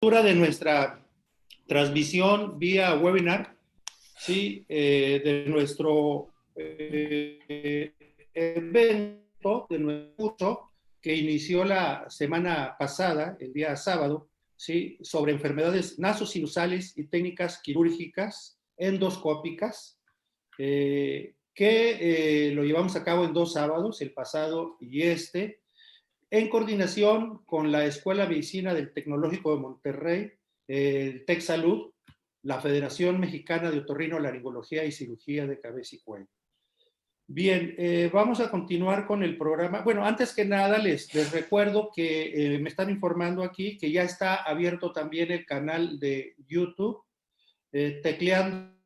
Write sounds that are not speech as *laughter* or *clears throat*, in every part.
de nuestra transmisión vía webinar, ¿sí? Eh, de nuestro eh, evento, de nuestro curso que inició la semana pasada, el día sábado, ¿sí? sobre enfermedades nasosinusales y técnicas quirúrgicas endoscópicas, eh, que lo llevamos a cabo en dos sábados, el pasado y este, en coordinación con la Escuela de Medicina del Tecnológico de Monterrey, el TecSalud, la Federación Mexicana de Otorrino-Laringología y Cirugía de Cabeza y Cuello. Bien, eh, vamos a continuar con el programa. Bueno, antes que nada les, les recuerdo que eh, me están informando aquí que ya está abierto también el canal de YouTube, eh, tecleando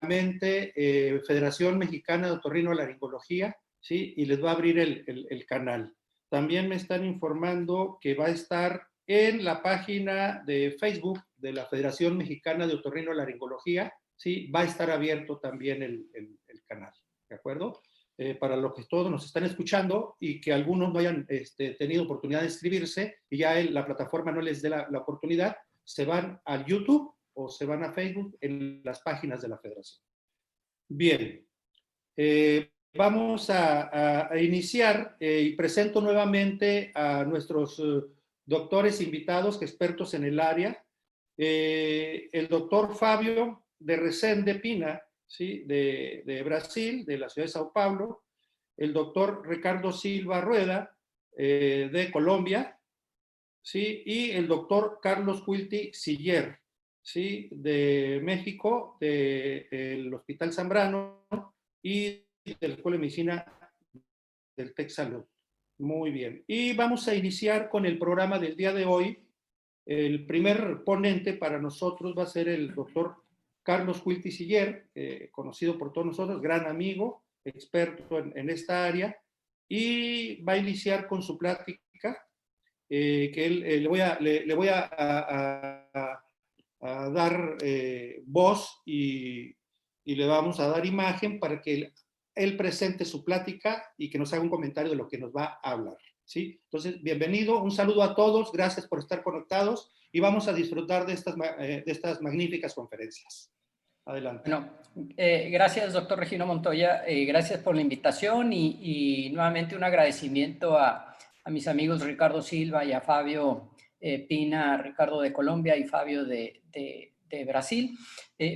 Federación Mexicana de Otorrino-Laringología, ¿sí? Y les va a abrir el, el, el canal. También me están informando que va a estar en la página de Facebook de la Federación Mexicana de Otorrino-Laringología, ¿sí? va a estar abierto también el, canal, ¿de acuerdo? Eh, para los que todos nos están escuchando y que algunos no hayan este, tenido oportunidad de inscribirse y ya la plataforma no les dé la, oportunidad, se van al YouTube o se van a Facebook en las páginas de la federación. Bien, eh, vamos a, iniciar eh, y presento nuevamente a nuestros doctores invitados, expertos en el área. Eh, el doctor Fabio de Resende Pina, ¿sí? de, Brasil, de la ciudad de Sao Paulo. El doctor Ricardo Silva Rueda, eh, de Colombia. ¿sí? Y el doctor Carlos Quilty Siller, ¿sí? de México, del Hospital Zambrano y de la Escuela de Medicina del Salud. Muy bien. Y vamos a iniciar con el programa del día de hoy. El primer ponente para nosotros va a ser el doctor Carlos Siller, eh, conocido por todos nosotros, gran amigo, experto en, esta área, y va a iniciar con su plática, eh, que él, eh, le voy a, le, voy a, dar voz y, y, le vamos a dar imagen para que él presente su plática y que nos haga un comentario de lo que nos va a hablar. ¿sí? Entonces, bienvenido, un saludo a todos, gracias por estar conectados y vamos a disfrutar de estas, eh, de estas magníficas conferencias. Adelante. Bueno, eh, gracias, doctor Regino Montoya, eh, gracias por la invitación y, nuevamente un agradecimiento a, mis amigos Ricardo Silva y a Fabio Pina, Ricardo de Colombia y Fabio de, de Brasil.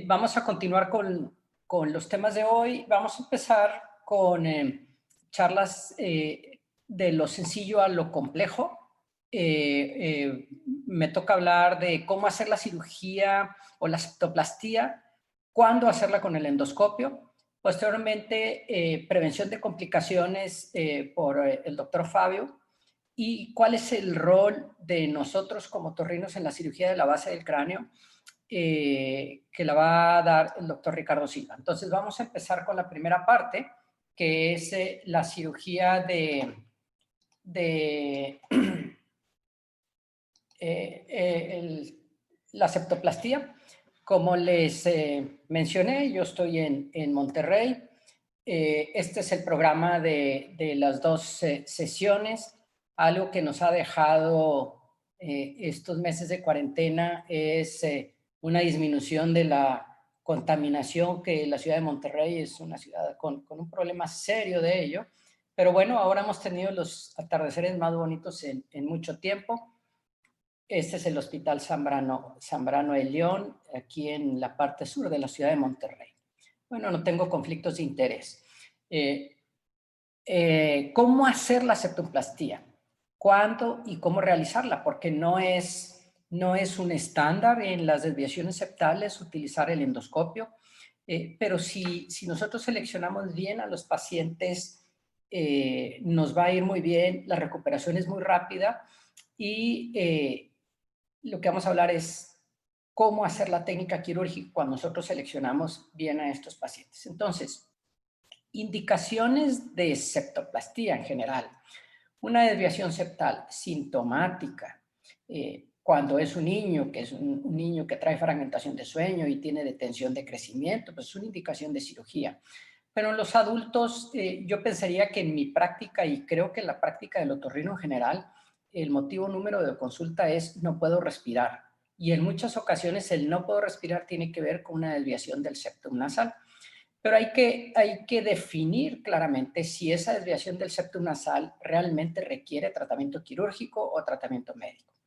vamos a continuar con, con los temas de hoy. Vamos a empezar con eh, charlas eh, de lo sencillo a lo complejo. Eh, me toca hablar de cómo hacer la cirugía o la septoplastía, cuándo hacerla con el endoscopio. Posteriormente, prevención de complicaciones por el doctor Fabio y cuál es el rol de nosotros como torrinos en la cirugía de la base del cráneo eh, que la va a dar el doctor Ricardo Silva. Entonces vamos a empezar con la primera parte, que es eh, la cirugía de, de *clears throat* eh, la septoplastía. Como les mencioné, yo estoy en, en Monterrey. este es el programa de, de las dos sesiones. Algo que nos ha dejado estos meses de cuarentena es una disminución de la contaminación, que la ciudad de Monterrey es una ciudad con, un problema serio de ello. Pero bueno, ahora hemos tenido los atardeceres más bonitos en, mucho tiempo. Este es el Hospital Zambrano, Zambrano de León, aquí en la parte sur de la ciudad de Monterrey. Bueno, no tengo conflictos de interés. Eh, eh, ¿Cómo hacer la septoplastía? ¿Cuándo y cómo realizarla? Porque no es no es un estándar en las desviaciones septales utilizar el endoscopio, eh, pero si, nosotros seleccionamos bien a los pacientes, eh, nos va a ir muy bien, la recuperación es muy rápida y eh, lo que vamos a hablar es cómo hacer la técnica quirúrgica cuando nosotros seleccionamos bien a estos pacientes. Entonces, indicaciones de septoplastía en general. Una desviación septal sintomática, cuando es un niño, que es un, niño que trae fragmentación de sueño y tiene detención de crecimiento, pues es una indicación de cirugía. Pero en los adultos, eh, yo pensaría que en mi práctica, y creo que en la práctica del otorrino en general, el motivo número de consulta es no puedo respirar. y en muchas ocasiones el no puedo respirar tiene que ver con una desviación del septum nasal. Pero hay que, hay que definir claramente si esa desviación del septum nasal realmente requiere tratamiento quirúrgico o tratamiento médico.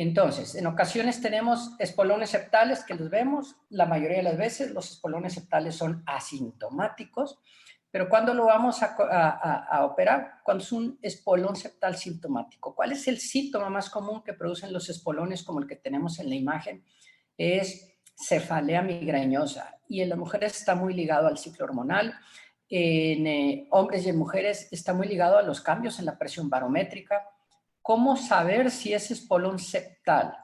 Entonces, en ocasiones tenemos espolones septales que los vemos, la mayoría de las veces los espolones septales son asintomáticos, pero ¿cuándo lo vamos a, operar? Cuando es un espolón septal sintomático. ¿Cuál es el síntoma más común que producen los espolones como el que tenemos en la imagen? Es cefalea migrañosa y en las mujeres está muy ligado al ciclo hormonal. En eh, hombres y en mujeres está muy ligado a los cambios en la presión barométrica. ¿Cómo saber si ese espolón septal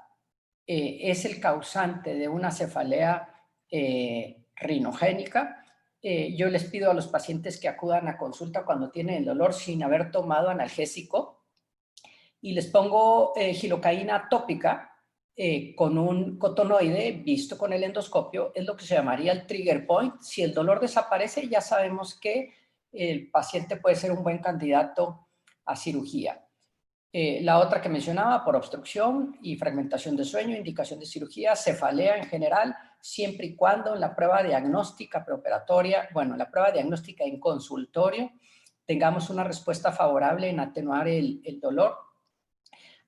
eh, es el causante de una cefalea eh, rinogénica? Eh, yo les pido a los pacientes que acudan a consulta cuando tienen el dolor sin haber tomado analgésico y les pongo eh, gilocaína tópica con un cotonoide visto con el endoscopio, es lo que se llamaría el trigger point. Si el dolor desaparece, ya sabemos que el paciente puede ser un buen candidato a cirugía. Eh, la otra que mencionaba, por obstrucción y fragmentación de sueño, indicación de cirugía, cefalea en general, siempre y cuando en la prueba diagnóstica preoperatoria, bueno, la prueba diagnóstica en consultorio, tengamos una respuesta favorable en atenuar el, dolor.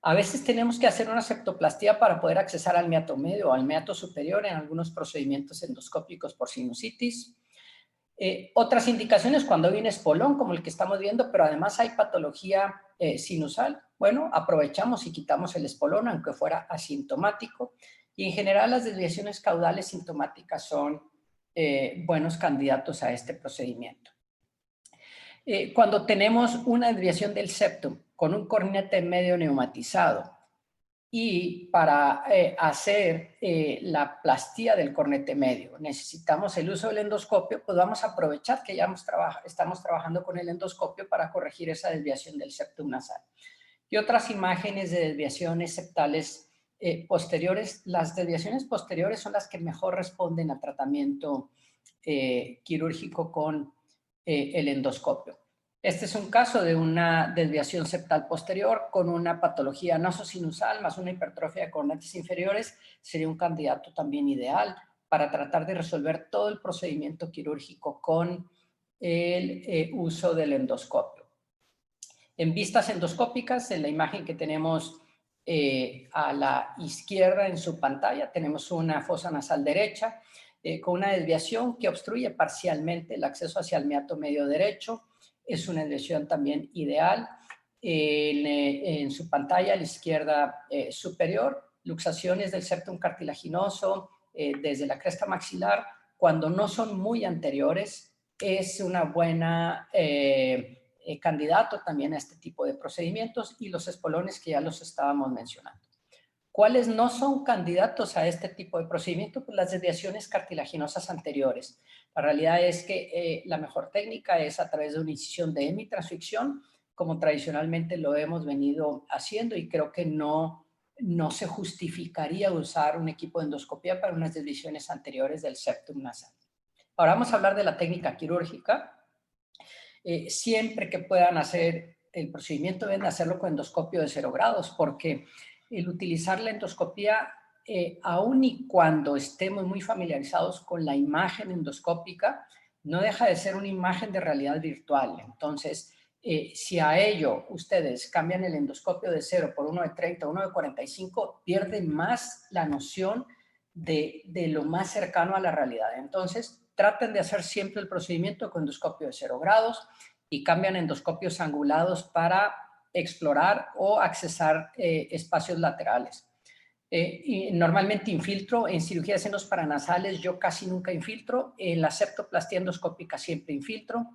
A veces tenemos que hacer una septoplastía para poder accesar al meato medio o al meato superior en algunos procedimientos endoscópicos por sinusitis. Eh, otras indicaciones cuando viene espolón, como el que estamos viendo, pero además hay patología eh, sinusal. Bueno, aprovechamos y quitamos el espolón, aunque fuera asintomático. Y en general las desviaciones caudales sintomáticas son eh, buenos candidatos a este procedimiento. cuando tenemos una desviación del septum con un cornete medio neumatizado, y para eh, hacer eh, la plastía del cornete medio necesitamos el uso del endoscopio, pues vamos a aprovechar que ya estamos trabajando con el endoscopio para corregir esa desviación del septum nasal. Y otras imágenes de desviaciones septales eh, posteriores, las desviaciones posteriores son las que mejor responden al tratamiento quirúrgico con el endoscopio. Este es un caso de una desviación septal posterior con una patología nasosinusal más una hipertrofia de cornetes inferiores. Sería un candidato también ideal para tratar de resolver todo el procedimiento quirúrgico con el eh, uso del endoscopio. En vistas endoscópicas, en la imagen que tenemos eh, a la izquierda en su pantalla, tenemos una fosa nasal derecha eh, con una desviación que obstruye parcialmente el acceso hacia el meato medio derecho es una lesión también ideal. Eh, en, su pantalla a la izquierda eh, superior, luxaciones del septum cartilaginoso eh, desde la cresta maxilar, cuando no son muy anteriores, es una buena candidato también a este tipo de procedimientos y los espolones que ya los estábamos mencionando. ¿Cuáles no son candidatos a este tipo de procedimiento? Pues las desviaciones cartilaginosas anteriores. La realidad es que eh, la mejor técnica es a través de una incisión de hemitransficción, como tradicionalmente lo hemos venido haciendo y creo que no, no se justificaría usar un equipo de endoscopía para unas desviaciones anteriores del septum nasal. Ahora vamos a hablar de la técnica quirúrgica. Eh, siempre que puedan hacer el procedimiento deben hacerlo con endoscopio de cero grados porque el utilizar la endoscopía, eh, aun y cuando estemos muy familiarizados con la imagen endoscópica, no deja de ser una imagen de realidad virtual. Entonces, eh, si a ello ustedes cambian el endoscopio de 0 por uno de 30, uno de 45, pierden más la noción de, de, lo más cercano a la realidad. Entonces, traten de hacer siempre el procedimiento con endoscopio de 0 grados y cambian endoscopios angulados para explorar o accesar eh, espacios laterales. Eh, normalmente infiltro en cirugía de senos paranasales, yo casi nunca infiltro, en la septoplastía endoscópica siempre infiltro.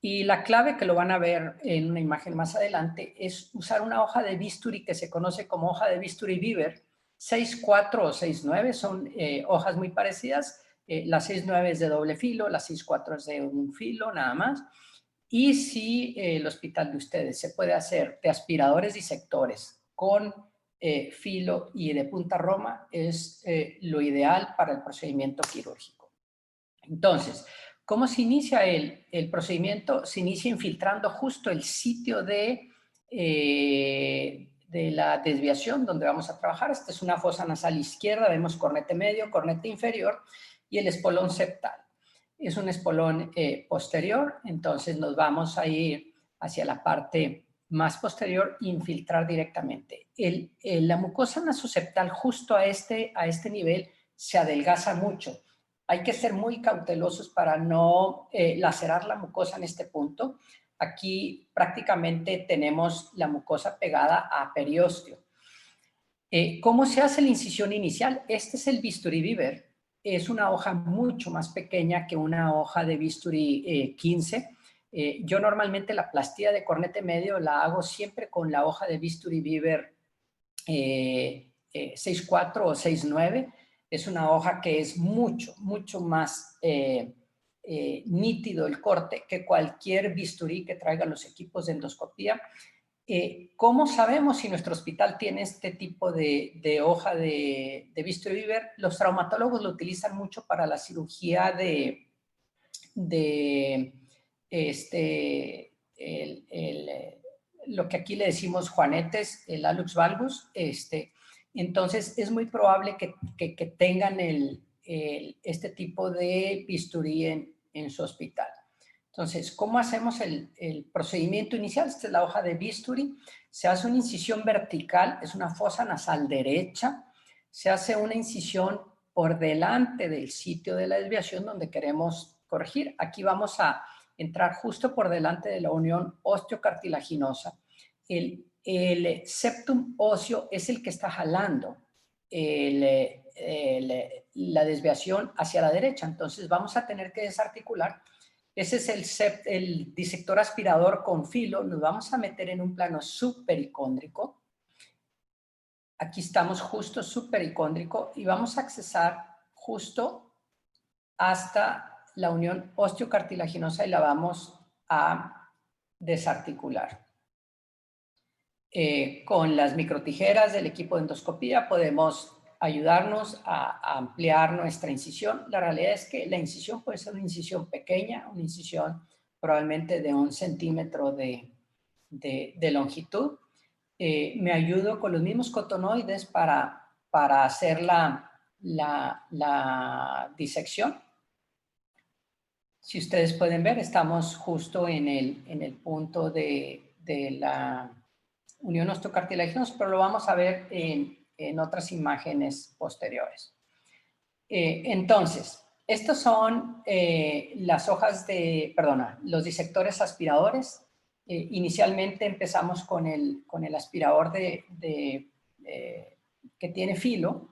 Y la clave que lo van a ver en una imagen más adelante es usar una hoja de bisturi que se conoce como hoja de bisturi Beaver. 6.4 o 6.9 son eh, hojas muy parecidas. la 6.9 es de doble filo, la 6.4 es de un filo nada más. Y si eh, el hospital de ustedes se puede hacer de aspiradores y sectores con eh, filo y de punta roma, es eh, lo ideal para el procedimiento quirúrgico. Entonces, ¿cómo se inicia el, el procedimiento? Se inicia infiltrando justo el sitio de, de la desviación donde vamos a trabajar. Esta es una fosa nasal izquierda, vemos cornete medio, cornete inferior y el espolón septal. Es un espolón eh, posterior, entonces nos vamos a ir hacia la parte más posterior infiltrar directamente. El, la mucosa nasoseptal justo a este, a este nivel se adelgaza mucho. Hay que ser muy cautelosos para no eh, lacerar la mucosa en este punto. Aquí prácticamente tenemos la mucosa pegada a periósteo. Eh, ¿Cómo se hace la incisión inicial? Este es el bisturí Viver. Es una hoja mucho más pequeña que una hoja de bisturí 15 eh, yo normalmente la plastía de cornete medio la hago siempre con la hoja de Bisturí Beaver 6.4 eh, eh, o 6.9. Es una hoja que es mucho, mucho más nítido el corte que cualquier bisturí que traiga los equipos de endoscopía. ¿Cómo sabemos si nuestro hospital tiene este tipo de, hoja de, de bisturí Beaver? Los traumatólogos lo utilizan mucho para la cirugía de, este, lo que aquí le decimos juanetes, el alux valgus, este, entonces es muy probable que, tengan este tipo de bisturí en, su hospital. Entonces, ¿cómo hacemos el, el, procedimiento inicial? Esta es la hoja de bisturí. Se hace una incisión vertical, es una fosa nasal derecha. Se hace una incisión por delante del sitio de la desviación donde queremos corregir. Aquí vamos a entrar justo por delante de la unión osteocartilaginosa. El, el septum óseo es el que está jalando la desviación hacia la derecha. Entonces vamos a tener que desarticular. Ese es el, el disector aspirador con filo. Nos vamos a meter en un plano supericóndrico. Aquí estamos justo supericóndrico y vamos a accesar justo hasta la unión osteocartilaginosa y la vamos a desarticular. Eh, con las microtijeras del equipo de endoscopía podemos ayudarnos a, ampliar nuestra incisión. La realidad es que la incisión puede ser una incisión pequeña, una incisión probablemente de un centímetro de, longitud. Eh, me ayudo con los mismos cotonoides para, para hacer la, la disección si ustedes pueden ver, estamos justo en el, en el punto de, de la unión osteocartilaginosa, pero lo vamos a ver en, en otras imágenes posteriores. Eh, entonces, estas son eh, las hojas de, perdona, los disectores aspiradores. Eh, inicialmente empezamos con el, con el aspirador de, de que tiene filo,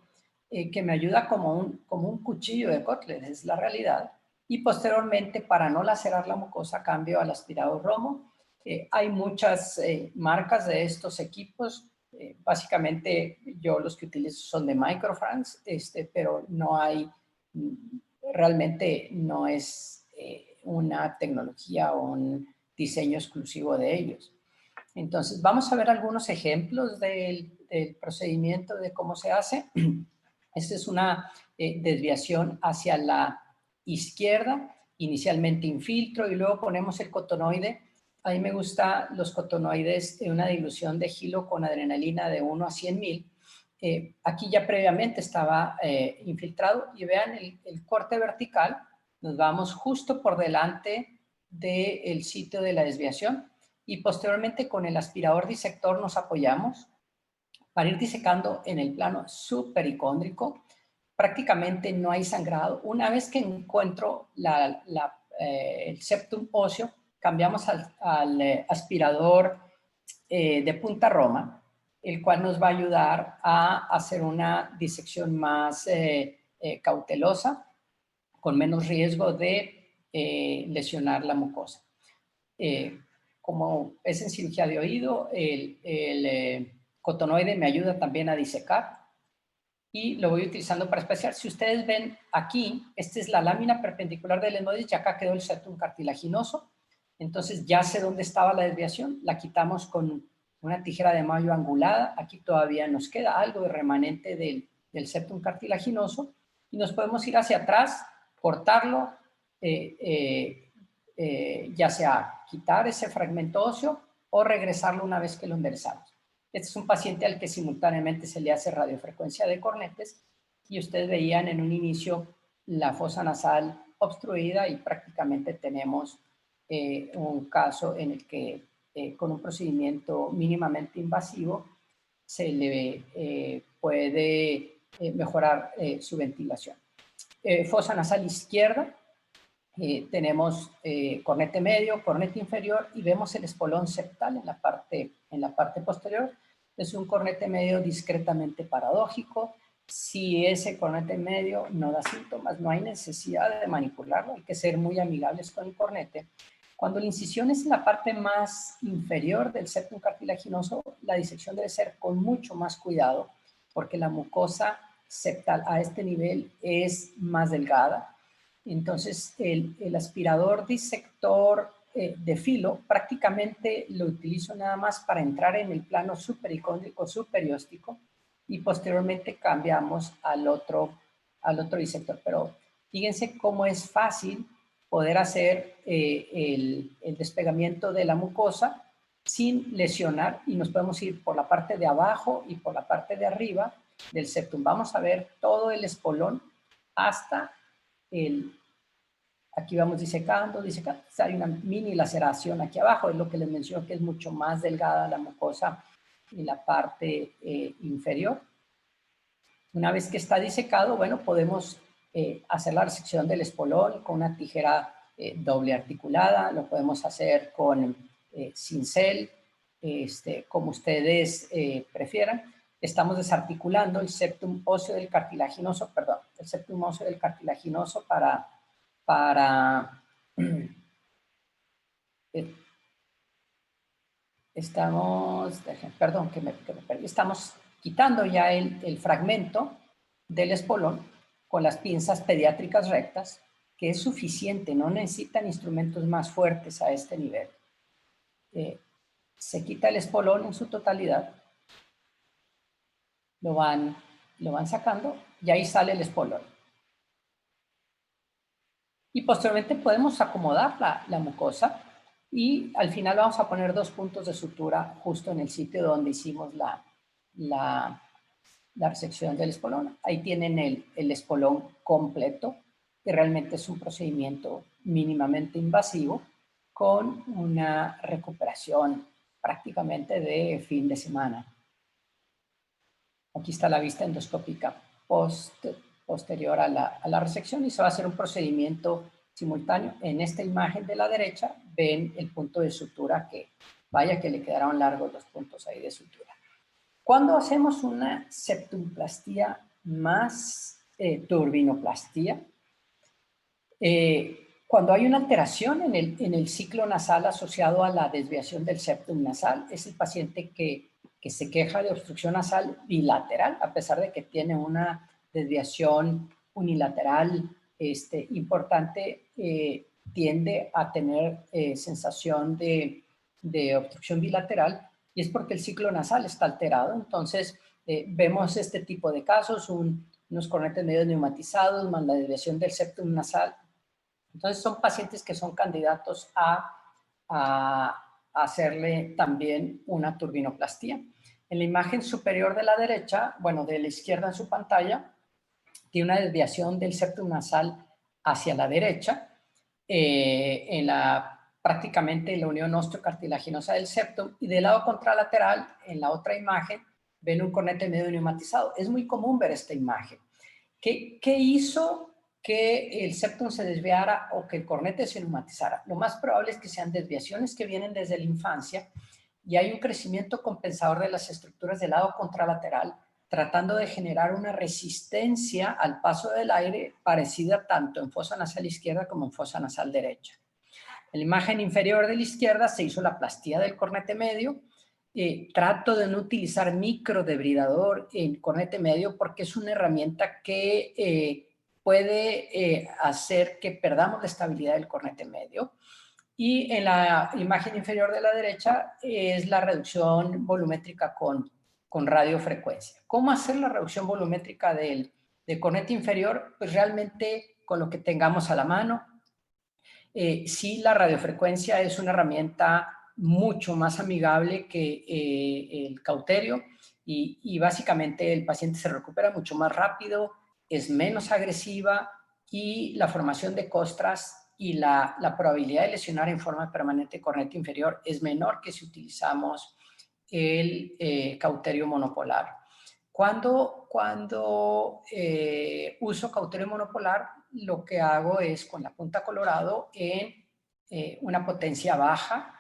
que me ayuda como un, como un cuchillo de Kotler, es la realidad y posteriormente, para no lacerar la mucosa, cambio al aspirador Romo. Hay muchas marcas de estos equipos. Eh, básicamente, yo los que utilizo son de Microfrance, este, pero no hay, realmente no es una tecnología o un diseño exclusivo de ellos. Entonces, vamos a ver algunos ejemplos del, procedimiento de cómo se hace. *clears throat* Esta es una desviación hacia la izquierda, inicialmente infiltro y luego ponemos el cotonoide. A mí me gusta los cotonoides de una dilución de gilo con adrenalina de 1 a 100 mil. Eh, aquí ya previamente estaba eh, infiltrado y vean el, corte vertical, nos vamos justo por delante del sitio de la desviación y posteriormente con el aspirador disector nos apoyamos para ir disecando en el plano supericóndrico prácticamente no hay sangrado. Una vez que encuentro eh, el septum óseo, cambiamos al, eh, aspirador eh, de punta roma, el cual nos va a ayudar a hacer una disección más cautelosa, con menos riesgo de lesionar la mucosa. como es en cirugía de oído, el, el cotonoide me ayuda también a disecar y lo voy utilizando para especial. Si ustedes ven aquí, esta es la lámina perpendicular del endodis y acá quedó el septum cartilaginoso. Entonces ya sé dónde estaba la desviación, la quitamos con una tijera de mayo angulada. Aquí todavía nos queda algo de remanente del, septum cartilaginoso y nos podemos ir hacia atrás, cortarlo, eh, eh, eh, ya sea quitar ese fragmento óseo o regresarlo una vez que lo enderezamos. Este es un paciente al que simultáneamente se le hace radiofrecuencia de cornetes y ustedes veían en un inicio la fosa nasal obstruida y prácticamente tenemos eh, un caso en el que eh, con un procedimiento mínimamente invasivo se le eh, puede mejorar su ventilación. fosa nasal izquierda, tenemos cornete medio, cornete inferior y vemos el espolón septal en la parte, en la parte posterior. Es un cornete medio discretamente paradójico, si ese cornete medio no da síntomas, no hay necesidad de manipularlo, hay que ser muy amigables con el cornete. Cuando la incisión es en la parte más inferior del septum cartilaginoso, la disección debe ser con mucho más cuidado porque la mucosa septal a este nivel es más delgada. Entonces, el, aspirador disector eh, de filo prácticamente lo utilizo nada más para entrar en el plano supericóndrico superióstico y posteriormente cambiamos al otro, al otro disector. Pero fíjense cómo es fácil poder hacer eh, el, el, despegamiento de la mucosa sin lesionar y nos podemos ir por la parte de abajo y por la parte de arriba del septum. Vamos a ver todo el espolón hasta el, aquí vamos disecando, disecando, hay una mini laceración aquí abajo, es lo que les menciono que es mucho más delgada la mucosa en la parte eh, inferior. Una vez que está disecado, bueno, podemos eh, hacer la resección del espolón con una tijera eh, doble articulada, lo podemos hacer con cincel, este, como ustedes prefieran. Estamos desarticulando el septum óseo del cartilaginoso, perdón, el septum óseo del cartilaginoso para, para *clears throat* estamos, perdón, que me, estamos quitando ya el, fragmento del espolón con las pinzas pediátricas rectas, que es suficiente, no necesitan instrumentos más fuertes a este nivel. Eh, se quita el espolón en su totalidad, lo van, lo van sacando y ahí sale el espolón. Y posteriormente podemos acomodar la, la mucosa y al final vamos a poner dos puntos de sutura justo en el sitio donde hicimos la, la, la resección del espolón. Ahí tienen el, el espolón completo, que realmente es un procedimiento mínimamente invasivo con una recuperación prácticamente de fin de semana. Aquí está la vista endoscópica post, posterior a la, a la resección y se va a hacer un procedimiento simultáneo. En esta imagen de la derecha ven el punto de sutura que, vaya que le quedaron largos los puntos ahí de sutura. Cuando hacemos una septumplastía más eh, turbinoplastía, eh, cuando hay una alteración en el, en el ciclo nasal asociado a la desviación del septum nasal, es el paciente que, que se queja de obstrucción nasal bilateral, a pesar de que tiene una desviación unilateral este, importante, eh, tiende a tener eh, sensación de, obstrucción bilateral y es porque el ciclo nasal está alterado. Entonces, eh, vemos este tipo de casos, unos cornetes medio neumatizados, más la desviación del septum nasal. Entonces, son pacientes que son candidatos a, a hacerle también una turbinoplastía. En la imagen superior de la derecha, bueno, de la izquierda en su pantalla, tiene una desviación del septum nasal hacia la derecha, eh, en la prácticamente la unión osteocartilaginosa del septum y del lado contralateral, en la otra imagen, ven un cornete medio neumatizado. Es muy común ver esta imagen. ¿Qué, hizo que el septum se desviara o que el cornete se neumatizara? Lo más probable es que sean desviaciones que vienen desde la infancia y hay un crecimiento compensador de las estructuras del lado contralateral tratando de generar una resistencia al paso del aire parecida tanto en fosa nasal izquierda como en fosa nasal derecha. En la imagen inferior de la izquierda se hizo la plastía del cornete medio. Eh, trato de no utilizar microdebridador en cornete medio porque es una herramienta que eh, puede eh, hacer que perdamos la estabilidad del cornete medio. Y en la imagen inferior de la derecha es la reducción volumétrica con con radiofrecuencia. ¿Cómo hacer la reducción volumétrica del, cornete inferior? Pues realmente con lo que tengamos a la mano. Eh, si la radiofrecuencia es una herramienta mucho más amigable que eh, el cauterio y, y, básicamente el paciente se recupera mucho más rápido, es menos agresiva y la formación de costras y la, la probabilidad de lesionar en forma permanente corneta inferior es menor que si utilizamos el eh, cauterio monopolar. Cuando, cuando eh, uso cauterio monopolar, lo que hago es con la punta colorado en eh, una potencia baja,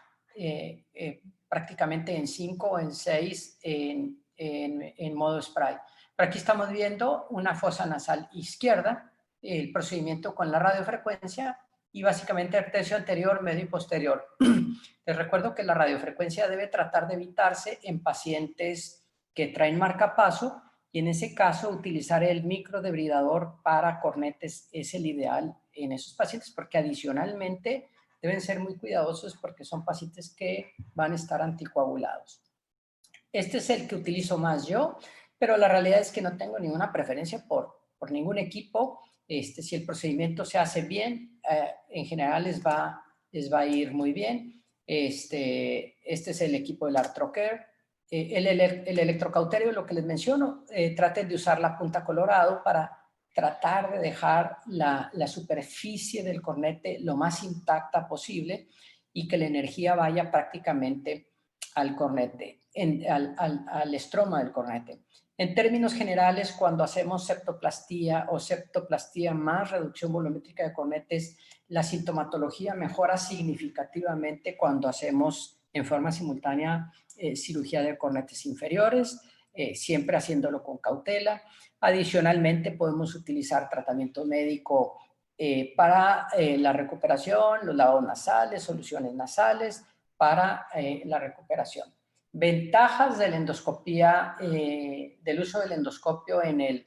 prácticamente en 5 o en 6 en, en, en, modo spray. Pero aquí estamos viendo una fosa nasal izquierda, el procedimiento con la radiofrecuencia y básicamente el tercio anterior, medio y posterior. *clears throat* Les recuerdo que la radiofrecuencia debe tratar de evitarse en pacientes que traen marcapaso y en ese caso utilizar el microdebridador para cornetes es el ideal en esos pacientes porque adicionalmente deben ser muy cuidadosos porque son pacientes que van a estar anticoagulados. Este es el que utilizo más yo, pero la realidad es que no tengo ninguna preferencia por, por ningún equipo. Este, si el procedimiento se hace bien, eh, en general les va, les va a ir muy bien. Este, este es el equipo del Artrocare. Eh, el, el, electrocauterio, lo que les menciono, eh, traten de usar la punta colorado para tratar de dejar la, la, superficie del cornete lo más intacta posible y que la energía vaya prácticamente al cornete, al, al, al estroma del cornete. En términos generales, cuando hacemos septoplastía o septoplastía más reducción volumétrica de cornetes, la sintomatología mejora significativamente cuando hacemos en forma simultánea eh, cirugía de cornetes inferiores, eh, siempre haciéndolo con cautela. Adicionalmente, podemos utilizar tratamiento médico eh, para la recuperación, los lavados nasales, soluciones nasales para la recuperación. Ventajas de la endoscopía, eh, del uso del endoscopio en, el,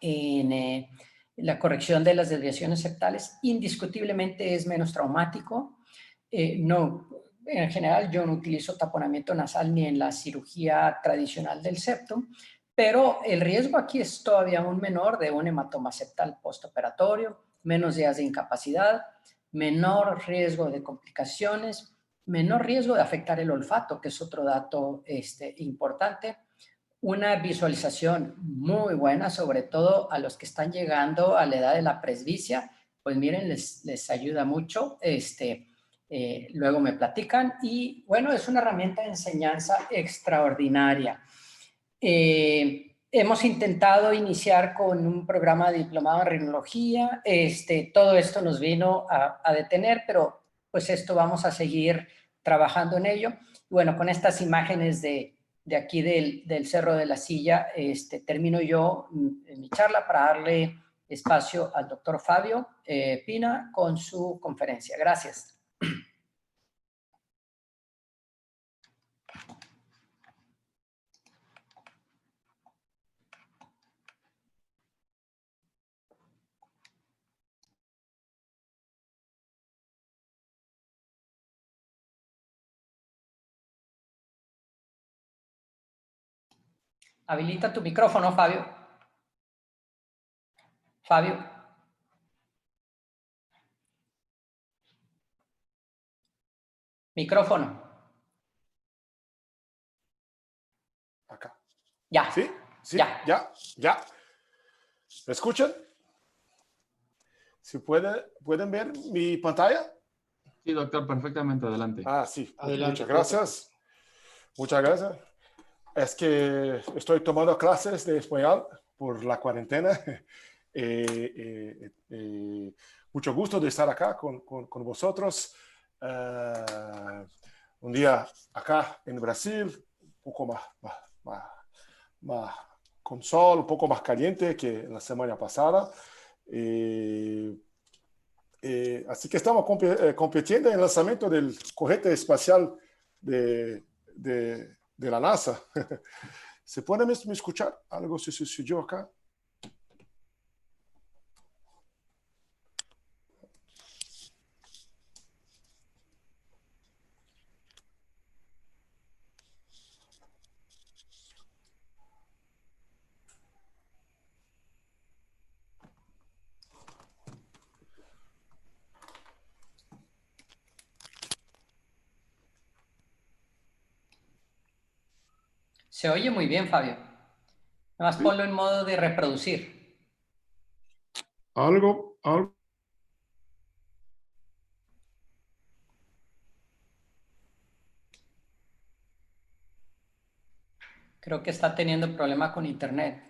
en eh, la corrección de las desviaciones septales, indiscutiblemente es menos traumático. Eh, no, en general yo no utilizo taponamiento nasal ni en la cirugía tradicional del septum, pero el riesgo aquí es todavía aún menor de un hematoma septal postoperatorio, menos días de incapacidad, menor riesgo de complicaciones, menor riesgo de afectar el olfato, que es otro dato este, importante. Una visualización muy buena, sobre todo a los que están llegando a la edad de la presbicia, pues miren, les, les ayuda mucho. Este, eh, luego me platican y bueno, es una herramienta de enseñanza extraordinaria. Eh, hemos intentado iniciar con un programa de diplomado en rinología. Este, todo esto nos vino a, a detener, pero pues esto vamos a seguir trabajando en ello. Bueno, con estas imágenes de, de aquí del, del, Cerro de la Silla, este, termino yo mi charla para darle espacio al doctor Fabio eh, Pina con su conferencia. Gracias. Habilita tu micrófono, Fabio. Fabio. Micrófono. Acá. Ya. ¿Sí? Sí, ya, ya. ya. ¿Me escuchan? Si puede, ¿Pueden ver mi pantalla? Sí, doctor, perfectamente. Adelante. Ah, sí. Adelante. Muchas gracias. Muchas gracias. Es que estoy tomando clases de español por la cuarentena. *laughs* Eh, eh, eh, mucho gusto de estar acá con, con, con vosotros. Uh, un día acá en Brasil, un poco más, con sol, un poco más caliente que la semana pasada. así que estamos comp compitiendo en el lanzamiento del cohete espacial de, de de la NASA. *laughs* ¿Se puede me escuchar? Algo se sucedió acá. Se oye muy bien, Fabio. Nada más ponlo en modo de reproducir. Algo, algo. Creo que está teniendo problema con internet.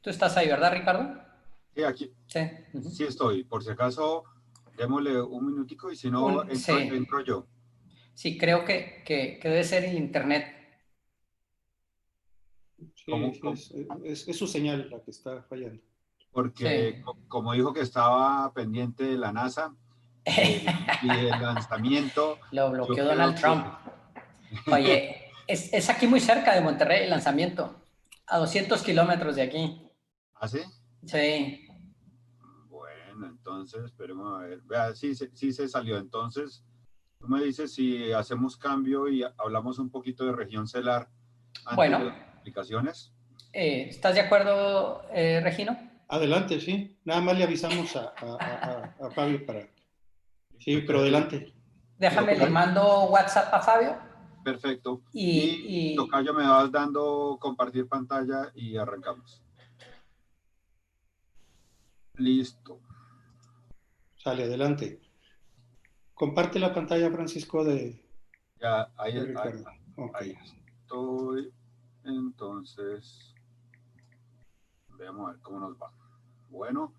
Tú estás ahí, ¿verdad, Ricardo? Sí, aquí. Sí. Sí estoy. Por si acaso, démosle un minutico y si no, Un- entro, sí. entro yo. Sí, creo que, que, que debe ser el internet. Sí, ¿Cómo- sí, cómo? es, es- es su señal la que está fallando. Porque Sí. co- como dijo que estaba pendiente de la NASA *laughs* eh, y el lanzamiento, Lo bloqueó Donald que- Trump. *laughs* Oye, es, es aquí muy cerca de Monterrey el lanzamiento. A 200 kilómetros de aquí. ¿hace? Sí. Bueno, entonces, esperemos a ver. Vea, sí, se- sí se salió. Entonces, tú me dices si hacemos cambio y hablamos un poquito de región celar antes Bueno. de las aplicaciones. Eh, ¿Estás de acuerdo, eh, Regino? Adelante, sí. Nada más le avisamos a, a- a- Fabio para. Sí, pero adelante. Déjame, le mando WhatsApp a Fabio Perfecto. y, y- Tocayo, me vas dando compartir pantalla y arrancamos. Listo. Sale, adelante. Comparte la pantalla, Francisco, de, Ya, ahí, de ahí, ahí estoy. Entonces, veamos a ver cómo nos va. Bueno,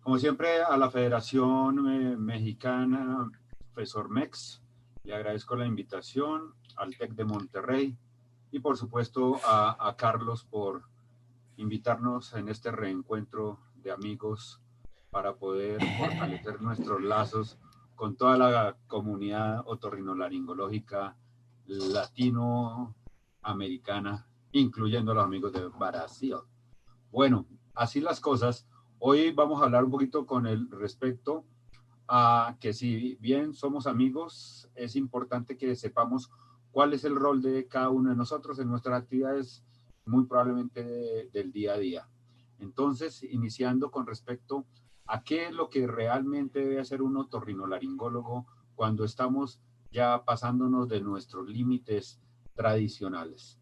como siempre, a la Federación eh, Mexicana FESORMEX, le agradezco la invitación, al TEC de Monterrey y por supuesto a, a Carlos por invitarnos en este reencuentro de amigos para poder fortalecer nuestros lazos con toda la comunidad otorrinolaringológica latinoamericana, incluyendo a los amigos de Brasil. Bueno, así las cosas. Hoy vamos a hablar un poquito con el respecto a que si bien somos amigos, es importante que sepamos cuál es el rol de cada uno de nosotros en nuestras actividades, muy probablemente de- del día a día. Entonces, iniciando con respecto a qué es lo que realmente debe hacer un otorrinolaringólogo cuando estamos ya pasándonos de nuestros límites tradicionales.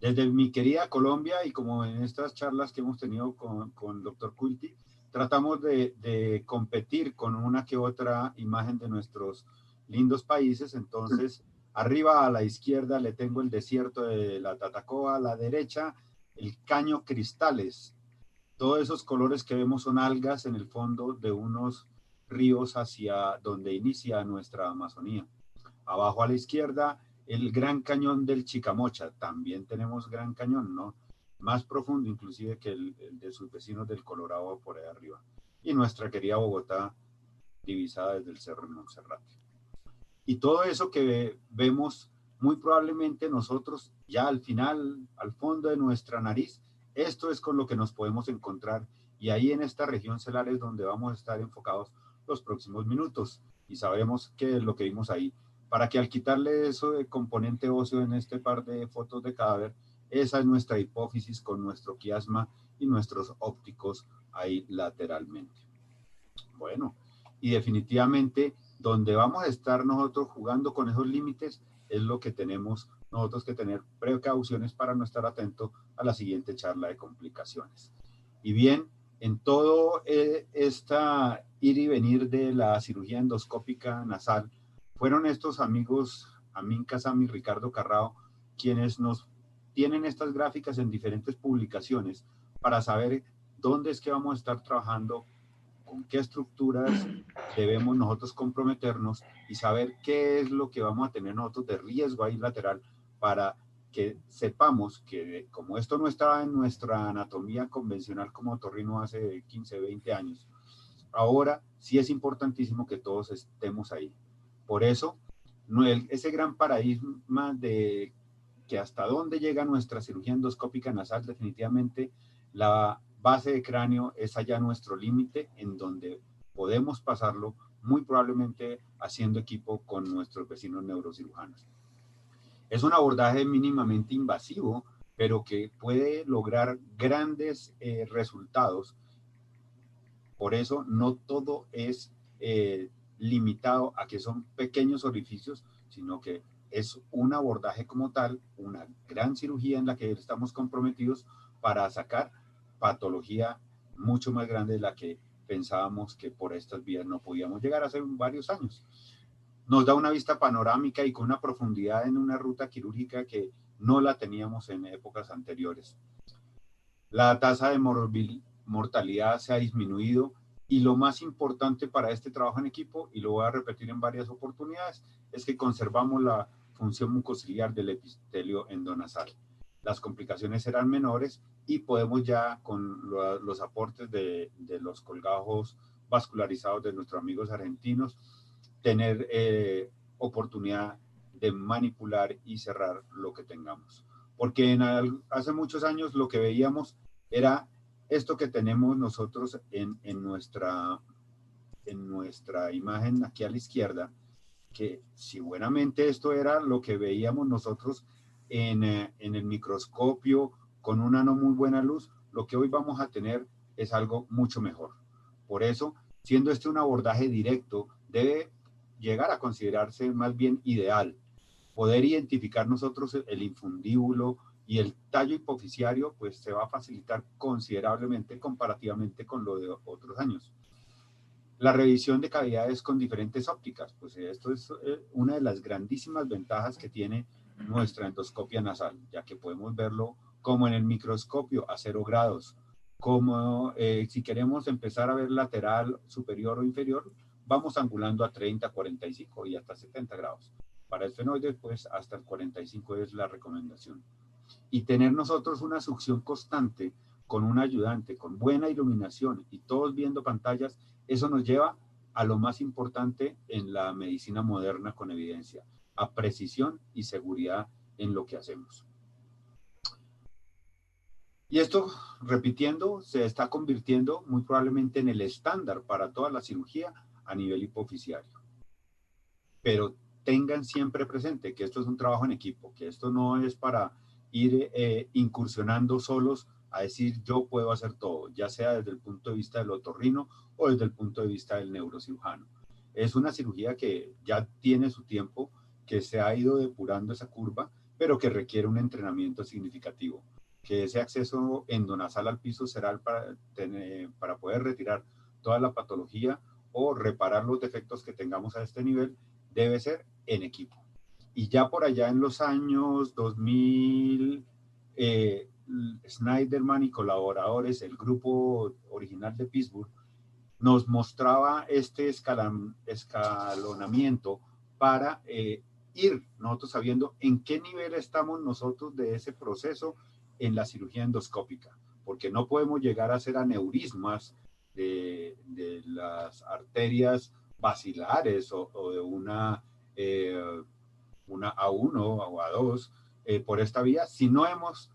Desde mi querida Colombia y como en estas charlas que hemos tenido con, con doctor Culti, tratamos de, de competir con una que otra imagen de nuestros lindos países. Entonces, *laughs* arriba a la izquierda le tengo el desierto de la Tatacoa, a la derecha el caño cristales. Todos esos colores que vemos son algas en el fondo de unos ríos hacia donde inicia nuestra Amazonía. Abajo a la izquierda, el Gran Cañón del Chicamocha. También tenemos Gran Cañón, ¿no? Más profundo inclusive que el, de sus vecinos del Colorado por ahí arriba. Y nuestra querida Bogotá, divisada desde el Cerro de Monserrate. Y todo eso que ve- vemos, muy probablemente nosotros ya al final, al fondo de nuestra nariz, esto es con lo que nos podemos encontrar. Y ahí en esta región celar es donde vamos a estar enfocados los próximos minutos. Y sabremos qué es lo que vimos ahí. Para que al quitarle eso de componente óseo en este par de fotos de cadáver, esa es nuestra hipófisis con nuestro quiasma y nuestros ópticos ahí lateralmente. Bueno, y definitivamente donde vamos a estar nosotros jugando con esos límites es lo que tenemos nosotros que tener precauciones para no estar atento a la siguiente charla de complicaciones. Y bien, en todo eh, esta ir y venir de la cirugía endoscópica nasal, fueron estos amigos, Amin Kazam y Ricardo Carrao, quienes nos tienen estas gráficas en diferentes publicaciones para saber dónde es que vamos a estar trabajando, con qué estructuras debemos nosotros comprometernos y saber qué es lo que vamos a tener nosotros de riesgo ahí lateral para que sepamos que como esto no estaba en nuestra anatomía convencional como torrino hace 15, 20 años, ahora sí es importantísimo que todos estemos ahí. Por eso, ese gran paradigma de que hasta dónde llega nuestra cirugía endoscópica nasal, definitivamente la base de cráneo es allá nuestro límite en donde podemos pasarlo muy probablemente haciendo equipo con nuestros vecinos neurocirujanos. Es un abordaje mínimamente invasivo, pero que puede lograr grandes eh, resultados. Por eso no todo es eh, limitado a que son pequeños orificios, sino que es un abordaje como tal, una gran cirugía en la que estamos comprometidos para sacar patología mucho más grande de la que pensábamos que por estas vías no podíamos llegar hace varios años. Nos da una vista panorámica y con una profundidad en una ruta quirúrgica que no la teníamos en épocas anteriores. La tasa de mortalidad se ha disminuido y lo más importante para este trabajo en equipo, y lo voy a repetir en varias oportunidades, es que conservamos la función mucociliar del epitelio endonasal. Las complicaciones serán menores y podemos ya con los aportes de, los colgajos vascularizados de nuestros amigos argentinos tener eh, oportunidad de manipular y cerrar lo que tengamos. Porque en hace muchos años lo que veíamos era esto que tenemos nosotros en, en, nuestra, en nuestra imagen aquí a la izquierda, que si buenamente esto era lo que veíamos nosotros en, eh, en el microscopio con una no muy buena luz, lo que hoy vamos a tener es algo mucho mejor. Por eso, siendo este un abordaje directo, debe llegar a considerarse más bien ideal. Poder identificar nosotros el infundíbulo y el tallo hipoficiario, pues se va a facilitar considerablemente comparativamente con lo de otros años. La revisión de cavidades con diferentes ópticas, pues esto es eh, una de las grandísimas ventajas que tiene nuestra endoscopia nasal, ya que podemos verlo como en el microscopio a cero grados, como eh, si queremos empezar a ver lateral, superior o inferior, vamos angulando a 30, 45 y hasta 70 grados. Para el fenoide, pues hasta el 45 es la recomendación. Y tener nosotros una succión constante con un ayudante, con buena iluminación y todos viendo pantallas, eso nos lleva a lo más importante en la medicina moderna con evidencia, a precisión y seguridad en lo que hacemos. Y esto, repitiendo, se está convirtiendo muy probablemente en el estándar para toda la cirugía a nivel hipoficiario. Pero tengan siempre presente que esto es un trabajo en equipo, que esto no es para ir eh, incursionando solos a decir yo puedo hacer todo, ya sea desde el punto de vista del otorrino o desde el punto de vista del neurocirujano. Es una cirugía que ya tiene su tiempo, que se ha ido depurando esa curva, pero que requiere un entrenamiento significativo, que ese acceso endonasal al piso será para, para poder retirar toda la patología o reparar los defectos que tengamos a este nivel, debe ser en equipo. Y ya por allá en los años 2000, eh, Snyderman y colaboradores, el grupo original de Pittsburgh, nos mostraba este escalonamiento para eh, ir nosotros sabiendo en qué nivel estamos nosotros de ese proceso en la cirugía endoscópica, porque no podemos llegar a hacer aneurismas de, las arterias basilares o, de una, eh, una A1 o A2 eh, por esta vía si no hemos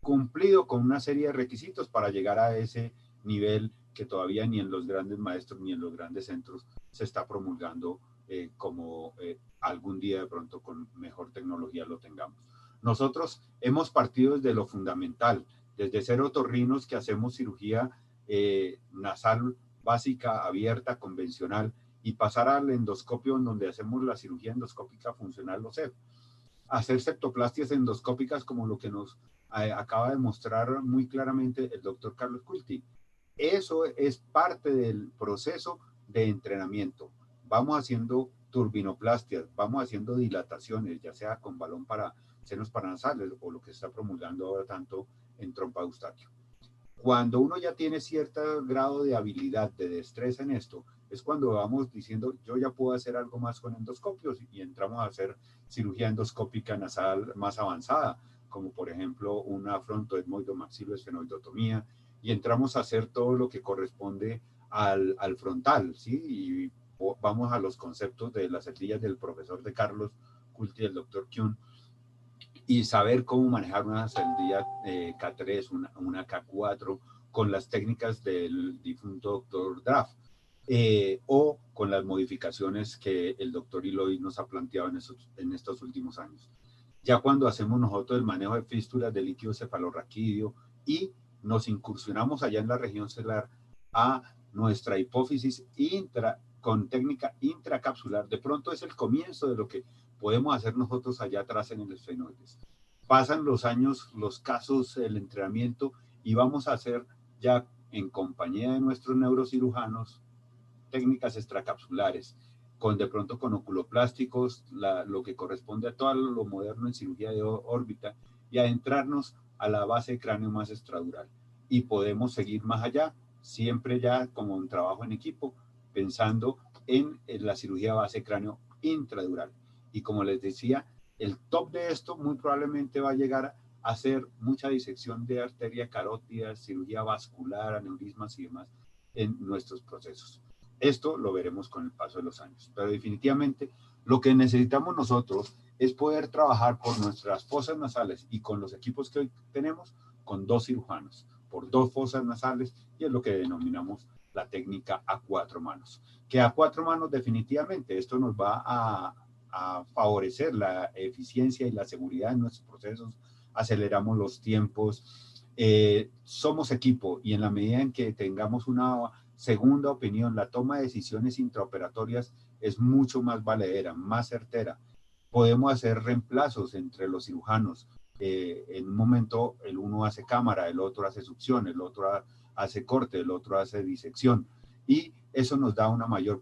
cumplido con una serie de requisitos para llegar a ese nivel que todavía ni en los grandes maestros ni en los grandes centros se está promulgando eh, como algún día de pronto con mejor tecnología lo tengamos. Nosotros hemos partido desde lo fundamental, desde ser otorrinos que hacemos cirugía eh, nasal básica, abierta, convencional, y pasar al endoscopio en donde hacemos la cirugía endoscópica funcional, lo sé. Hacer septoplastias endoscópicas como lo que nos acaba de mostrar muy claramente el doctor Carlos Culti. Eso es parte del proceso de entrenamiento. Vamos haciendo turbinoplastias, vamos haciendo dilataciones, ya sea con balón para senos paranasales o lo que se está promulgando ahora tanto en trompa eustatio. Cuando uno ya tiene cierto grado de habilidad, de destreza en esto, es cuando vamos diciendo, yo ya puedo hacer algo más con endoscopios y entramos a hacer cirugía endoscópica nasal más avanzada, como por ejemplo una frontoetmoidomaxiloesfenoidotomía, y entramos a hacer todo lo que corresponde al, al frontal, ¿sí? Y vamos a los conceptos de las celdillas del profesor de Carlos Culti y del doctor Kuhn, y saber cómo manejar una celdilla eh, K3, una, una, K4, con las técnicas del difunto doctor Draft, eh, o con las modificaciones que el doctor Iloy nos ha planteado en, esos, en estos últimos años. Ya cuando hacemos nosotros el manejo de fístulas de líquido cefalorraquídeo y nos incursionamos allá en la región celular a nuestra hipófisis con técnica intracapsular, de pronto es el comienzo de lo que podemos hacer nosotros allá atrás en el esfenoides. Pasan los años, los casos, el entrenamiento y vamos a hacer ya en compañía de nuestros neurocirujanos técnicas extracapsulares, con de pronto con oculoplásticos, lo que corresponde a todo lo moderno en cirugía de órbita, y adentrarnos a la base de cráneo más extradural. Y podemos seguir más allá, siempre ya como un trabajo en equipo, pensando en, la cirugía base cráneo intradural. Y como les decía, el top de esto muy probablemente va a llegar a hacer mucha disección de arteria carótida, cirugía vascular, aneurismas y demás en nuestros procesos. Esto lo veremos con el paso de los años, pero definitivamente lo que necesitamos nosotros es poder trabajar por nuestras fosas nasales y con los equipos que hoy tenemos con dos cirujanos, por dos fosas nasales y es lo que denominamos la técnica a cuatro manos. Que a cuatro manos definitivamente esto nos va a, favorecer la eficiencia y la seguridad en nuestros procesos, aceleramos los tiempos, eh, somos equipo y en la medida en que tengamos una Segunda opinión, la toma de decisiones intraoperatorias es mucho más valedera, más certera. Podemos hacer reemplazos entre los cirujanos. Eh, en un momento el uno hace cámara, el otro hace succión, el otro hace corte, el otro hace disección. Y eso nos da una mayor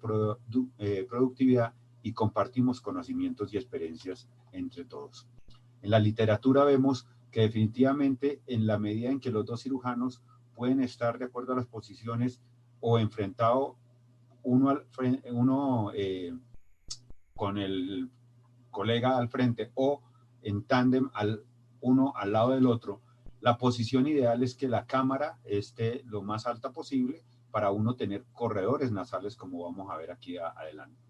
eh, productividad y compartimos conocimientos y experiencias entre todos. En la literatura vemos que definitivamente en la medida en que los dos cirujanos pueden estar de acuerdo a las posiciones o enfrentado uno, al, uno eh, con el colega al frente o en tándem al uno al lado del otro, la posición ideal es que la cámara esté lo más alta posible para uno tener corredores nasales como vamos a ver aquí adelante,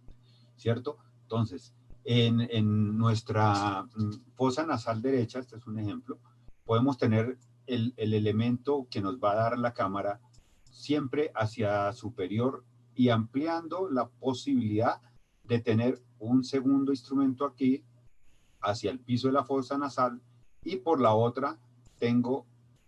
¿cierto? Entonces, en, en, nuestra mm, fosa nasal derecha, este es un ejemplo, podemos tener el, el elemento que nos va a dar la cámara siempre hacia superior y ampliando la posibilidad de tener un segundo instrumento aquí hacia el piso de la fosa nasal y por la otra tengo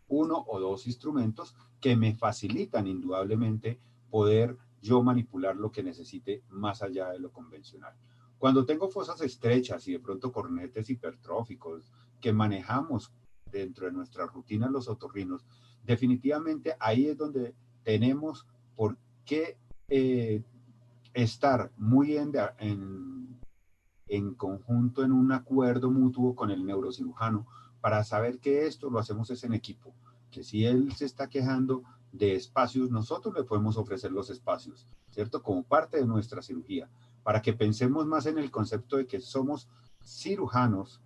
uno o dos instrumentos que me facilitan indudablemente poder yo manipular lo que necesite más allá de lo convencional. Cuando tengo fosas estrechas y de pronto cornetes hipertróficos que manejamos dentro de nuestra rutina los otorrinos, definitivamente ahí es donde tenemos por qué eh, estar muy en, en, conjunto, en un acuerdo mutuo con el neurocirujano para saber que esto lo hacemos es en equipo, que si él se está quejando de espacios, nosotros le podemos ofrecer los espacios, ¿cierto? Como parte de nuestra cirugía, para que pensemos más en el concepto de que somos cirujanos,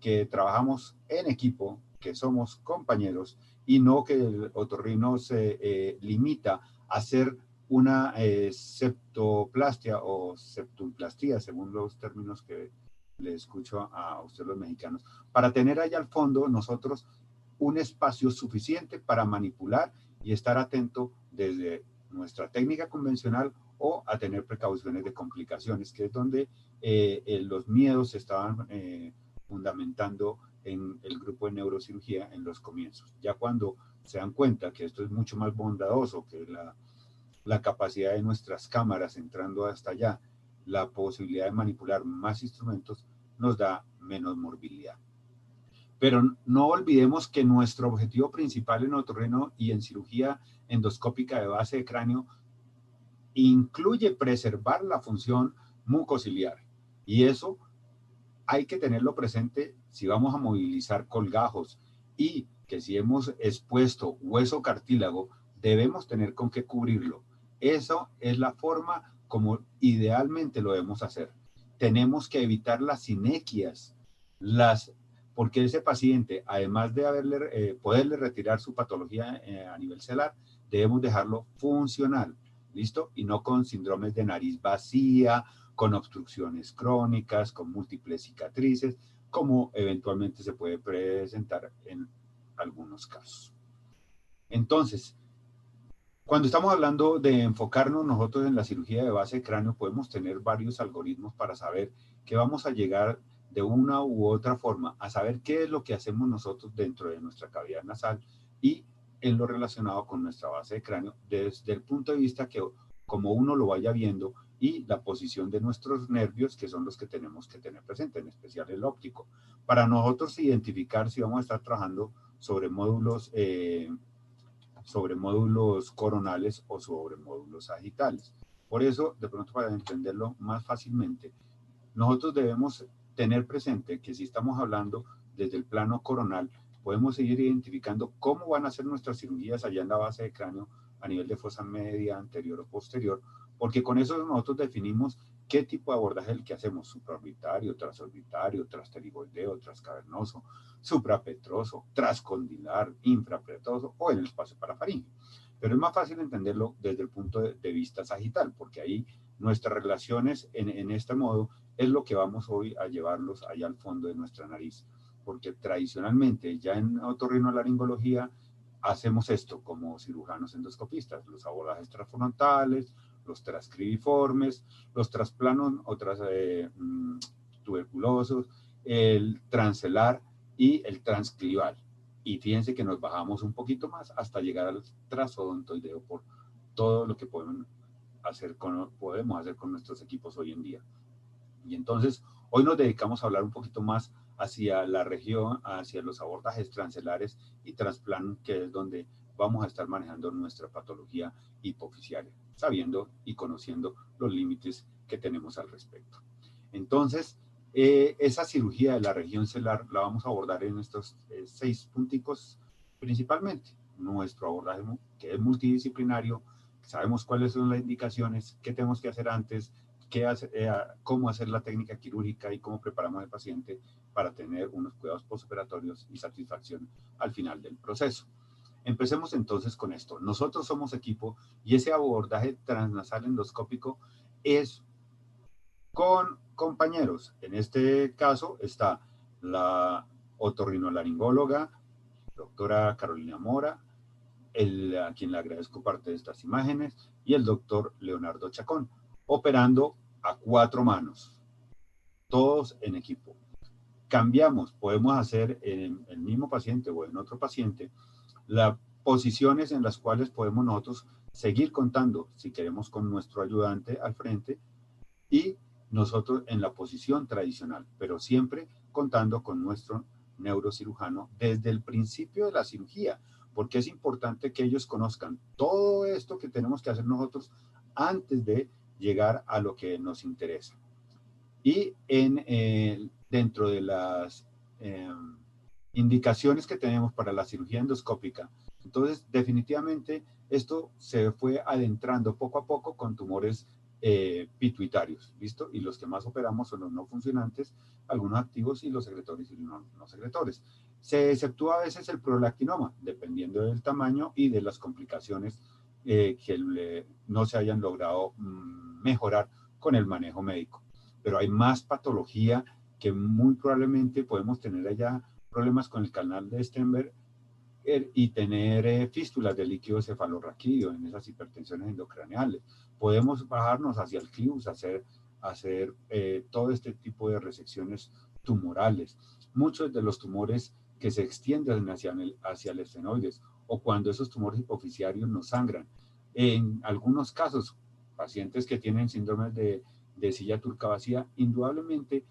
que trabajamos en equipo, que somos compañeros y no que el otorrino se eh, limita a hacer una eh, septoplastia o septumplastía, según los términos que le escucho a ustedes los mexicanos, para tener allá al fondo nosotros un espacio suficiente para manipular y estar atento desde nuestra técnica convencional o a tener precauciones de complicaciones, que es donde eh, los miedos se estaban fundamentando en el grupo de neurocirugía en los comienzos. Ya cuando se dan cuenta que esto es mucho más bondadoso, que la, la capacidad de nuestras cámaras entrando hasta allá, la posibilidad de manipular más instrumentos, nos da menos morbilidad. Pero no olvidemos que nuestro objetivo principal en otorrino y en cirugía endoscópica de base de cráneo incluye preservar la función mucociliar. Y eso hay que tenerlo presente si vamos a movilizar colgajos y que si hemos expuesto hueso cartílago, debemos tener con qué cubrirlo. Eso es la forma como idealmente lo debemos hacer. Tenemos que evitar las inequias, las, porque ese paciente, además de eh, poderle retirar su patología eh, a nivel celular, debemos dejarlo funcional, ¿listo? Y no con síndromes de nariz vacía, con obstrucciones crónicas, con múltiples cicatrices, como eventualmente se puede presentar en algunos casos. Entonces, cuando estamos hablando de enfocarnos nosotros en la cirugía de base de cráneo, podemos tener varios algoritmos para saber que vamos a llegar de una u otra forma a saber qué es lo que hacemos nosotros dentro de nuestra cavidad nasal y en lo relacionado con nuestra base de cráneo desde el punto de vista que como uno lo vaya viendo y la posición de nuestros nervios, que son los que tenemos que tener presente, en especial el óptico. Para nosotros identificar si vamos a estar trabajando sobre módulos, eh, sobre módulos coronales o sobre módulos sagitales. Por eso, de pronto para entenderlo más fácilmente, nosotros debemos tener presente que si estamos hablando desde el plano coronal, podemos seguir identificando cómo van a ser nuestras cirugías allá en la base de cráneo a nivel de fosa media, anterior o posterior, porque con eso nosotros definimos qué tipo de abordaje es el que hacemos, supraorbitario, trasorbitario, trasterigordeo, trascavernoso, suprapetroso, trascondilar, infrapetroso o en el espacio parafaríngeo. Pero es más fácil entenderlo desde el punto de, vista sagital, porque ahí nuestras relaciones en, en este modo es lo que vamos hoy a llevarlos allá al fondo de nuestra nariz, porque tradicionalmente ya en otorrinolaringología hacemos esto como cirujanos endoscopistas, los abordajes transfrontales, los transcribiformes, los trasplanos o eh, mm, tuberculosos, el transelar y el transclival. Y fíjense que nos bajamos un poquito más hasta llegar al trasodontoideo por todo lo que podemos hacer con, podemos hacer con nuestros equipos hoy en día. Y entonces, hoy nos dedicamos a hablar un poquito más hacia la región, hacia los abordajes transelares y transplan, que es donde vamos a estar manejando nuestra patología hipoficiaria, sabiendo y conociendo los límites que tenemos al respecto. Entonces, eh, esa cirugía de la región celular la vamos a abordar en estos eh, seis punticos principalmente. Nuestro abordaje que es multidisciplinario, sabemos cuáles son las indicaciones, qué tenemos que hacer antes, qué eh, cómo hacer la técnica quirúrgica y cómo preparamos al paciente para tener unos cuidados postoperatorios y satisfacción al final del proceso. Empecemos entonces con esto. Nosotros somos equipo y ese abordaje transnasal endoscópico es con compañeros. En este caso está la otorrinolaringóloga, doctora Carolina Mora, el, a quien le agradezco parte de estas imágenes, y el doctor Leonardo Chacón, operando a cuatro manos, todos en equipo. Cambiamos, podemos hacer en el mismo paciente o en otro paciente las posiciones en las cuales podemos nosotros seguir contando, si queremos, con nuestro ayudante al frente y nosotros en la posición tradicional, pero siempre contando con nuestro neurocirujano desde el principio de la cirugía, porque es importante que ellos conozcan todo esto que tenemos que hacer nosotros antes de llegar a lo que nos interesa. Y en, dentro de las em, indicaciones que tenemos para la cirugía endoscópica, entonces definitivamente esto se fue adentrando poco a poco con tumores eh, pituitarios, ¿listo? Y los que más operamos son los no funcionantes, algunos activos y los secretores y no, no secretores. Se exceptúa a veces el prolactinoma, dependiendo del tamaño y de las complicaciones eh, que no se hayan logrado mm, mejorar con el manejo médico. Pero hay más patología que muy probablemente podemos tener allá problemas con el canal de Stenberg eh, y tener eh, fístulas de líquido cefalorraquídeo en esas hipertensiones endocraneales. Podemos bajarnos hacia el CLIUS, hacer, hacer todo este tipo de resecciones tumorales. Muchos de los tumores que se extienden hacia el, hacia el esfenoides o cuando esos tumores hipoficiarios no sangran. En algunos casos, pacientes que tienen síndromes de, de silla turca vacía, indudablemente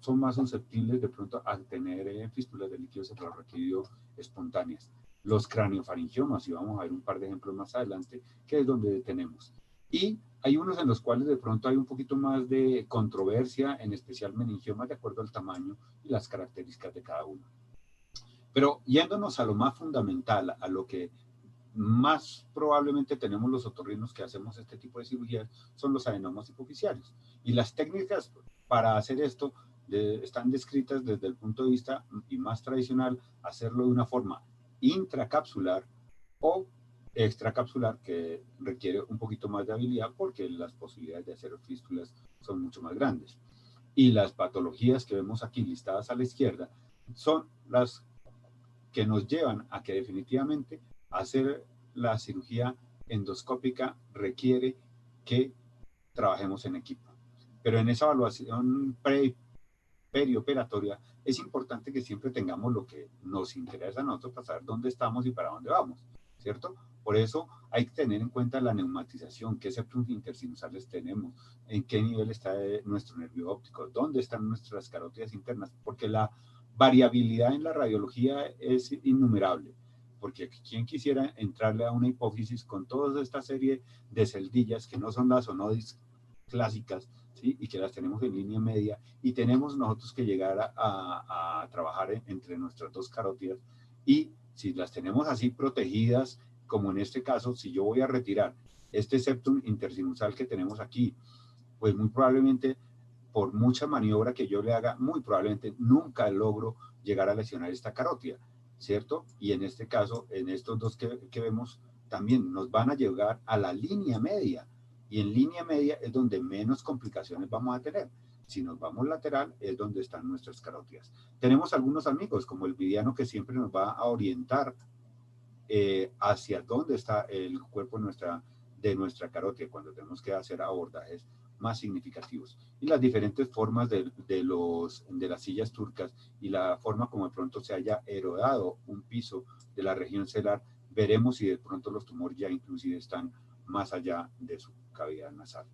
son más susceptibles de pronto a tener eh, fístulas de líquido cefalorraquídeo espontáneas. Los craniofaringiomas, y vamos a ver un par de ejemplos más adelante, que es donde tenemos. Y hay unos en los cuales de pronto hay un poquito más de controversia, en especial meningiomas, de acuerdo al tamaño y las características de cada uno. Pero yéndonos a lo más fundamental, a lo que más probablemente tenemos los otorrinos que hacemos este tipo de cirugías, son los adenomas hipoficiarios. Y las técnicas para hacer esto están descritas desde el punto de vista y más tradicional, hacerlo de una forma intracapsular o extracapsular que requiere un poquito más de habilidad porque las posibilidades de hacer fístulas son mucho más grandes. Y las patologías que vemos aquí listadas a la izquierda son las que nos llevan a que definitivamente hacer la cirugía endoscópica requiere que trabajemos en equipo. Pero en esa evaluación pre, perioperatoria es importante que siempre tengamos lo que nos interesa a nosotros para saber dónde estamos y para dónde vamos. ¿cierto? Por eso hay que tener en cuenta la neumatización, qué septos intersinusales tenemos, en qué nivel está nuestro nervio óptico, dónde están nuestras carótidas internas, porque la variabilidad en la radiología es innumerable, porque quien quisiera entrarle a una hipófisis con toda esta serie de celdillas que no son las onodis clásicas, ¿sí? y que las tenemos en línea media, y tenemos nosotros que llegar a, trabajar entre nuestras dos carótidas, y si las tenemos así protegidas como en este caso, si yo voy a retirar este septum intersinusal que tenemos aquí, pues muy probablemente por mucha maniobra que yo le haga, muy probablemente nunca logro llegar a lesionar esta carótida, ¿cierto? Y en este caso, en estos dos que, que vemos, también nos van a llegar a la línea media. Y en línea media es donde menos complicaciones vamos a tener. Si nos vamos lateral es donde están nuestras carótidas. Tenemos algunos amigos como el vidiano que siempre nos va a orientar eh, hacia dónde está el cuerpo nuestra, de nuestra carótida cuando tenemos que hacer abordajes más significativos. Y las diferentes formas de, de, los, de las sillas turcas y la forma como de pronto se haya erodado un piso de la región celar, veremos si de pronto los tumores ya inclusive están más allá de su cavidad nasal.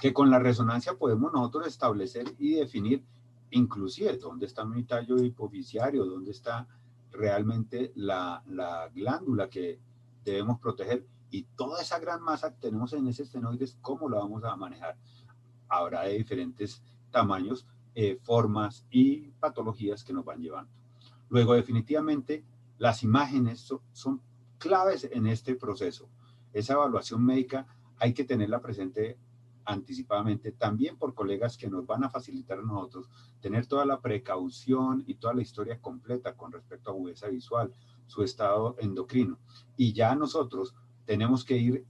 Que con la resonancia podemos nosotros establecer y definir inclusive dónde está mi tallo hipoficiario, dónde está realmente la, la, glándula que debemos proteger. Y toda esa gran masa que tenemos en ese estenoides, ¿cómo la vamos a manejar? Habrá de diferentes tamaños, eh, formas y patologías que nos van llevando. Luego, definitivamente, las imágenes son, son claves en este proceso. Esa evaluación médica hay que tenerla presente anticipadamente, también por colegas que nos van a facilitar a nosotros tener toda la precaución y toda la historia completa con respecto a agudeza visual, su estado endocrino. Y ya nosotros tenemos que ir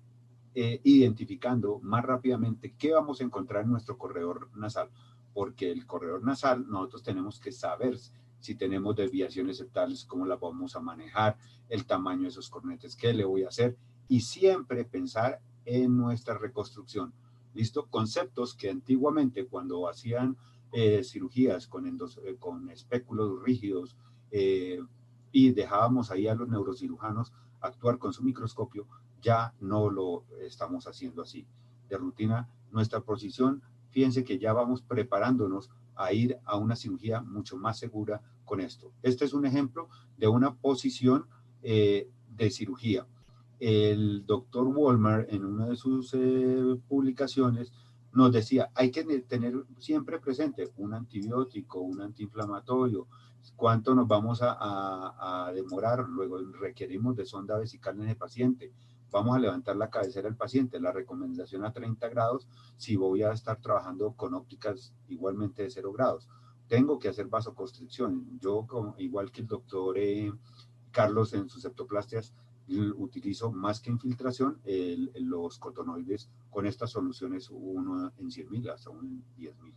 eh, identificando más rápidamente qué vamos a encontrar en nuestro corredor nasal, porque el corredor nasal nosotros tenemos que saber si tenemos desviaciones septales, cómo las vamos a manejar, el tamaño de esos cornetes, qué le voy a hacer, y siempre pensar en nuestra reconstrucción ¿listo? Conceptos que antiguamente cuando hacían eh, cirugías con, endos, eh, con espéculos rígidos eh, y dejábamos ahí a los neurocirujanos actuar con su microscopio, ya no lo estamos haciendo así. De rutina, nuestra posición, fíjense que ya vamos preparándonos a ir a una cirugía mucho más segura con esto. Este es un ejemplo de una posición de cirugía el doctor Walmer en una de sus eh, publicaciones nos decía, hay que tener siempre presente un antibiótico, un antiinflamatorio, cuánto nos vamos a, demorar, luego requerimos de sonda vesical en el paciente, vamos a levantar la cabecera del paciente, la recomendación a 30 grados, si voy a estar trabajando con ópticas igualmente de 0 grados. Tengo que hacer vasoconstricción. Yo, como, igual que el doctor eh, Carlos en sus septoplastias, utilizo más que infiltración los cotonoides con estas soluciones uno en 100 mil hasta un en 10 mil.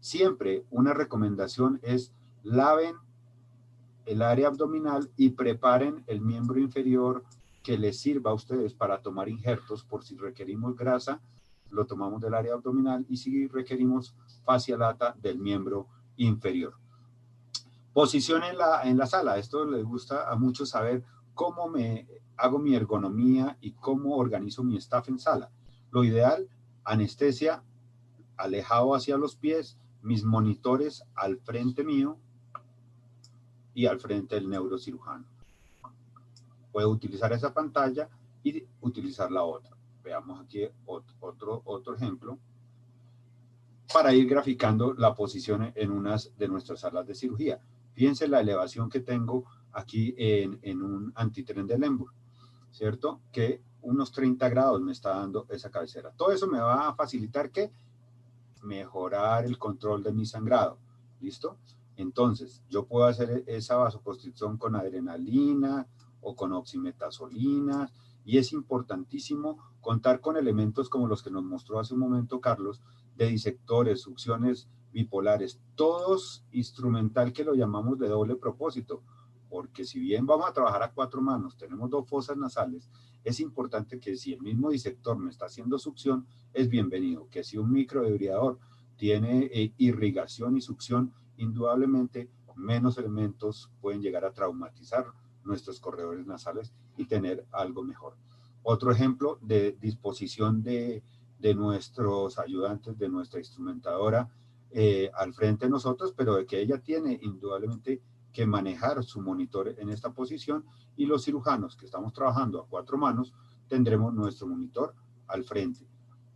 Siempre una recomendación es laven el área abdominal y preparen el miembro inferior que les sirva a ustedes para tomar injertos por si requerimos grasa, lo tomamos del área abdominal y si requerimos fascia lata del miembro inferior. Posición en la, en la sala. Esto les gusta a muchos saber cómo me hago mi ergonomía y cómo organizo mi staff en sala. Lo ideal, anestesia alejado hacia los pies, mis monitores al frente mío y al frente del neurocirujano. Puedo utilizar esa pantalla y utilizar la otra. Veamos aquí otro, otro ejemplo para ir graficando la posición en unas de nuestras salas de cirugía. Fíjense la elevación que tengo aquí en, un antitren de Lemburg, ¿cierto? Que unos 30 grados me está dando esa cabecera. Todo eso me va a facilitar que mejorar el control de mi sangrado, ¿listo? Entonces, yo puedo hacer esa vasoconstricción con adrenalina o con oximetazolina y es importantísimo contar con elementos como los que nos mostró hace un momento Carlos, de disectores, succiones bipolares, todos instrumental que lo llamamos de doble propósito, porque si bien vamos a trabajar a cuatro manos, tenemos dos fosas nasales, es importante que si el mismo disector me está haciendo succión, es bienvenido, que si un microdebridador tiene eh, irrigación y succión, indudablemente menos elementos pueden llegar a traumatizar nuestros corredores nasales y tener algo mejor. Otro ejemplo de disposición de, de nuestros ayudantes, de nuestra instrumentadora eh, al frente de nosotros, pero de que ella tiene indudablemente que manejar su monitor en esta posición y los cirujanos que estamos trabajando a cuatro manos tendremos nuestro monitor al frente.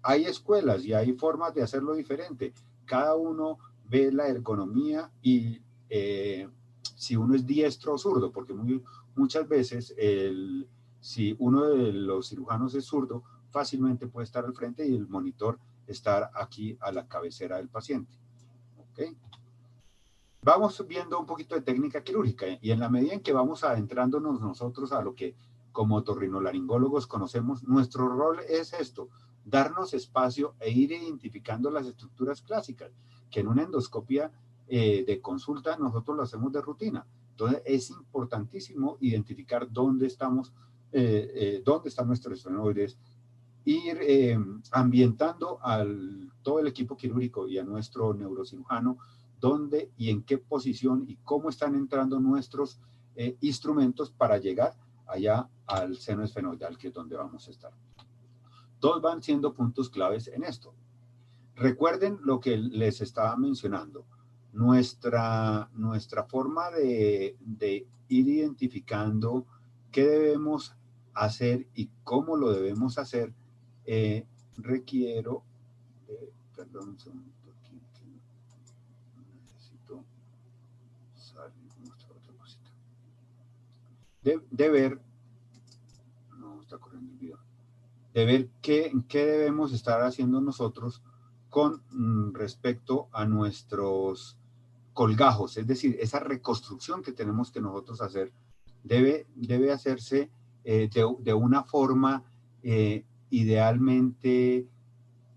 Hay escuelas y hay formas de hacerlo diferente. Cada uno ve la ergonomía y eh, si uno es diestro o zurdo, porque muchas veces el, si uno de los cirujanos es zurdo, fácilmente puede estar al frente y el monitor estar aquí a la cabecera del paciente. ¿Okay? Vamos viendo un poquito de técnica quirúrgica y en la medida en que vamos adentrándonos nosotros a lo que como otorrinolaringólogos conocemos, nuestro rol es esto, darnos espacio e ir identificando las estructuras clásicas, que en una endoscopia eh, de consulta nosotros lo hacemos de rutina. Entonces es importantísimo identificar dónde estamos, eh, eh, dónde están nuestros estenoides, ir ambientando al todo el equipo quirúrgico y a nuestro neurocirujano dónde y en qué posición y cómo están entrando nuestros instrumentos para llegar allá al seno esfenoidal, que es donde vamos a estar. Todos van siendo puntos claves en esto. Recuerden lo que les estaba mencionando. Nuestra, nuestra forma de, ir identificando qué debemos hacer y cómo lo debemos hacer, eh, requiero, perdón un segundo, aquí, necesito salir, mostrar otra cosita, de, de ver de ver qué, qué debemos estar haciendo nosotros con mm, respecto a nuestros colgajos, es decir, esa reconstrucción que tenemos que nosotros hacer debe, debe hacerse eh, de, una forma eh, idealmente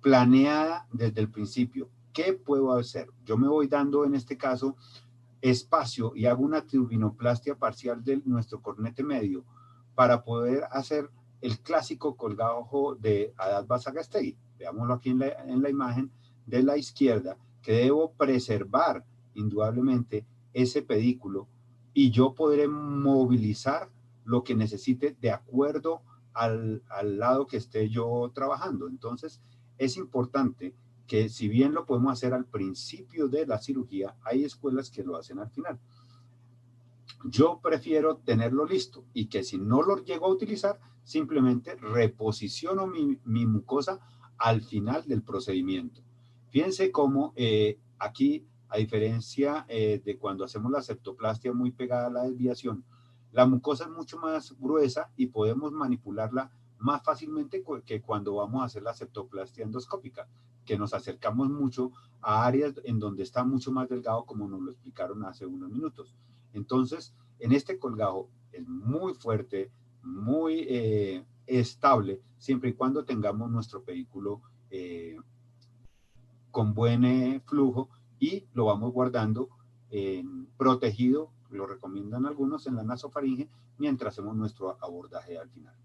planeada desde el principio. ¿Qué puedo hacer? Yo me voy dando en este caso espacio y hago una turbinoplastia parcial de nuestro cornete medio para poder hacer el clásico colgajo de Adad Basagastegui. Veámoslo aquí en la, en la imagen de la izquierda, que debo preservar indudablemente ese pedículo y yo podré movilizar lo que necesite de acuerdo al, al, lado que esté yo trabajando. Entonces, es importante que si bien lo podemos hacer al principio de la cirugía, hay escuelas que lo hacen al final. Yo prefiero tenerlo listo y que si no lo llego a utilizar, simplemente reposiciono mi, mucosa al final del procedimiento. Fíjense cómo eh, aquí, a diferencia eh, de cuando hacemos la septoplastia muy pegada a la desviación, la mucosa es mucho más gruesa y podemos manipularla más fácilmente que cuando vamos a hacer la septoplastia endoscópica, que nos acercamos mucho a áreas en donde está mucho más delgado, como nos lo explicaron hace unos minutos. Entonces, en este colgajo es muy fuerte, muy eh, estable, siempre y cuando tengamos nuestro vehículo eh, con buen flujo y lo vamos guardando protegido, lo recomiendan algunos en la nasofaringe, mientras hacemos nuestro abordaje al final.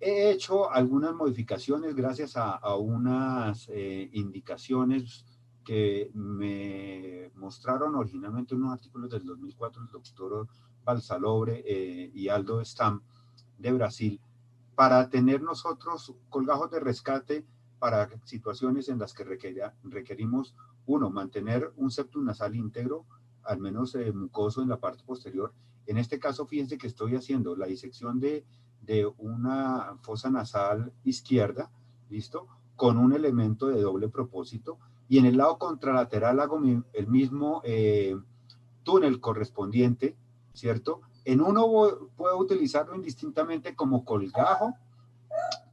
He hecho algunas modificaciones gracias a, a unas indicaciones que me mostraron originalmente unos artículos del 2004 el doctor Balsalobre eh, y Aldo Stam de Brasil, para tener nosotros colgajos de rescate para situaciones en las que requerimos, uno, mantener un septum nasal íntegro, al menos eh, mucoso en la parte posterior. En este caso, fíjense que estoy haciendo la disección de, de una fosa nasal izquierda, ¿listo? Con un elemento de doble propósito. Y en el lado contralateral hago el mismo eh, túnel correspondiente ¿cierto? En uno puedo utilizarlo indistintamente como colgajo,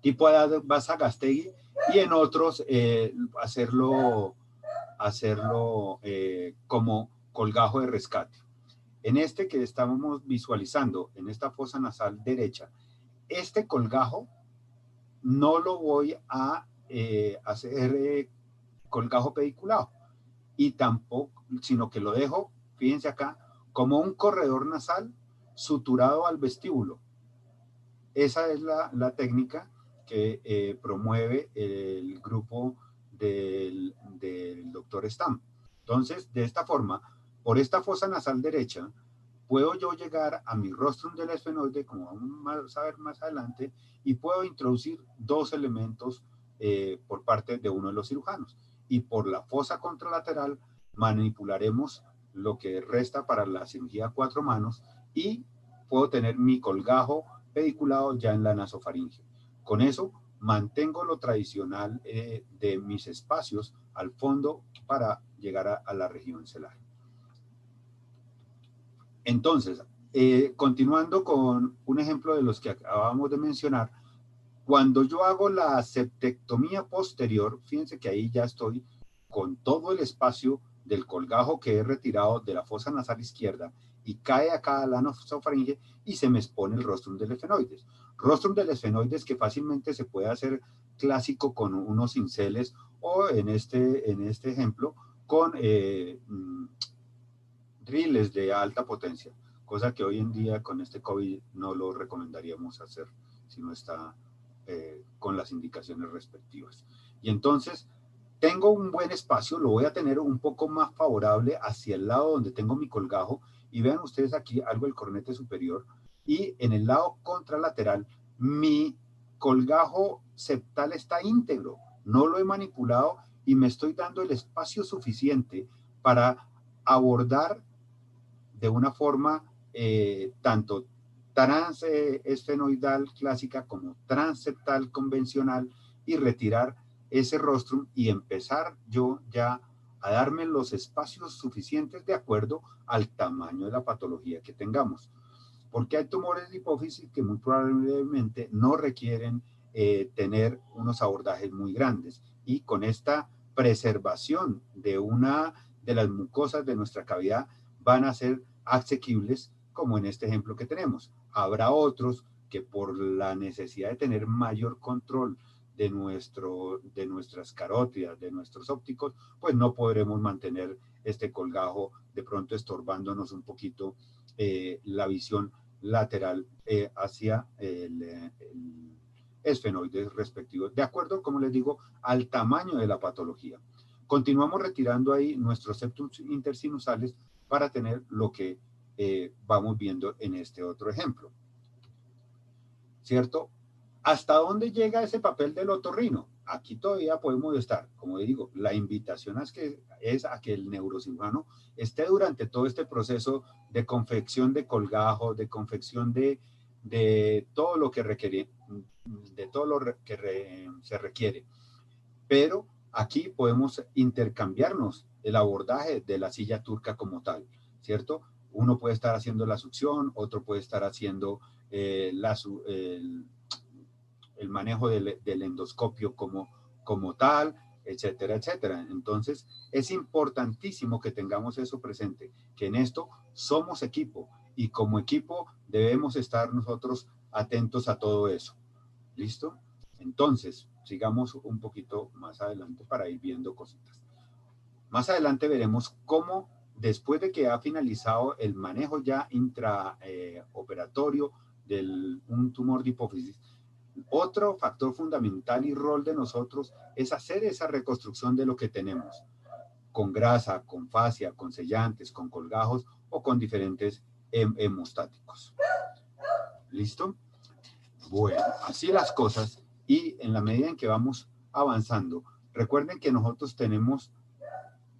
tipo de Basagastegui, y en otros eh, hacerlo, hacerlo eh, como colgajo de rescate. En este que estamos visualizando, en esta fosa nasal derecha, este colgajo no lo voy a eh, hacer colgajo pediculado y tampoco, sino que lo dejo, fíjense acá, como un corredor nasal suturado al vestíbulo. Esa es la, técnica eh, promueve el grupo del, doctor Stam. Entonces, de esta forma, por esta fosa nasal derecha, puedo yo llegar a mi rostrum del esfenoide, como vamos a ver más adelante, y puedo introducir dos elementos eh, por parte de uno de los cirujanos. Y por la fosa contralateral manipularemos lo que resta para la cirugía cuatro manos y puedo tener mi colgajo pediculado ya en la nasofaringe. Con eso mantengo lo tradicional eh, de mis espacios al fondo para llegar a, la región celar. Entonces, eh, continuando con un ejemplo de los que acabamos de mencionar, cuando yo hago la septectomía posterior, fíjense que ahí ya estoy con todo el espacio del colgajo que he retirado de la fosa nasal izquierda y cae acá a la nasofaringe y se me expone el rostrum del esfenoides. Rostrum del esfenoides que fácilmente se puede hacer clásico con unos cinceles o en este, en este ejemplo con eh, mm, drills de alta potencia, cosa que hoy en día con este COVID no lo recomendaríamos hacer si no está eh, con las indicaciones respectivas. Y entonces tengo un buen espacio, lo voy a tener un poco más favorable hacia el lado donde tengo mi colgajo y vean ustedes aquí algo del cornete superior y en el lado contralateral mi colgajo septal está íntegro, no lo he manipulado y me estoy dando el espacio suficiente para abordar de una forma eh, tanto transesfenoidal clásica como transeptal convencional y retirar ese rostrum y empezar yo ya a darme los espacios suficientes de acuerdo al tamaño de la patología que tengamos. Porque hay tumores de hipófisis que muy probablemente no requieren eh, tener unos abordajes muy grandes. Y con esta preservación de una de las mucosas de nuestra cavidad van a ser asequibles, como en este ejemplo que tenemos. Habrá otros que por la necesidad de tener mayor control de, nuestro, de nuestras carótidas, de nuestros ópticos, pues no podremos mantener este colgajo de pronto estorbándonos un poquito eh, la visión lateral eh, hacia el, el, esfenoide respectivo, de acuerdo, como les digo, al tamaño de la patología. Continuamos retirando ahí nuestros septos intersinusales para tener lo que eh, vamos viendo en este otro ejemplo. ¿Cierto? ¿Hasta dónde llega ese papel del otorrino? Aquí todavía podemos estar. Como digo, la invitación es, que, es a que el neurocirujano esté durante todo este proceso de confección de colgajo, de confección de, de todo lo que requiere, de todo lo que se requiere. Pero aquí podemos intercambiarnos el abordaje de la silla turca como tal, ¿cierto? Uno puede estar haciendo la succión, otro puede estar haciendo eh, la, el, el manejo del, endoscopio como, como tal, etcétera, etcétera. Entonces, es importantísimo que tengamos eso presente, que en esto somos equipo y como equipo debemos estar nosotros atentos a todo eso. ¿Listo? Entonces, sigamos un poquito más adelante para ir viendo cositas. Más adelante veremos cómo después de que ha finalizado el manejo ya intraoperatorio eh, de un tumor de hipófisis, otro factor fundamental y rol de nosotros es hacer esa reconstrucción de lo que tenemos, con grasa, con fascia, con sellantes, con colgajos o con diferentes hemostáticos. ¿Listo? Bueno, así las cosas y en la medida en que vamos avanzando, recuerden que nosotros tenemos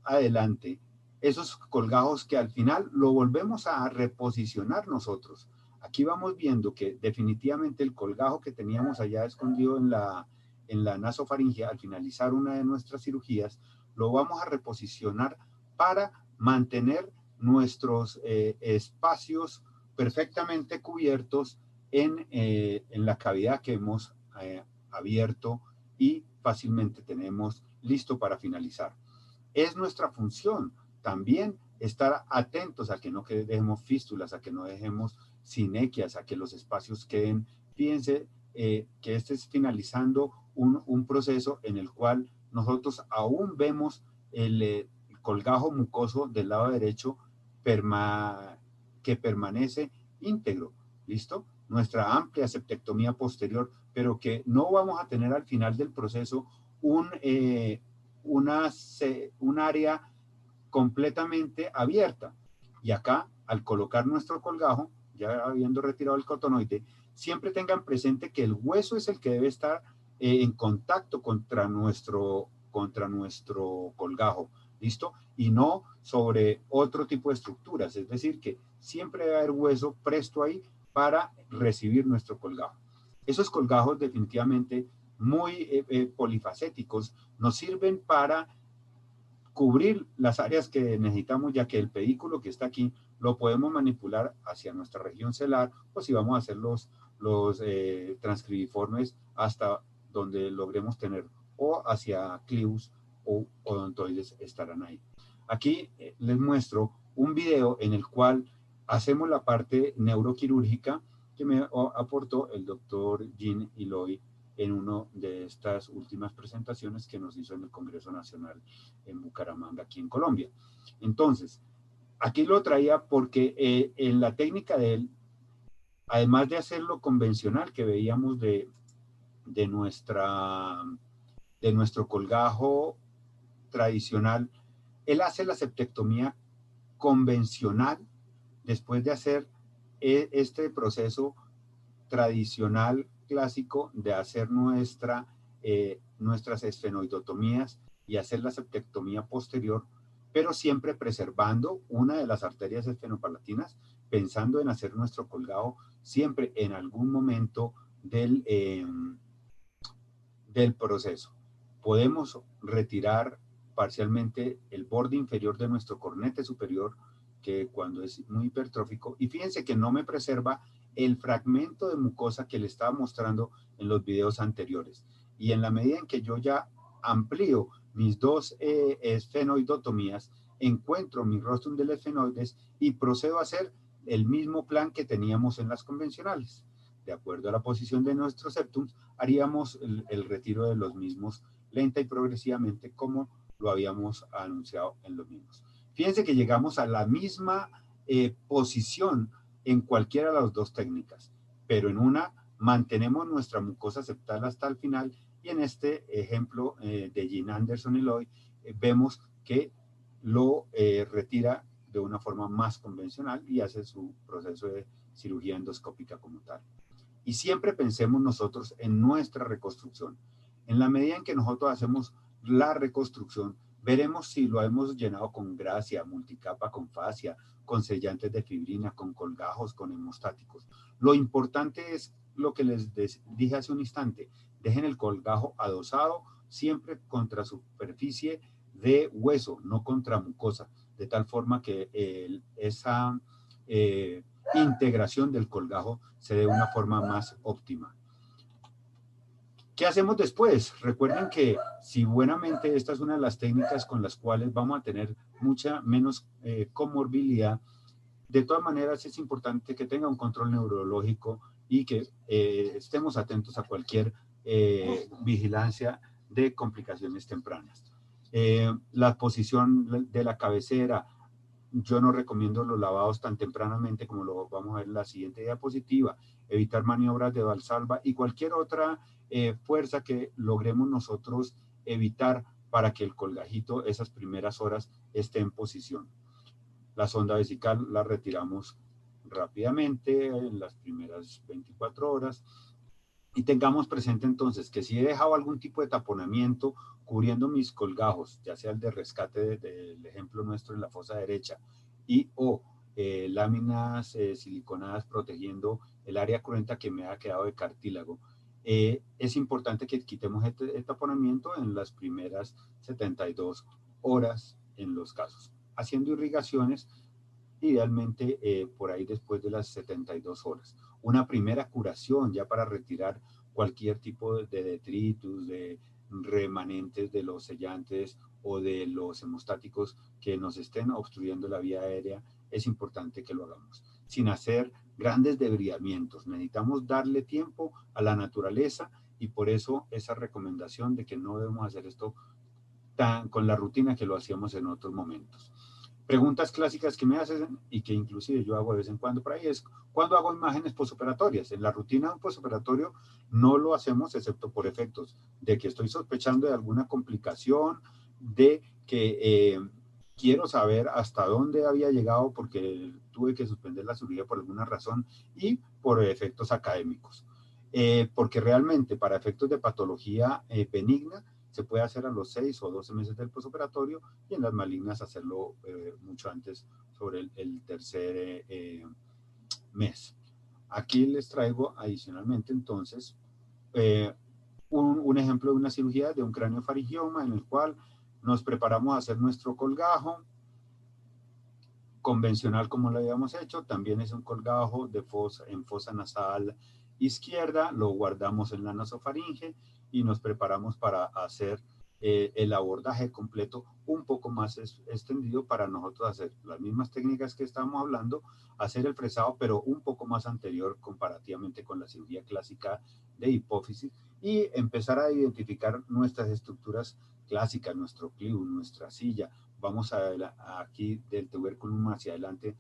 adelante esos colgajos que al final lo volvemos a reposicionar nosotros. Aquí vamos viendo que definitivamente el colgajo que teníamos allá escondido en la, en la nasofaringe al finalizar una de nuestras cirugías, lo vamos a reposicionar para mantener nuestros eh, espacios perfectamente cubiertos en, eh, en, la cavidad que hemos eh, abierto y fácilmente tenemos listo para finalizar. Es nuestra función también estar atentos a que no dejemos fístulas, a que no dejemos sinequias, a que los espacios queden. Fíjense eh, que este es finalizando un, proceso en el cual nosotros aún vemos el, eh, colgajo mucoso del lado derecho que permanece íntegro. ¿Listo? Nuestra amplia septectomía posterior, pero que no vamos a tener al final del proceso un, eh, una, un área completamente abierta. Y acá al colocar nuestro colgajo, ya habiendo retirado el cotonoide, siempre tengan presente que el hueso es el que debe estar eh, en contacto contra nuestro, contra nuestro colgajo, ¿listo? Y no sobre otro tipo de estructuras, es decir, que siempre debe haber hueso presto ahí para recibir nuestro colgajo. Esos colgajos definitivamente muy eh, eh, polifacéticos nos sirven para cubrir las áreas que necesitamos, ya que el pedículo que está aquí lo podemos manipular hacia nuestra región celar o si vamos a hacer los, los eh, transcribiformes hasta donde logremos tener o hacia clius o odontoides estarán ahí. Aquí eh, les muestro un video en el cual hacemos la parte neuroquirúrgica que me aportó el doctor Jean Iloy en una de estas últimas presentaciones que nos hizo en el Congreso Nacional en Bucaramanga, aquí en Colombia. Entonces, aquí lo traía porque eh, en la técnica de él, además de hacerlo convencional que veíamos de, de, nuestra, de nuestro colgajo tradicional, él hace la septectomía convencional después de hacer e, este proceso tradicional clásico de hacer nuestra, eh, nuestras esfenoidotomías y hacer la septectomía posterior, pero siempre preservando una de las arterias esfenopalatinas, pensando en hacer nuestro colgado siempre en algún momento del, em, del proceso. Podemos retirar parcialmente el borde inferior de nuestro cornete superior, que cuando es muy hipertrófico, y fíjense que no me preserva el fragmento de mucosa que le estaba mostrando en los videos anteriores. Y en la medida en que yo ya amplío mis dos eh, esfenoidotomías, encuentro mi rostrum de esfenoides y procedo a hacer el mismo plan que teníamos en las convencionales. De acuerdo a la posición de nuestro septum, haríamos el, retiro de los mismos lenta y progresivamente como lo habíamos anunciado en los mismos. Fíjense que llegamos a la misma eh, posición en cualquiera de las dos técnicas, pero en una mantenemos nuestra mucosa septal hasta el final y en este ejemplo eh, de Jean Anderson y Lloyd eh, vemos que lo eh, retira de una forma más convencional y hace su proceso de cirugía endoscópica como tal. Y siempre pensemos nosotros en nuestra reconstrucción. En la medida en que nosotros hacemos la reconstrucción, veremos si lo hemos llenado con gracia, multicapa, con fascia, con sellantes de fibrina, con colgajos, con hemostáticos. Lo importante es lo que les dije hace un instante. Dejen el colgajo adosado siempre contra superficie de hueso, no contra mucosa, de tal forma que esa eh, integración del colgajo se dé de una forma más óptima. ¿Qué hacemos después? Recuerden que si buenamente esta es una de las técnicas con las cuales vamos a tener mucha menos eh, comorbilidad, de todas maneras es importante que tenga un control neurológico y que eh, estemos atentos a cualquier eh, vigilancia de complicaciones tempranas. la posición de la cabecera, yo no recomiendo los lavados tan tempranamente como lo vamos a ver en la siguiente diapositiva, evitar maniobras de valsalva y cualquier otra eh, fuerza que logremos nosotros evitar para que el colgajito esas primeras horas esté en posición. La sonda vesical la retiramos rápidamente en las primeras 24 horas y tengamos presente entonces que si he dejado algún tipo de taponamiento cubriendo mis colgajos, ya sea el de rescate del ejemplo nuestro en la fosa derecha y o eh, láminas eh, siliconadas protegiendo el área cruenta que me ha quedado de cartílago, eh, es importante que quitemos este, taponamiento en las primeras 72 horas en los casos, haciendo irrigaciones idealmente eh, por ahí después de las 72 horas. Una primera curación ya para retirar cualquier tipo de detritus, de remanentes de los sellantes o de los hemostáticos que nos estén obstruyendo la vía aérea, es importante que lo hagamos, sin hacer grandes debridamientos. Necesitamos darle tiempo a la naturaleza y por eso esa recomendación de que no debemos hacer esto tan, con la rutina que lo hacíamos en otros momentos. Preguntas clásicas que me hacen y que inclusive yo hago de vez en cuando por ahí es, ¿cuándo hago imágenes posoperatorias? En la rutina de un posoperatorio no lo hacemos excepto por efectos de que estoy sospechando de alguna complicación, de que eh, quiero saber hasta dónde había llegado porque tuve que suspender la cirugía por alguna razón y por efectos académicos. Eh, porque realmente para efectos de patología eh, benigna se puede hacer a los 6 o 12 meses del posoperatorio y en las malignas hacerlo eh, mucho antes, sobre el, tercer mes. Aquí les traigo adicionalmente entonces un, un, ejemplo de una cirugía de un cráneo faringioma en el cual nos preparamos a hacer nuestro colgajo convencional como lo habíamos hecho. También es un colgajo de fosa, en fosa nasal izquierda. Lo guardamos en la nasofaringe y nos preparamos para hacer eh, el abordaje completo un poco más extendido para nosotros hacer las mismas técnicas que estamos hablando, hacer el fresado, pero un poco más anterior comparativamente con la cirugía clásica de hipófisis y empezar a identificar nuestras estructuras clásica, nuestro club, nuestra silla. Vamos a, aquí del tubérculo hacia adelante,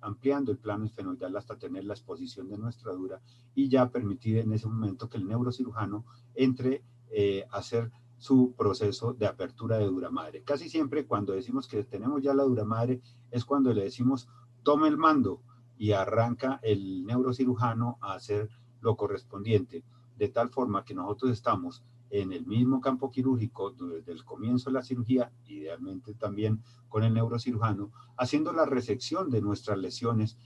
ampliando el plano esfenoidal hasta tener la exposición de nuestra dura y ya permitir en ese momento que el neurocirujano entre eh, a hacer su proceso de apertura de dura madre. Casi siempre cuando decimos que tenemos ya la dura madre es cuando le decimos tome el mando y arranca el neurocirujano a hacer lo correspondiente, de tal forma que nosotros estamos en el mismo campo quirúrgico desde el comienzo de la cirugía, idealmente también con el neurocirujano, haciendo la resección de nuestras lesiones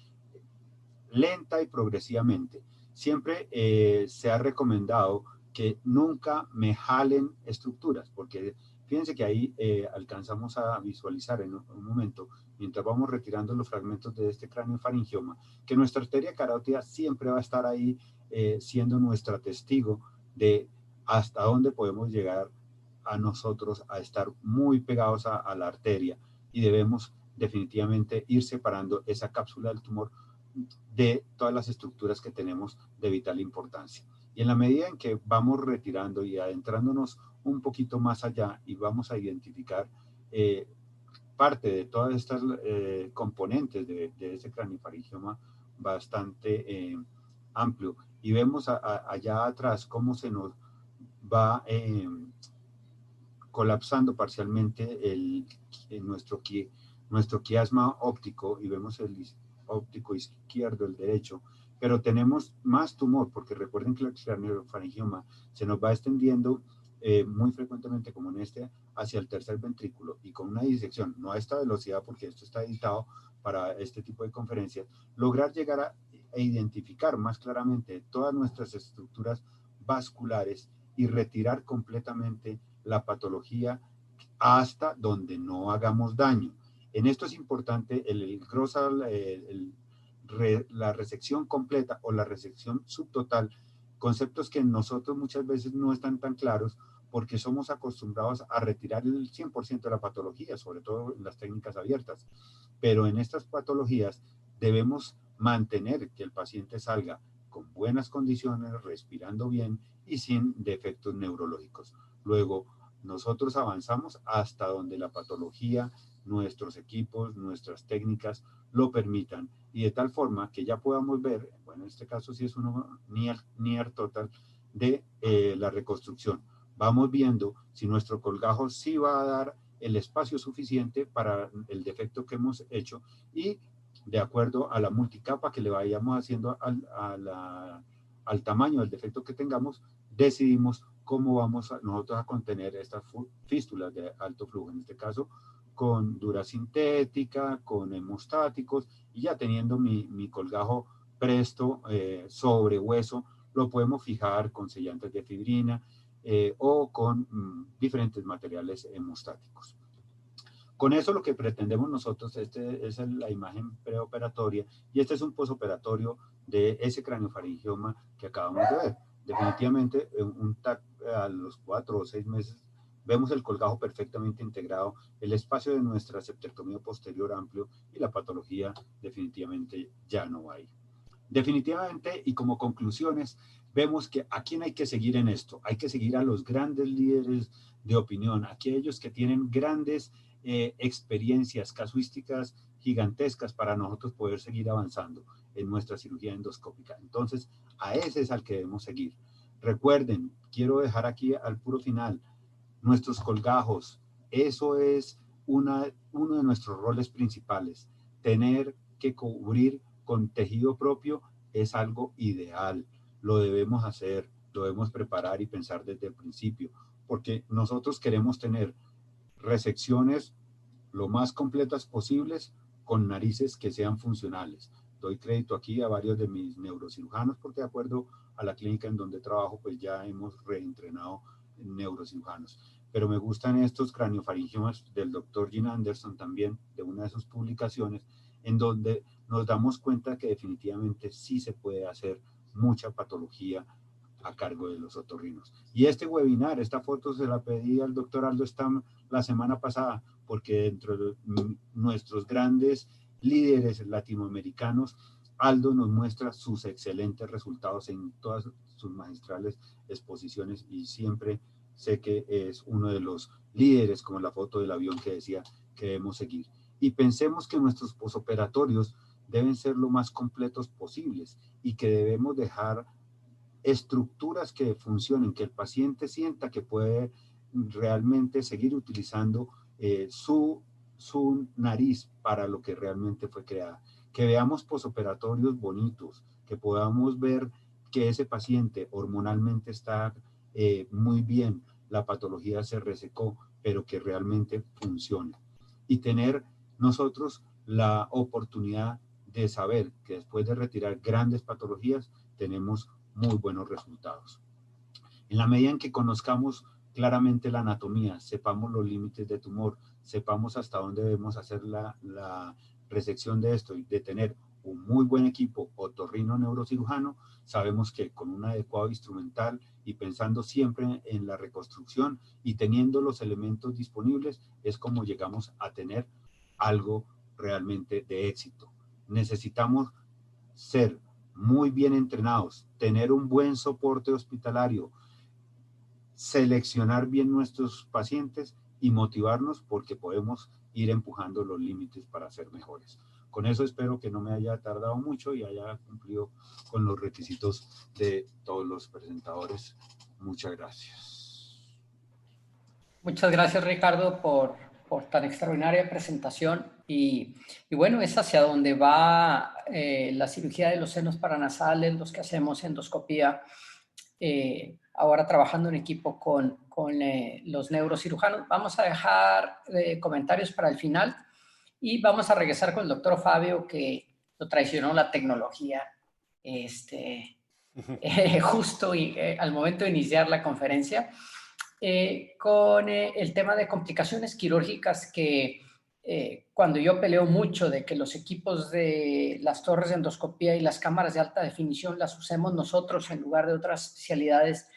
lenta y progresivamente. Siempre eh, se ha recomendado que nunca me jalen estructuras, porque fíjense que ahí eh, alcanzamos a visualizar en un, momento, mientras vamos retirando los fragmentos de este cráneo faringioma, que nuestra arteria carótida siempre va a estar ahí eh, siendo nuestra testigo de hasta dónde podemos llegar a nosotros a estar muy pegados a, la arteria y debemos definitivamente ir separando esa cápsula del tumor de todas las estructuras que tenemos de vital importancia. Y en la medida en que vamos retirando y adentrándonos un poquito más allá y vamos a identificar eh, parte de todas estas eh, componentes de, de ese cranifaringioma bastante eh, amplio y vemos allá atrás cómo se nos va eh, colapsando parcialmente el, nuestro, nuestro quiasma óptico y vemos el óptico izquierdo, el derecho, pero tenemos más tumor porque recuerden que el craneofaringioma se nos va extendiendo eh, muy frecuentemente como en este hacia el tercer ventrículo y con una disección, no a esta velocidad porque esto está editado para este tipo de conferencias, lograr llegar a, a identificar más claramente todas nuestras estructuras vasculares y retirar completamente la patología hasta donde no hagamos daño. En esto es importante el, el, la resección completa o la resección subtotal, conceptos que nosotros muchas veces no están tan claros porque somos acostumbrados a retirar el 100% de la patología, sobre todo en las técnicas abiertas. Pero en estas patologías debemos mantener que el paciente salga con buenas condiciones, respirando bien y sin defectos neurológicos. Luego, nosotros avanzamos hasta donde la patología, nuestros equipos, nuestras técnicas lo permitan y de tal forma que ya podamos ver, bueno, en este caso sí es uno near, near total de eh, la reconstrucción. Vamos viendo si nuestro colgajo sí va a dar el espacio suficiente para el defecto que hemos hecho y de acuerdo a la multicapa que le vayamos haciendo al, al tamaño del defecto que tengamos, decidimos cómo vamos a, nosotros a contener estas fístulas de alto flujo, en este caso con dura sintética, con hemostáticos, y ya teniendo mi, colgajo presto eh, sobre hueso, lo podemos fijar con sellantes de fibrina eh, o con mm, diferentes materiales hemostáticos. Con eso lo que pretendemos nosotros, este es la imagen preoperatoria y este es un posoperatorio de ese craniofaringioma que acabamos de ver. Definitivamente, un TAC a los cuatro o seis meses, vemos el colgajo perfectamente integrado, el espacio de nuestra septectomía posterior amplio y la patología definitivamente ya no hay. Definitivamente, y como conclusiones, vemos que a quién hay que seguir en esto. Hay que seguir a los grandes líderes de opinión, aquellos que tienen grandes eh, experiencias casuísticas gigantescas para nosotros poder seguir avanzando en nuestra cirugía endoscópica. Entonces, a ese es al que debemos seguir. Recuerden, quiero dejar aquí al puro final, nuestros colgajos, eso es una, uno de nuestros roles principales. Tener que cubrir con tejido propio es algo ideal. Lo debemos hacer, lo debemos preparar y pensar desde el principio, porque nosotros queremos tener resecciones lo más completas posibles con narices que sean funcionales. Doy crédito aquí a varios de mis neurocirujanos porque de acuerdo a la clínica en donde trabajo, pues ya hemos reentrenado neurocirujanos. Pero me gustan estos craniofaringiomas del doctor Gene Anderson también, de una de sus publicaciones, en donde nos damos cuenta que definitivamente sí se puede hacer mucha patología a cargo de los otorrinos. Y este webinar, esta foto se la pedí al doctor Aldo Stam la semana pasada, porque dentro de nuestros grandes líderes latinoamericanos, Aldo nos muestra sus excelentes resultados en todas sus magistrales exposiciones y siempre sé que es uno de los líderes, como la foto del avión que decía que debemos seguir. Y pensemos que nuestros posoperatorios deben ser lo más completos posibles y que debemos dejar estructuras que funcionen, que el paciente sienta que puede realmente seguir utilizando eh, su, su nariz para lo que realmente fue creada. Que veamos posoperatorios bonitos, que podamos ver que ese paciente hormonalmente está eh, muy bien, la patología se resecó, pero que realmente funcione. Y tener nosotros la oportunidad de saber que después de retirar grandes patologías tenemos muy buenos resultados. En la medida en que conozcamos claramente la anatomía, sepamos los límites de tumor, sepamos hasta dónde debemos hacer la, la resección de esto y de tener un muy buen equipo otorrino neurocirujano, sabemos que con un adecuado instrumental y pensando siempre en la reconstrucción y teniendo los elementos disponibles, es como llegamos a tener algo realmente de éxito. Necesitamos ser muy bien entrenados, tener un buen soporte hospitalario, seleccionar bien nuestros pacientes y motivarnos porque podemos ir empujando los límites para ser mejores. Con eso espero que no me haya tardado mucho y haya cumplido con los requisitos de todos los presentadores. Muchas gracias. Muchas gracias Ricardo por, por tan extraordinaria presentación y, y, bueno, es hacia donde va eh, la cirugía de los senos paranasales, los que hacemos endoscopía, eh, ahora trabajando en equipo con, con eh, los neurocirujanos. Vamos a dejar eh, comentarios para el final y vamos a regresar con el doctor Fabio, que lo traicionó la tecnología este, eh, *laughs* justo y, eh, al momento de iniciar la conferencia, eh, con el tema de complicaciones quirúrgicas que cuando yo peleo mucho de que los equipos de las torres de endoscopía y las cámaras de alta definición las usemos nosotros en lugar de otras especialidades,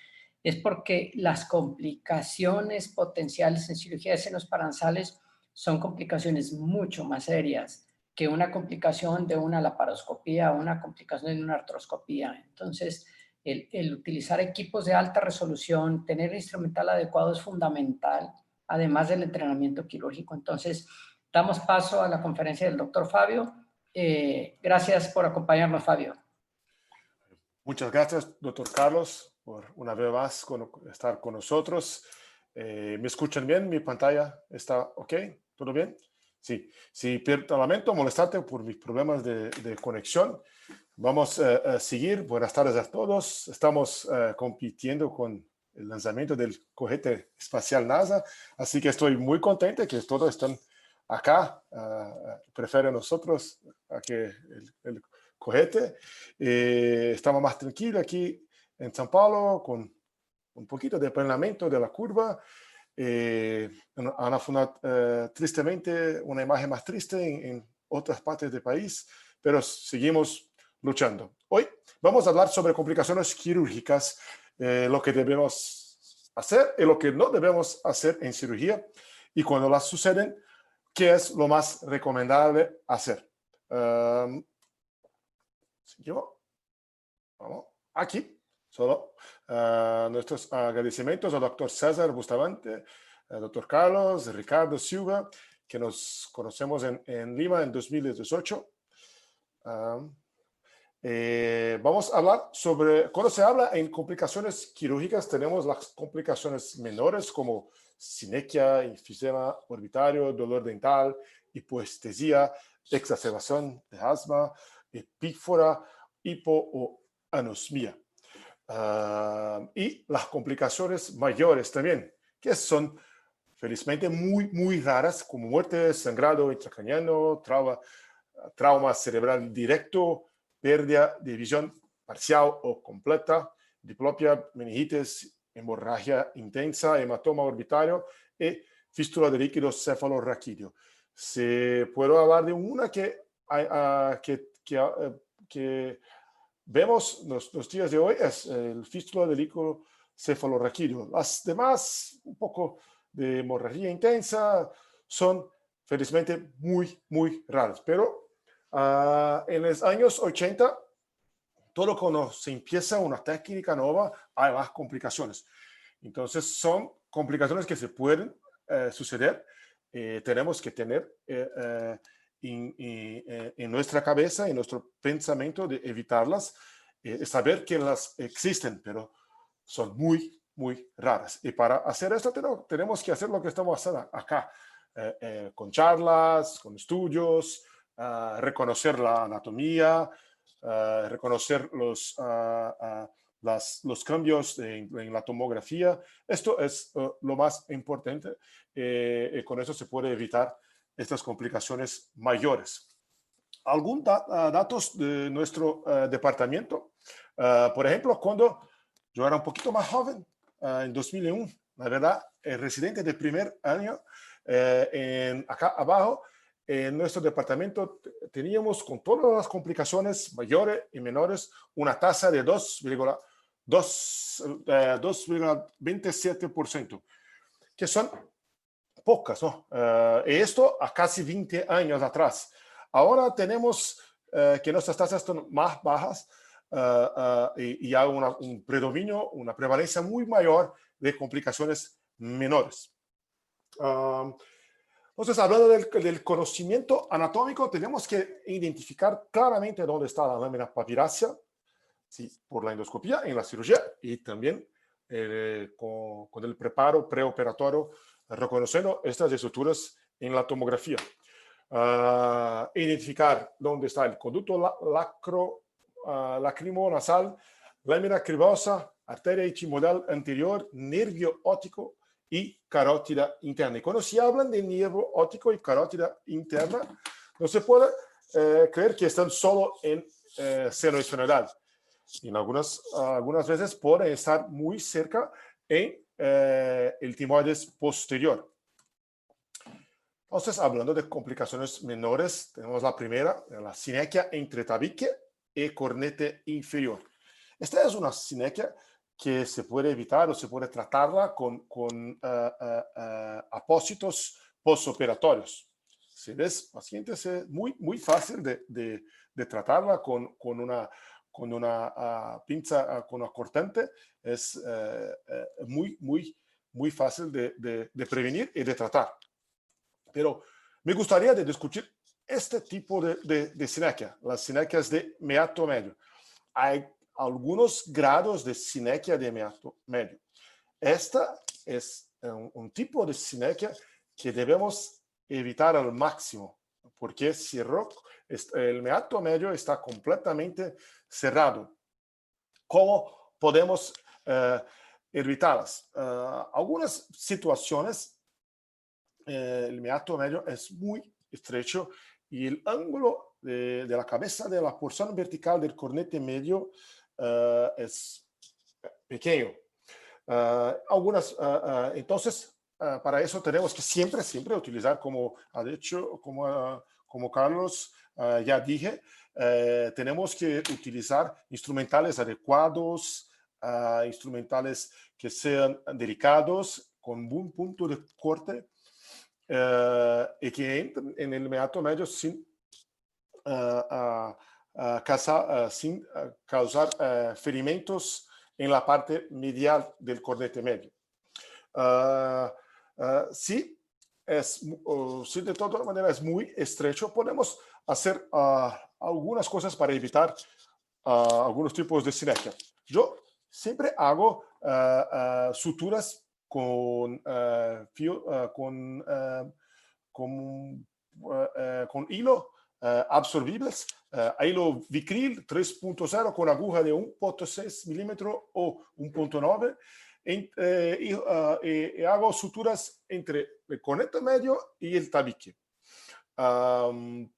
es porque las complicaciones potenciales en cirugía de senos paranasales son complicaciones mucho más serias que una complicación de una laparoscopía o una complicación de una artroscopía. Entonces, el, el, utilizar equipos de alta resolución, tener instrumental adecuado es fundamental, además del entrenamiento quirúrgico. Entonces, damos paso a la conferencia del doctor Fabio. Eh, gracias por acompañarnos, Fabio. Muchas gracias, doctor Carlos, por una vez más con, estar con nosotros. Eh, ¿Me escuchan bien? ¿Mi pantalla está ok? ¿Todo bien? Sí, sí, lamento molestarte por mis problemas de, de conexión. Vamos uh, a seguir. Buenas tardes a todos. Estamos uh, compitiendo con el lanzamiento del cohete espacial NASA, así que estoy muy contento que todos están acá. Uh, prefieren nosotros a que el, el cohete. Eh, estamos más tranquilos aquí en São Paulo con un poquito de aplanamiento de la curva. Eh, han fundado eh, tristemente una imagen más triste en, en, otras partes del país, pero seguimos luchando. Hoy vamos a hablar sobre complicaciones quirúrgicas, eh, lo que debemos hacer y lo que no debemos hacer en cirugía y cuando las suceden, qué es lo más recomendable hacer. Um, vamos, aquí, solo Uh, nuestros agradecimientos al doctor César Bustamante, al doctor Carlos, Ricardo Silva, que nos conocemos en, en Lima en 2018. Uh, eh, vamos a hablar sobre, cuando se habla en complicaciones quirúrgicas, tenemos las complicaciones menores como sinequia, enfisema orbitario, dolor dental, hipoestesia, exacerbación de asma, epífora, hipo o anosmia. Ah, y las complicaciones mayores también, que son felizmente muy, muy raras, como muerte, sangrado intracraniano, trauma, trauma cerebral directo, pérdida de visión parcial o completa, diplopia, meningitis, hemorragia intensa, hematoma orbitario y fístula de líquido cefalorraquídeo. Se puedo hablar de una que, uh, que, que, uh, que vemos los, los, días de hoy, es el fístula de líquido cefalorraquídeo. Las demás, un poco de hemorragia intensa, son felizmente muy, muy raras. Pero uh, en los años 80 todo cuando se empieza una técnica nueva, hay más complicaciones. Entonces, son complicaciones que se pueden eh, suceder. Eh, tenemos que tener eh, eh en, en, en, nuestra cabeza, en nuestro pensamiento de evitarlas, eh, saber que las existen, pero son muy, muy raras. Y para hacer esto tenemos que hacer lo que estamos haciendo acá, eh, con charlas, con estudios, uh, reconocer la anatomía, uh, reconocer los, uh, los cambios en, la tomografía. Esto es lo más importante eh, y con eso se puede evitar estas complicaciones mayores. Algunos da datos de nuestro departamento. por ejemplo, cuando yo era un poquito más joven, en 2001, la verdad, el residente de primer año, eh, en, acá abajo, en nuestro departamento teníamos con todas las complicaciones mayores y menores una tasa de 2,27%, eh, que son pocas, ¿no? Uh, esto a casi 20 años atrás. Ahora tenemos uh, que nuestras tasas están más bajas uh, y, y, hay una, un predominio, una prevalencia muy mayor de complicaciones menores. Um, entonces, hablando del, del, conocimiento anatómico, tenemos que identificar claramente dónde está la lámina papirácea, sí, por la endoscopía, en la cirugía y también eh, con, con, el preparo preoperatorio, reconociendo estas estructuras en la tomografía. Uh, identificar dónde está el conducto lacro, uh, lacrimonasal, lámina cribosa, arteria ichimodal anterior, nervio óptico, y carótida interna. Y cuando se hablan de nervio óptico y carótida interna, no se puede eh, creer que están solo en eh, seno espinal. En algunas, algunas veces pueden estar muy cerca en eh, el timoides posterior. Entonces, hablando de complicaciones menores, tenemos la primera, la sinequia entre tabique y cornete inferior. Esta es una sinequia que se puede evitar o se puede tratarla con, con uh, uh, apósitos postoperatorios. Si ves pacientes es muy, muy fácil de, de, de tratarla con, con, una, con una pinza, con una cortante, es muy, muy, muy fácil de, de, prevenir y de tratar. Pero me gustaría de discutir este tipo de, de, de sinequia, las sinequias de meato medio. Hay algunos grados de sinequia de medio. Esta es un, un, tipo de sinequia que debemos evitar al máximo, porque cerró, el meato medio está completamente cerrado. ¿Cómo podemos uh, evitarlas? Uh, algunas situaciones, uh, el meato medio es muy estrecho y el ángulo de, la cabeza de la porción vertical del cornete medio uh, es pequeño. Uh, algunas, uh, entonces, para eso tenemos que siempre, siempre utilizar, como ha dicho, como, como Carlos ya dije, tenemos que utilizar instrumentales adecuados, instrumentales que sean delicados, con buen punto de corte y que entren en el meato medio sin uh, causar, uh, sin causar ferimentos en la parte medial del cornete medio. si, es, si de todas maneras es muy estrecho, podemos hacer algunas cosas para evitar algunos tipos de sinequia. Yo siempre hago suturas con, fio, con, con, con, hilo absorbibles, hilo vicril 3.0 con aguja de 1.6 milímetros o 1.9 y, hago suturas entre el conector medio y el tabique. Um,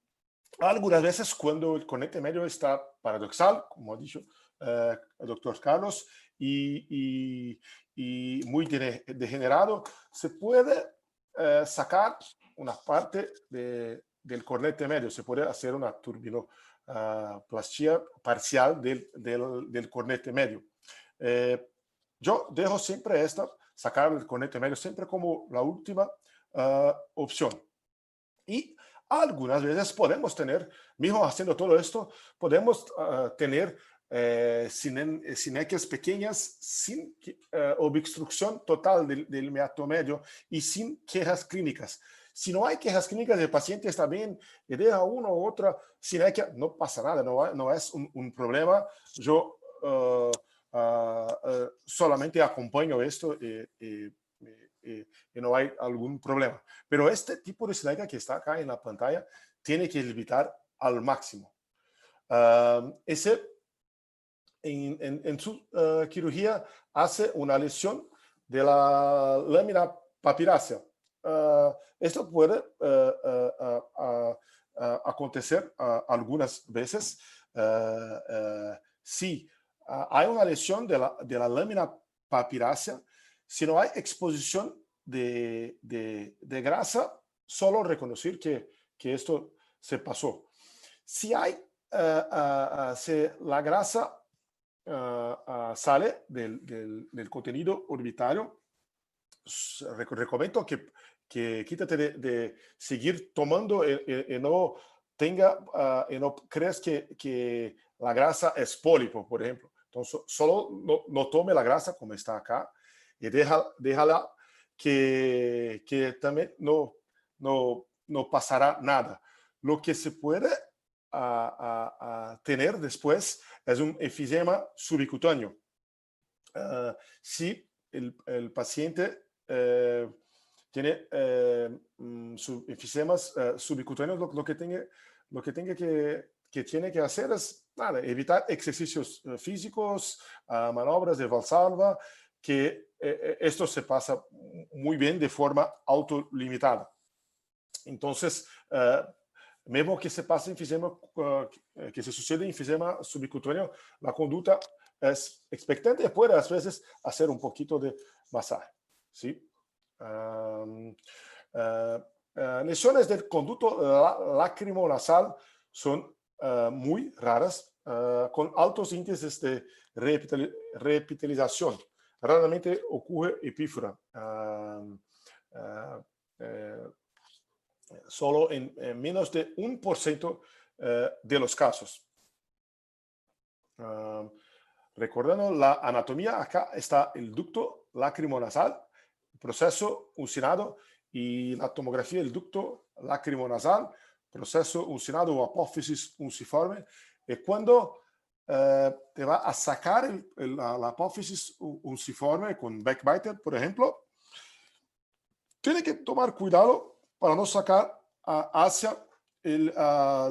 algunas veces cuando el conecte medio está paradoxal, como ha dicho el doctor Carlos, y, y, y muy degenerado, se puede eh, sacar una parte de, del cornete medio, se puede hacer una turbinoplastia ah, parcial del, del, del, cornete medio. Eh, yo dejo siempre esta, sacar el cornete medio, siempre como la última uh, opción. Y algunas veces podemos tener, mismo haciendo todo esto, podemos uh, tener eh, sinequias pequeñas sin eh, obstrucción total del, del, meato medio y sin quejas clínicas. Si no hay quejas clínicas, el paciente está bien y deja una u otra sinequia, no pasa nada, no, no es un, problema. Yo uh, uh, solamente acompaño esto y, no hay algún problema. Pero este tipo de sinequia que está acá en la pantalla tiene que evitar al máximo. Ese en su uh, cirugía hace una lesión de la lámina papirácea. Uh, esto puede uh, acontecer algunas veces si hay una lesión de la, de la lámina papirácea, si no hay exposición de, de, de grasa, solo reconocer que, que, esto se pasó. Si hay, si la grasa uh, sale del, del, del, contenido orbitario, recomiendo que, que quítate de, de seguir tomando y, y, y no tenga, uh, y no creas que, que, la grasa es pólipo, por ejemplo. Entonces, solo no, no tome la grasa como está acá y deja, déjala que, que también no, no, no pasará nada. Lo que se puede a, a, a, tener después es un efisema subcutáneo. Uh, si el, el paciente uh, tiene uh, sub, efisemas subcutáneos, lo, lo, que tenga, lo que, tenga que, que tiene que hacer es nada, evitar ejercicios físicos, manobras de valsalva, que esto se pasa muy bien de forma autolimitada. Entonces, mesmo que se pase enfisema, que se suceda enfisema subcutáneo, la conducta es expectante y puede a veces hacer un poquito de masaje. ¿sí? Um, uh, lesiones del conducto lacrimonasal son muy raras, con altos índices de repitalización. Raramente ocurre epífora. solo en, en, menos de un por ciento de los casos. Recordando la anatomía, acá está el ducto lacrimonasal, proceso uncinado y la tomografía del ducto lacrimonasal, proceso uncinado o apófisis unciforme. Y cuando uh, te va a sacar la, apófisis unciforme con backbiter, por ejemplo, tiene que tomar cuidado para no sacar hacia el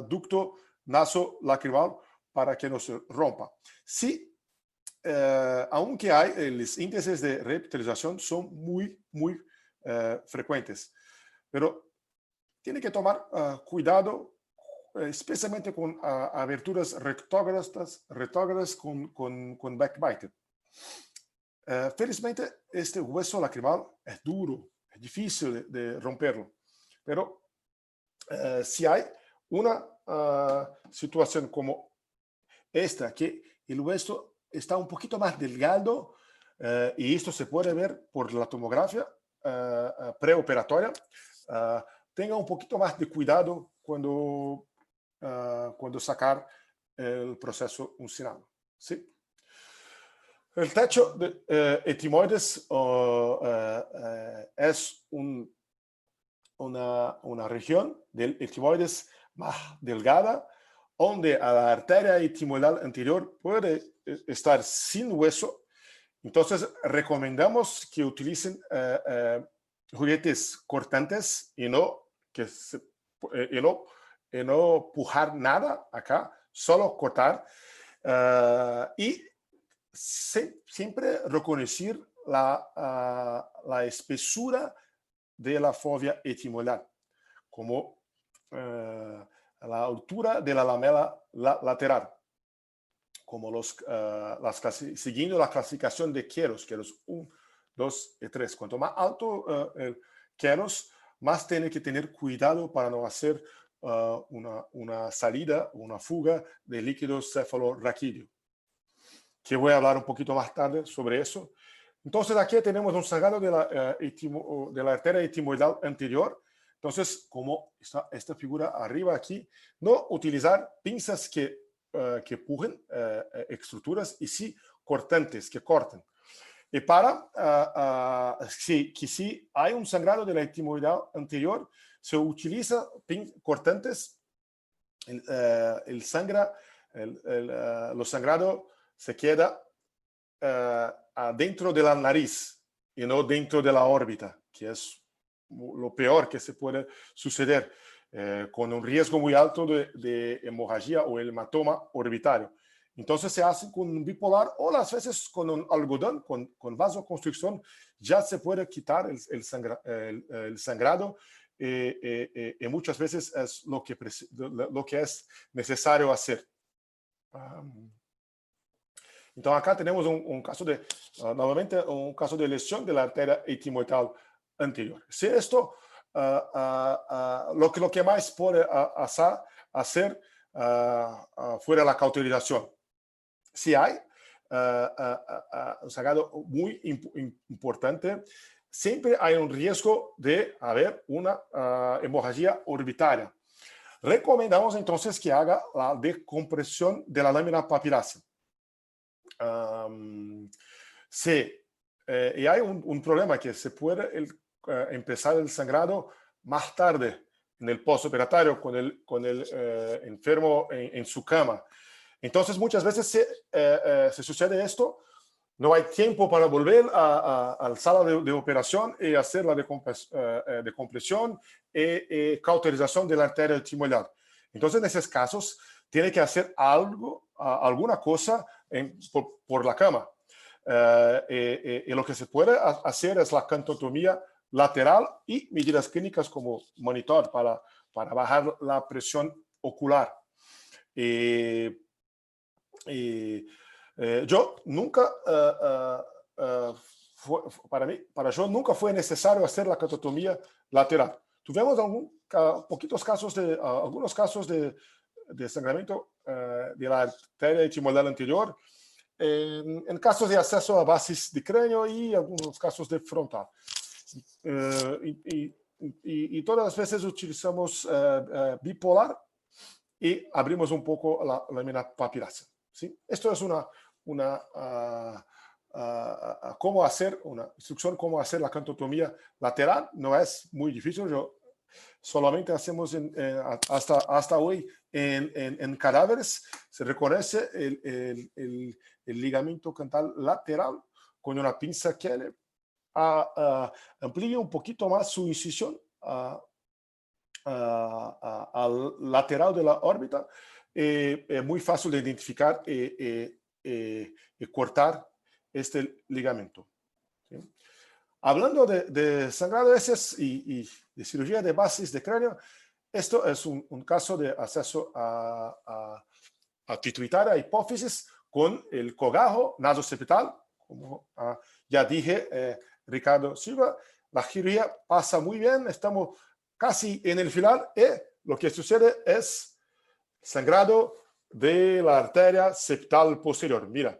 ducto nasolacrimal para que no se rompa. Sí, eh, aunque hay los índices de revitalización son muy, muy eh, frecuentes, pero tiene que tomar uh, cuidado, especialmente con uh, aberturas rectógradas, rectógradas con, con, con backbite. Uh, felizmente, este hueso lacrimal es duro, es difícil de, de romperlo. Pero si hay una situación como esta, que el hueso está un poquito más delgado, uh, y esto se puede ver por la tomografía preoperatoria, tenga un poquito más de cuidado cuando, cuando sacar el proceso uncinado. ¿sí? El techo de etimoides es un una, una región del etimoides más delgada, donde a la arteria etimoidal anterior puede eh, estar sin hueso Entonces, recomendamos que utilicen eh, eh, juguetes cortantes y no, que se, y no, y no pujar nada acá, solo cortar. eh, y se- siempre reconocer la, la espesura de la fobia etimoidal, como la altura de la lamela la- lateral, como los, eh, las siguiendo la clasificación de Keros, Keros 1, 2 y 3. Cuanto más alto eh, el más tiene que tener cuidado para no hacer eh, una, una salida, una fuga de líquido cefalorraquídeo, que voy a hablar un poquito más tarde sobre eso. Entonces aquí tenemos un sangrado de la, etimo- de la arteria etimoidal anterior. Entonces, como está esta figura arriba aquí, no utilizar pinzas que, eh, que pujen eh, eh, estructuras y sí cortantes, que corten. Y para si, que si hay un sangrado de la etimoidal anterior, se utiliza pin- cortantes, el, eh, el sangra, el, el, eh, lo sangrado se queda eh, adentro de la nariz y no dentro de la órbita, que es lo peor que se puede suceder, eh, con un riesgo muy alto de, de hemorragia o hematoma orbitario. Entonces se hace con un bipolar o las veces con un algodón, con, con vasoconstricción, ya se puede quitar el, el sangra- el- el sangrado eh, eh, eh, y muchas veces es lo que, lo que es necesario hacer. Am, então, acá tenemos un, un caso de, ah, nuevamente, un caso de lesión de la arteria etimoidal anterior. Si esto, ah, ah, ah, lo, que, lo que más puede hacer, fuera la cauterización. Si hay un sangrado muy imp- im- importante, siempre hay un riesgo de haber una hemorragia orbitaria. Recomendamos entonces que haga la decompresión de la lámina papilácea. Am, sí, eh, y hay un, un problema que se puede el, empezar el sangrado más tarde en el postoperatorio con el, con el eh, enfermo en, en su cama. Entonces muchas veces se, eh, eh, se sucede esto, no hay tiempo para volver a, a- a la sala de, de operación y hacer la eh, eh, decompresión y, y cauterización de la arteria timoidal. Entonces en esos casos tiene que hacer algo, alguna cosa en- por, por la cama. Eh, eh, eh, y lo que se puede ha- hacer es la cantotomía lateral y medidas clínicas como monitor para, para bajar la presión ocular. Eh, y, eh, yo nunca, eh, eh, eh, fue- fu- para mí, para yo nunca fue necesario hacer la cantotomía lateral. Tuvimos algún, poquitos casos de, algunos casos de, de sangramiento eh, de la arteria etimoidal anterior, en casos de acceso a bases de cráneo y algunos casos de frontal. Eh, y, y- y- todas las veces utilizamos eh, eh, bipolar y abrimos un poco la lámina papilácea. ¿sí? Esto es una, una ah, ah, ah, cómo hacer, una instrucción cómo hacer la cantotomía lateral. No es muy difícil. Yo solamente hacemos en, eh, hasta, hasta hoy en, en- en cadáveres, se reconoce el, el- el- el ligamento cantal lateral con una pinza que le ah, amplía un poquito más su incisión al lateral de la órbita. Eh, es muy fácil de identificar y, y- y cortar este ligamento. Hablando de, de sangrado heces y, de cirugía de bases de cráneo, esto es un, caso de acceso a, a, a hipófisis con el cogajo nasocepital, como ah, ya dije, eh, Ricardo Silva, la cirugía pasa muy bien, estamos casi en el final y lo que sucede es sangrado de la arteria septal posterior. Mira,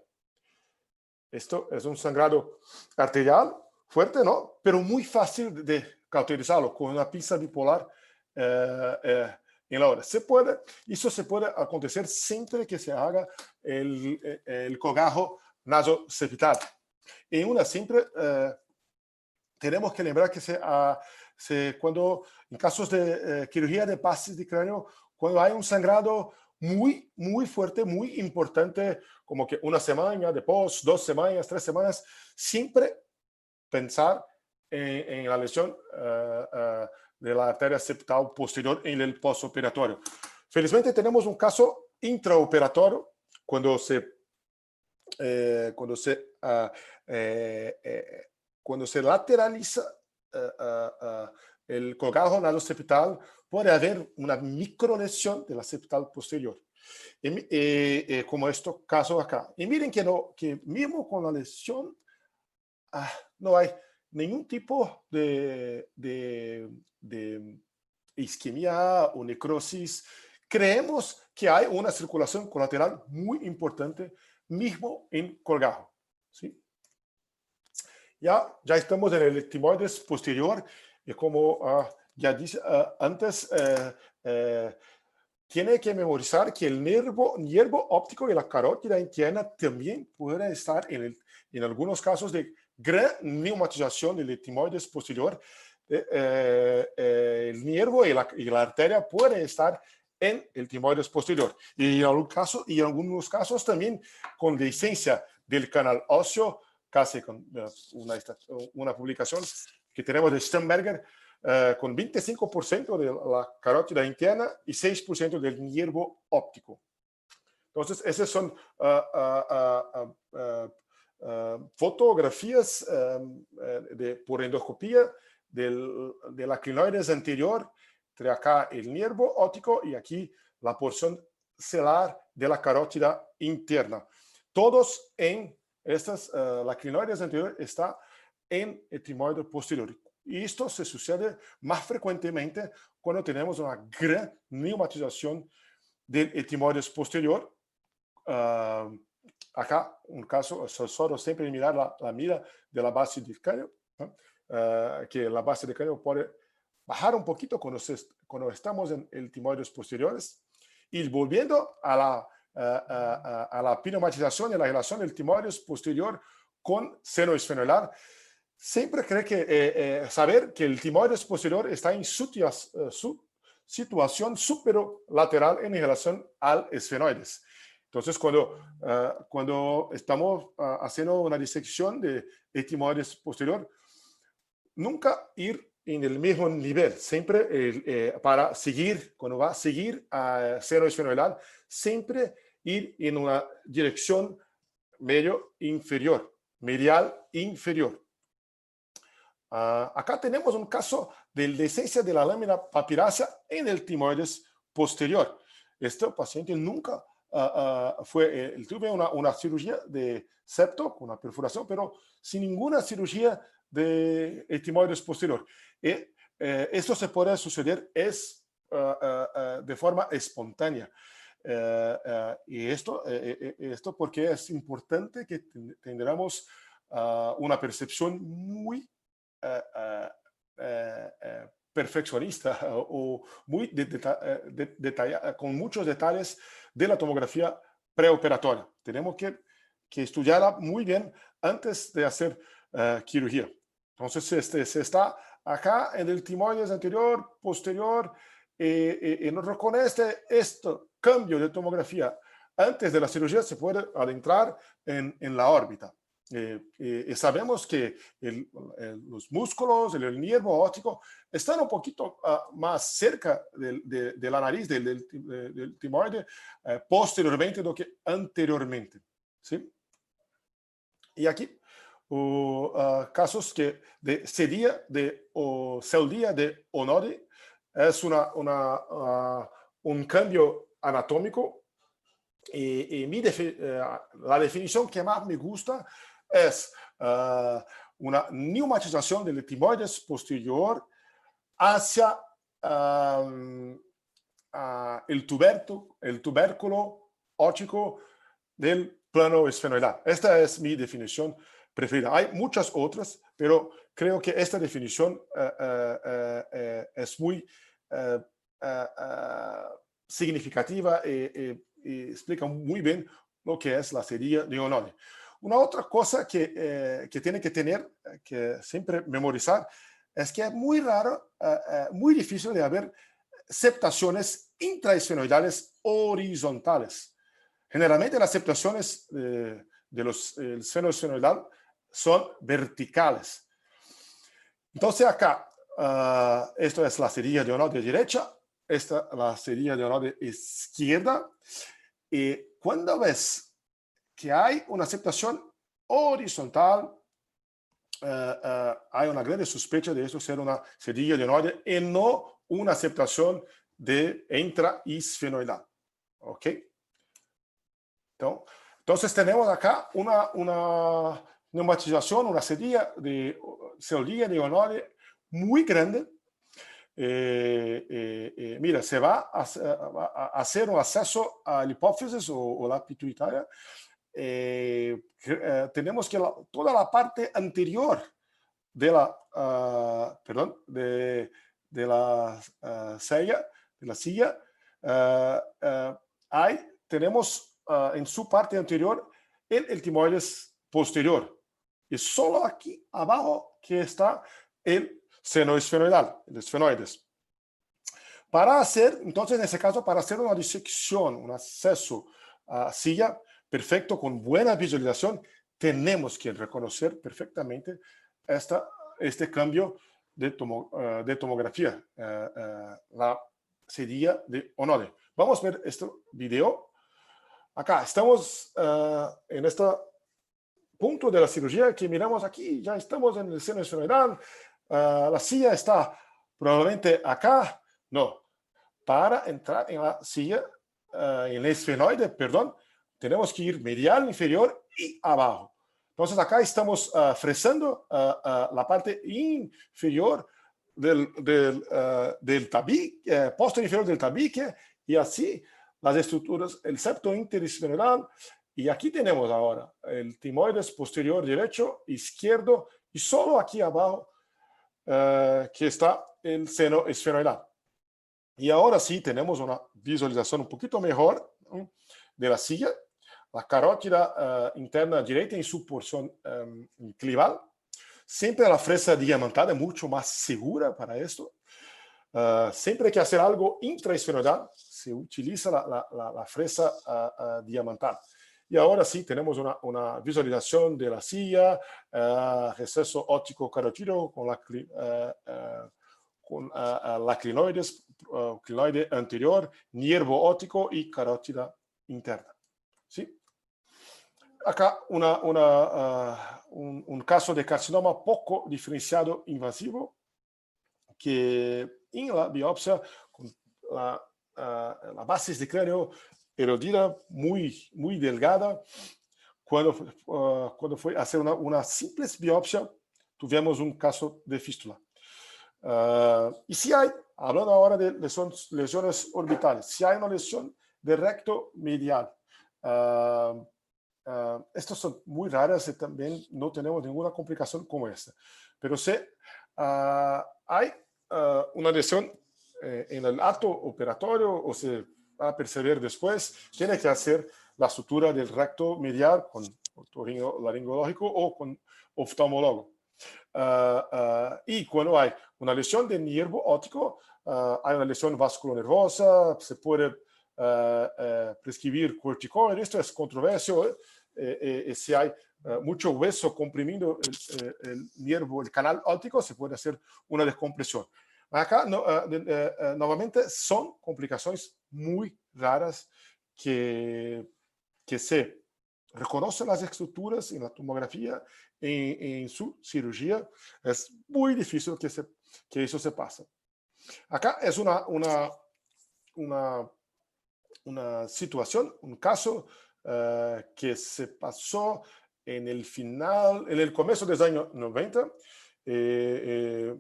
esto es un sangrado arterial fuerte, ¿no? Pero muy fácil de cauterizarlo con una pinza bipolar eh, eh, en la hora. Se puede, eso se puede acontecer siempre que se haga el, el cogajo nasocepital. Y una siempre eh, tenemos que lembrar que se, ah, se- cuando en casos de eh, cirugía de bases de cráneo, cuando hay un sangrado muy, muy fuerte, muy importante, como que una semana, después dos semanas, tres semanas, siempre pensar en, la lesión eh, eh, de la arteria septal posterior en el postoperatorio. Felizmente tenemos un caso intraoperatorio cuando se, eh, cuando se, ah, cuando se lateraliza el colgajo septal puede haber una microlesión de la septal posterior. Y, como este caso acá. Y miren que, no, que mismo con la lesión ah, no hay ningún tipo de, de, de isquemia o necrosis. Creemos que hay una circulación colateral muy importante mismo en colgajo. ¿sí? Ya, ya estamos en el timoides posterior y como uh, ya dije uh, antes, uh, tiene que memorizar que el nervo, nervo óptico de la carótida interna también puede estar en, el, en algunos casos de gran neumatización del etimoides posterior. Eh, el nervo y la, y la, arteria pueden estar en el timoides posterior. Y en, algún caso, y en algunos casos también con licencia del canal óseo, casi con una, una publicación que tenemos de Stemberger, uh, con 25% de la carótida interna y 6% del nervo óptico. Entonces, esas son uh, uh, fotografías de, por endoscopía del, de la clinoides anterior, entre acá el nervo óptico y aquí la porción celular de la carótida interna. Todos en estas, la clinoides anterior está en el posterior. Y esto se sucede más frecuentemente cuando tenemos una gran neumatización del etimoides posterior. Uh, acá, un caso, solo siempre mirar la, la mira de la base del cráneo, uh, que la base del cráneo puede bajar un poquito cuando, se, cuando estamos en el posteriores. Y volviendo a la, uh, a, a la pneumatización y la relación del timoides posterior con seno esfenoidal, siempre cree que eh, eh, saber que el timoides posterior está en su, uh, su situación superolateral en relación al esfenoides. Entonces, cuando, uh, cuando estamos uh, haciendo una disección de etimoides posterior, nunca ir en el mismo nivel, siempre eh, para seguir, cuando va a seguir a seno esfenoidal, siempre ir en una dirección medio inferior, medial inferior. Uh, acá tenemos un caso de decencia de la lámina papirácea en el timoides posterior. Este paciente nunca uh, uh, fue, él tuvo una, una, cirugía de septo una perforación, pero sin ninguna cirugía de timoides posterior. Y, eh, esto se puede suceder es de forma espontánea. Y esto, eh, eh, esto porque es importante que tendramos una percepción muy eh, eh, eh, perfeccionista *laughs* o muy detallada, con muchos detalles de la tomografía preoperatoria. Tenemos que, que estudiarla muy bien antes de hacer cirugía. Entonces, este, se está acá en el timoides anterior, posterior, y, nosotros con este, este cambio de tomografía antes de la cirugía se puede adentrar en, en la órbita. Eh, eh, sabemos que los músculos, el, el, nervo óptico están un poquito uh, más cerca de, de, de, la nariz, del, del, del timoide, uh, posteriormente do que anteriormente. ¿sí? Y aquí, uh, casos que de sedía de o celdía de Onodi es una, una, un cambio anatómico y, mi defi la definición que más me gusta es uh, una neumatización del timoides posterior hacia um, uh, el, tuberto, el tubérculo óptico del plano esfenoidal. Esta es mi definición preferida. Hay muchas otras, pero creo que esta definición uh, es muy significativa y, y, explica muy bien lo que es la serie de Ononi. Una otra cosa que, eh, que tiene que tener, eh, que siempre memorizar, es que es muy raro, eh, muy difícil de haber septaciones intraesfenoidales horizontales. Generalmente las septaciones de, de los el seno son verticales. Entonces acá, uh, esto es la cerilla de honor de derecha, esta la cerilla de honor de izquierda. Y cuando ves que hay una aceptación horizontal, uh, uh, hay una grande sospecha de esto ser una cerilla de honor y no una aceptación de intraesfenoidal. ¿Ok? Entonces, entonces tenemos acá una, una neumatización, una cerilla de cerilla de muy grande. Eh, eh, eh, mira, se va a, hacer un acceso a la hipófisis o, la pituitaria. tenemos que toda la parte anterior de la, uh, perdón, de, de la uh, sella, de la silla, hay, tenemos en su parte anterior el, el posterior. Y solo aquí abajo que está el seno esfenoidal, el esfenoides. Para hacer, entonces en ese caso, para hacer una disección, un acceso a silla perfecto, con buena visualización, tenemos que reconocer perfectamente esta, este cambio de, de tomografía, uh, uh, la sería de Onode. Vamos a ver este video. Acá estamos en este punto de la cirugía que miramos aquí, ya estamos en el seno esfenoidal, la silla está probablemente acá, no. Para entrar en la silla, en el esfenoide, perdón, tenemos que ir medial, inferior y abajo. Entonces acá estamos uh, fresando uh, uh, la parte inferior del, del, del tabique, posterior inferior del tabique y así las estructuras, el septo interesfenoidal y aquí tenemos ahora el timoides posterior derecho, izquierdo y solo aquí abajo que está el seno esfenoidal. Y ahora sí tenemos una visualización un poquito mejor de la silla la carótida uh, interna derecha en su porción um, clival. Siempre la fresa diamantada es mucho más segura para esto. Uh, siempre que hacer algo intraesfenoidal, se utiliza la, la, la, la fresa uh, diamantada. Y ahora sí tenemos una, una visualización de la silla, receso óptico carotido con la, con, la clinoides, clinoide anterior, nervo óptico y carótida interna. ¿Sí? acá una, una, uh, un, un, caso de carcinoma poco diferenciado invasivo que en la biopsia con la, uh, la base de cráneo erodida muy, muy delgada, cuando, uh, cuando fue a hacer una, una, simple biopsia, tuvimos un caso de fístula. y si hay, hablando ahora de lesiones, lesiones orbitales, si hay una lesión de recto medial, Uh, Uh, estas son muy raras y también no tenemos ninguna complicación como esta. Pero si uh, hay uh, una lesión eh, en el acto operatorio o va a percibir después, tiene que hacer la sutura del recto medial con laringológico o con oftalmólogo. y cuando hay una lesión de nervo óptico, hay una lesión vasculonervosa, se puede prescribir corticoide, esto es controversial, eh, eh, si hay mucho hueso comprimiendo el, eh, el, el canal óptico, se puede hacer una descompresión. Acá, no, uh, de, uh, nuevamente, son complicaciones muy raras que, que se reconocen las estructuras en la tomografía, en, en su cirugía. Es muy difícil que, se, que eso se pase. Acá es una, una, una, una situación, un caso uh, que se pasó en el final, en el comienzo de los años 90. Eh, eh,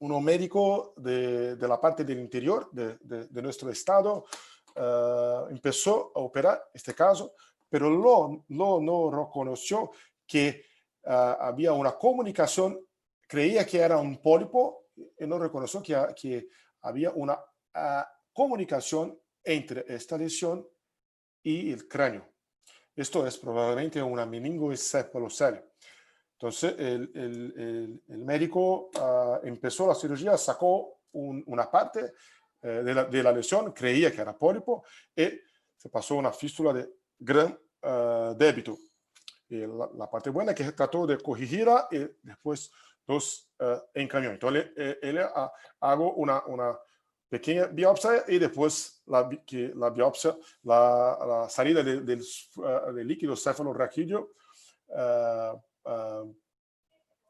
un médico de, de, la parte del interior de, de, de nuestro estado uh, empezó a operar este caso, pero lo, lo no reconoció que uh, había una comunicación, creía que era un pólipo y no reconoció que, que había una comunicación entre esta lesión y el cráneo. Esto es probablemente una meningoencefalocelia. Entonces, el, el, el, el médico uh, empezó la cirugía, sacó un, una parte eh, de, la, de, la, lesión, creía que era pólipo y se pasó una fístula de gran uh, débito. Y la, la, parte buena es que trató de corregirla y después los uh, encamió. Entonces, él, él, hago una, una pequeña biopsia y después la, que la biopsia, la, la salida de, del, del líquido cefalorraquídeo uh,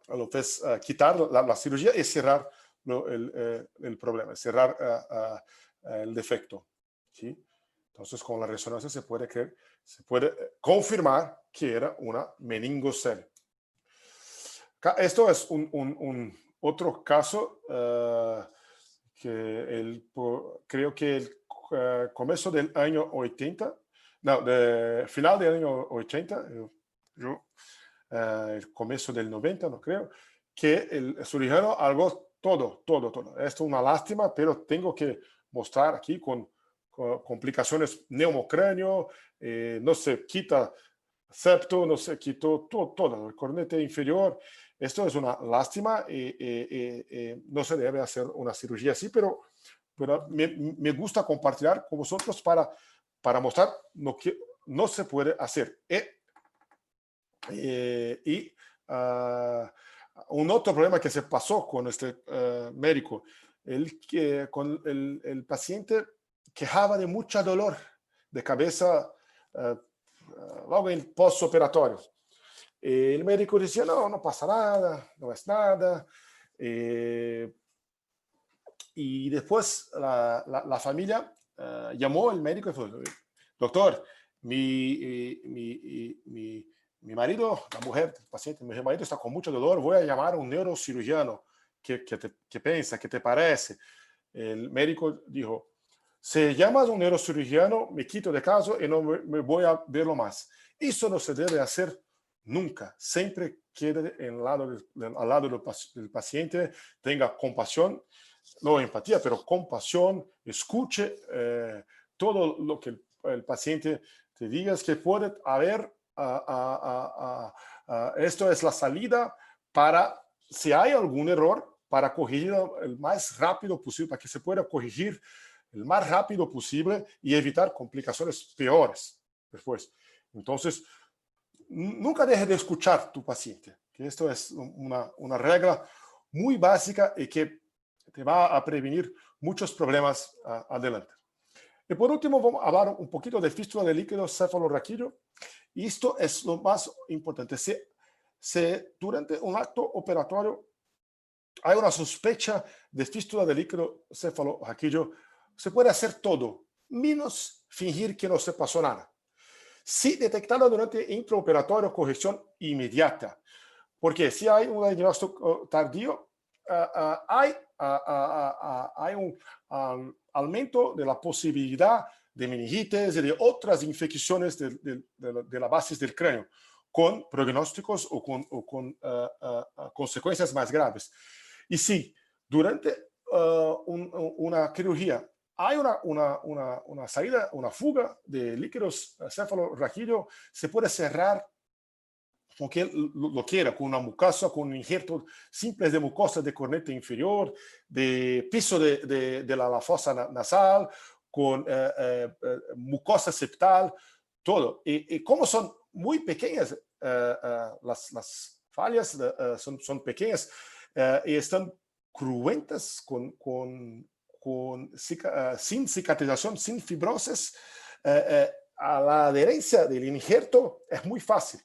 uh, lo fez quitar la, la, cirugía y cerrar lo, el, eh, el, problema, cerrar el defecto. ¿sí? Entonces, con la resonancia se puede, creer, se puede eh, confirmar que era una meningocele. Esto es un, un, un otro caso que el, creo que el uh, comienzo del año 80, no, de final del año 80, yo, yo uh, el comienzo del 90, no creo, que el cirujano algo todo, todo, todo. Esto es una lástima, pero tengo que mostrar aquí con, con complicaciones neumocráneo, eh, no se quita septo, no se quitó todo, todo, el cornete inferior, esto es una lástima y, y, y, no se debe hacer una cirugía así, pero, pero me, me, gusta compartir con vosotros para, para mostrar lo que no se puede hacer. Y, uh, un otro problema que se pasó con este uh, médico, el, que, con el, el, paciente quejaba de mucho dolor de cabeza uh, luego en postoperatorio. Eh, el médico decía, no, no pasa nada, no es nada. Eh, y después la, la, la familia uh, llamó al médico y dijo, doctor, mi, mi, mi, mi, marido, la mujer, el paciente, mi marido está con mucho dolor, voy a llamar a un neurocirujano. ¿Qué, qué, te, qué piensa? ¿Qué te parece? El médico dijo, si llamas a un neurocirujano, me quito de caso y no me, me voy a verlo más. Eso no se debe hacer nunca, siempre quede en lado al lado del, del, paciente, tenga compasión, no empatía, pero compasión, escuche eh, todo lo que el, el, paciente te diga, es que puede haber, esto es la salida para, si hay algún error, para corregir el más rápido posible, para que se pueda corregir el más rápido posible y evitar complicaciones peores después. Entonces, nunca deje de escuchar tu paciente, que esto es una, una regla muy básica y que te va a prevenir muchos problemas uh, adelante. Y por último, vamos a hablar un poquito de fístula de líquido cefalorraquídeo. Y esto es lo más importante. Si, si durante un acto operatorio hay una sospecha de fístula de líquido cefalorraquídeo, se puede hacer todo, menos fingir que no se pasó nada. Si detectado durante intraoperatorio, corrección inmediata. Porque si hay un diagnóstico tardío, uh, uh, hay, uh, hay, un um, aumento de la posibilidad de meningitis y de otras infecciones de, de, de, de la base del cráneo, con pronósticos o con, o con consecuencias más graves. Y si durante un, una cirugía hay una, una, una, una, salida, una fuga de líquidos cefalorraquídeo, se puede cerrar con que lo, quiera, con una mucosa, con un injerto simple de mucosa de corneta inferior, de piso de, de, de la, la, fosa nasal, con eh, eh, eh, mucosa septal, todo. Y, como son muy pequeñas eh, eh, las, las, fallas, eh, son, son, pequeñas y están cruentas con, con con, sin cicatrización, sin fibrosis, a la adherencia del injerto es muy fácil.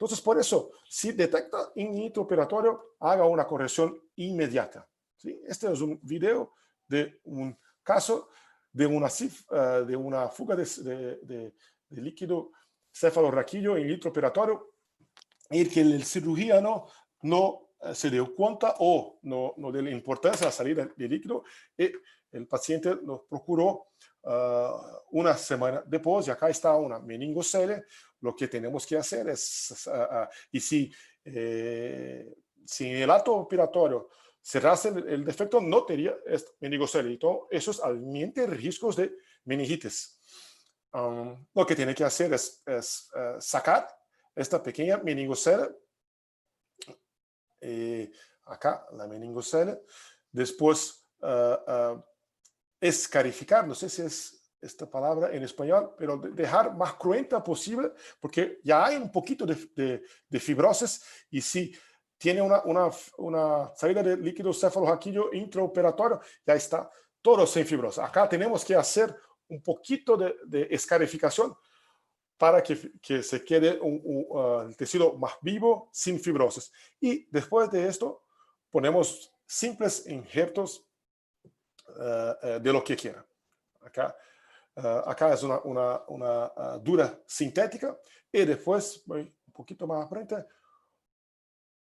Entonces, por eso, si detecta intraoperatorio, haga una corrección inmediata. ¿sí? Este es un video de un caso de una, de una fuga de, de, de, líquido cefalorraquídeo in intraoperatorio y que el cirujano no se dio cuenta o no, no la importancia de la salida de líquido y el paciente nos procuró uh, una semana después y acá está una meningocele. Lo que tenemos que hacer es, uh, uh, y si, eh, si en el acto operatorio cerrase el, el defecto, no tendría meningocele. Entonces, eso es aumente riesgos de meningitis. Um, lo que tiene que hacer es, es sacar esta pequeña meningocele. Eh, acá, la meningocele. Después, Uh, uh, escarificar, no sé si es esta palabra en español, pero dejar más cruenta posible, porque ya hay un poquito de, de, fibrosis y si tiene una, una, una salida de líquido cefalojaquillo intraoperatorio, ya está todo sin fibrosis. Acá tenemos que hacer un poquito de, de escarificación para que, que se quede un, uh, el tejido más vivo, sin fibrosis. Y después de esto, ponemos simples injertos uh, uh, de lo que quieran. Acá Uh, acá es una, una, una uh, dura sintética y después, voy un poquito más frente,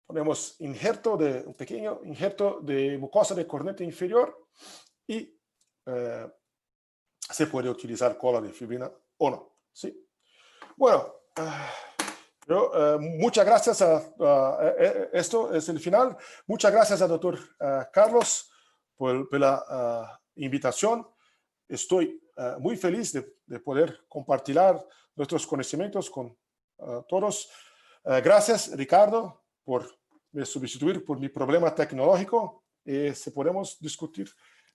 ponemos injerto de, un pequeño injerto de mucosa de corneta inferior y uh, se puede utilizar cola de fibrina o no. ¿sí? Bueno, yo, muchas gracias a, esto es el final. Muchas gracias al doctor Carlos por la invitación. Estoy uh, muy feliz de, de, poder compartir nuestros conocimientos con uh, todos. Uh, gracias, Ricardo, por me sustituir por mi problema tecnológico. Eh, si podemos discutir,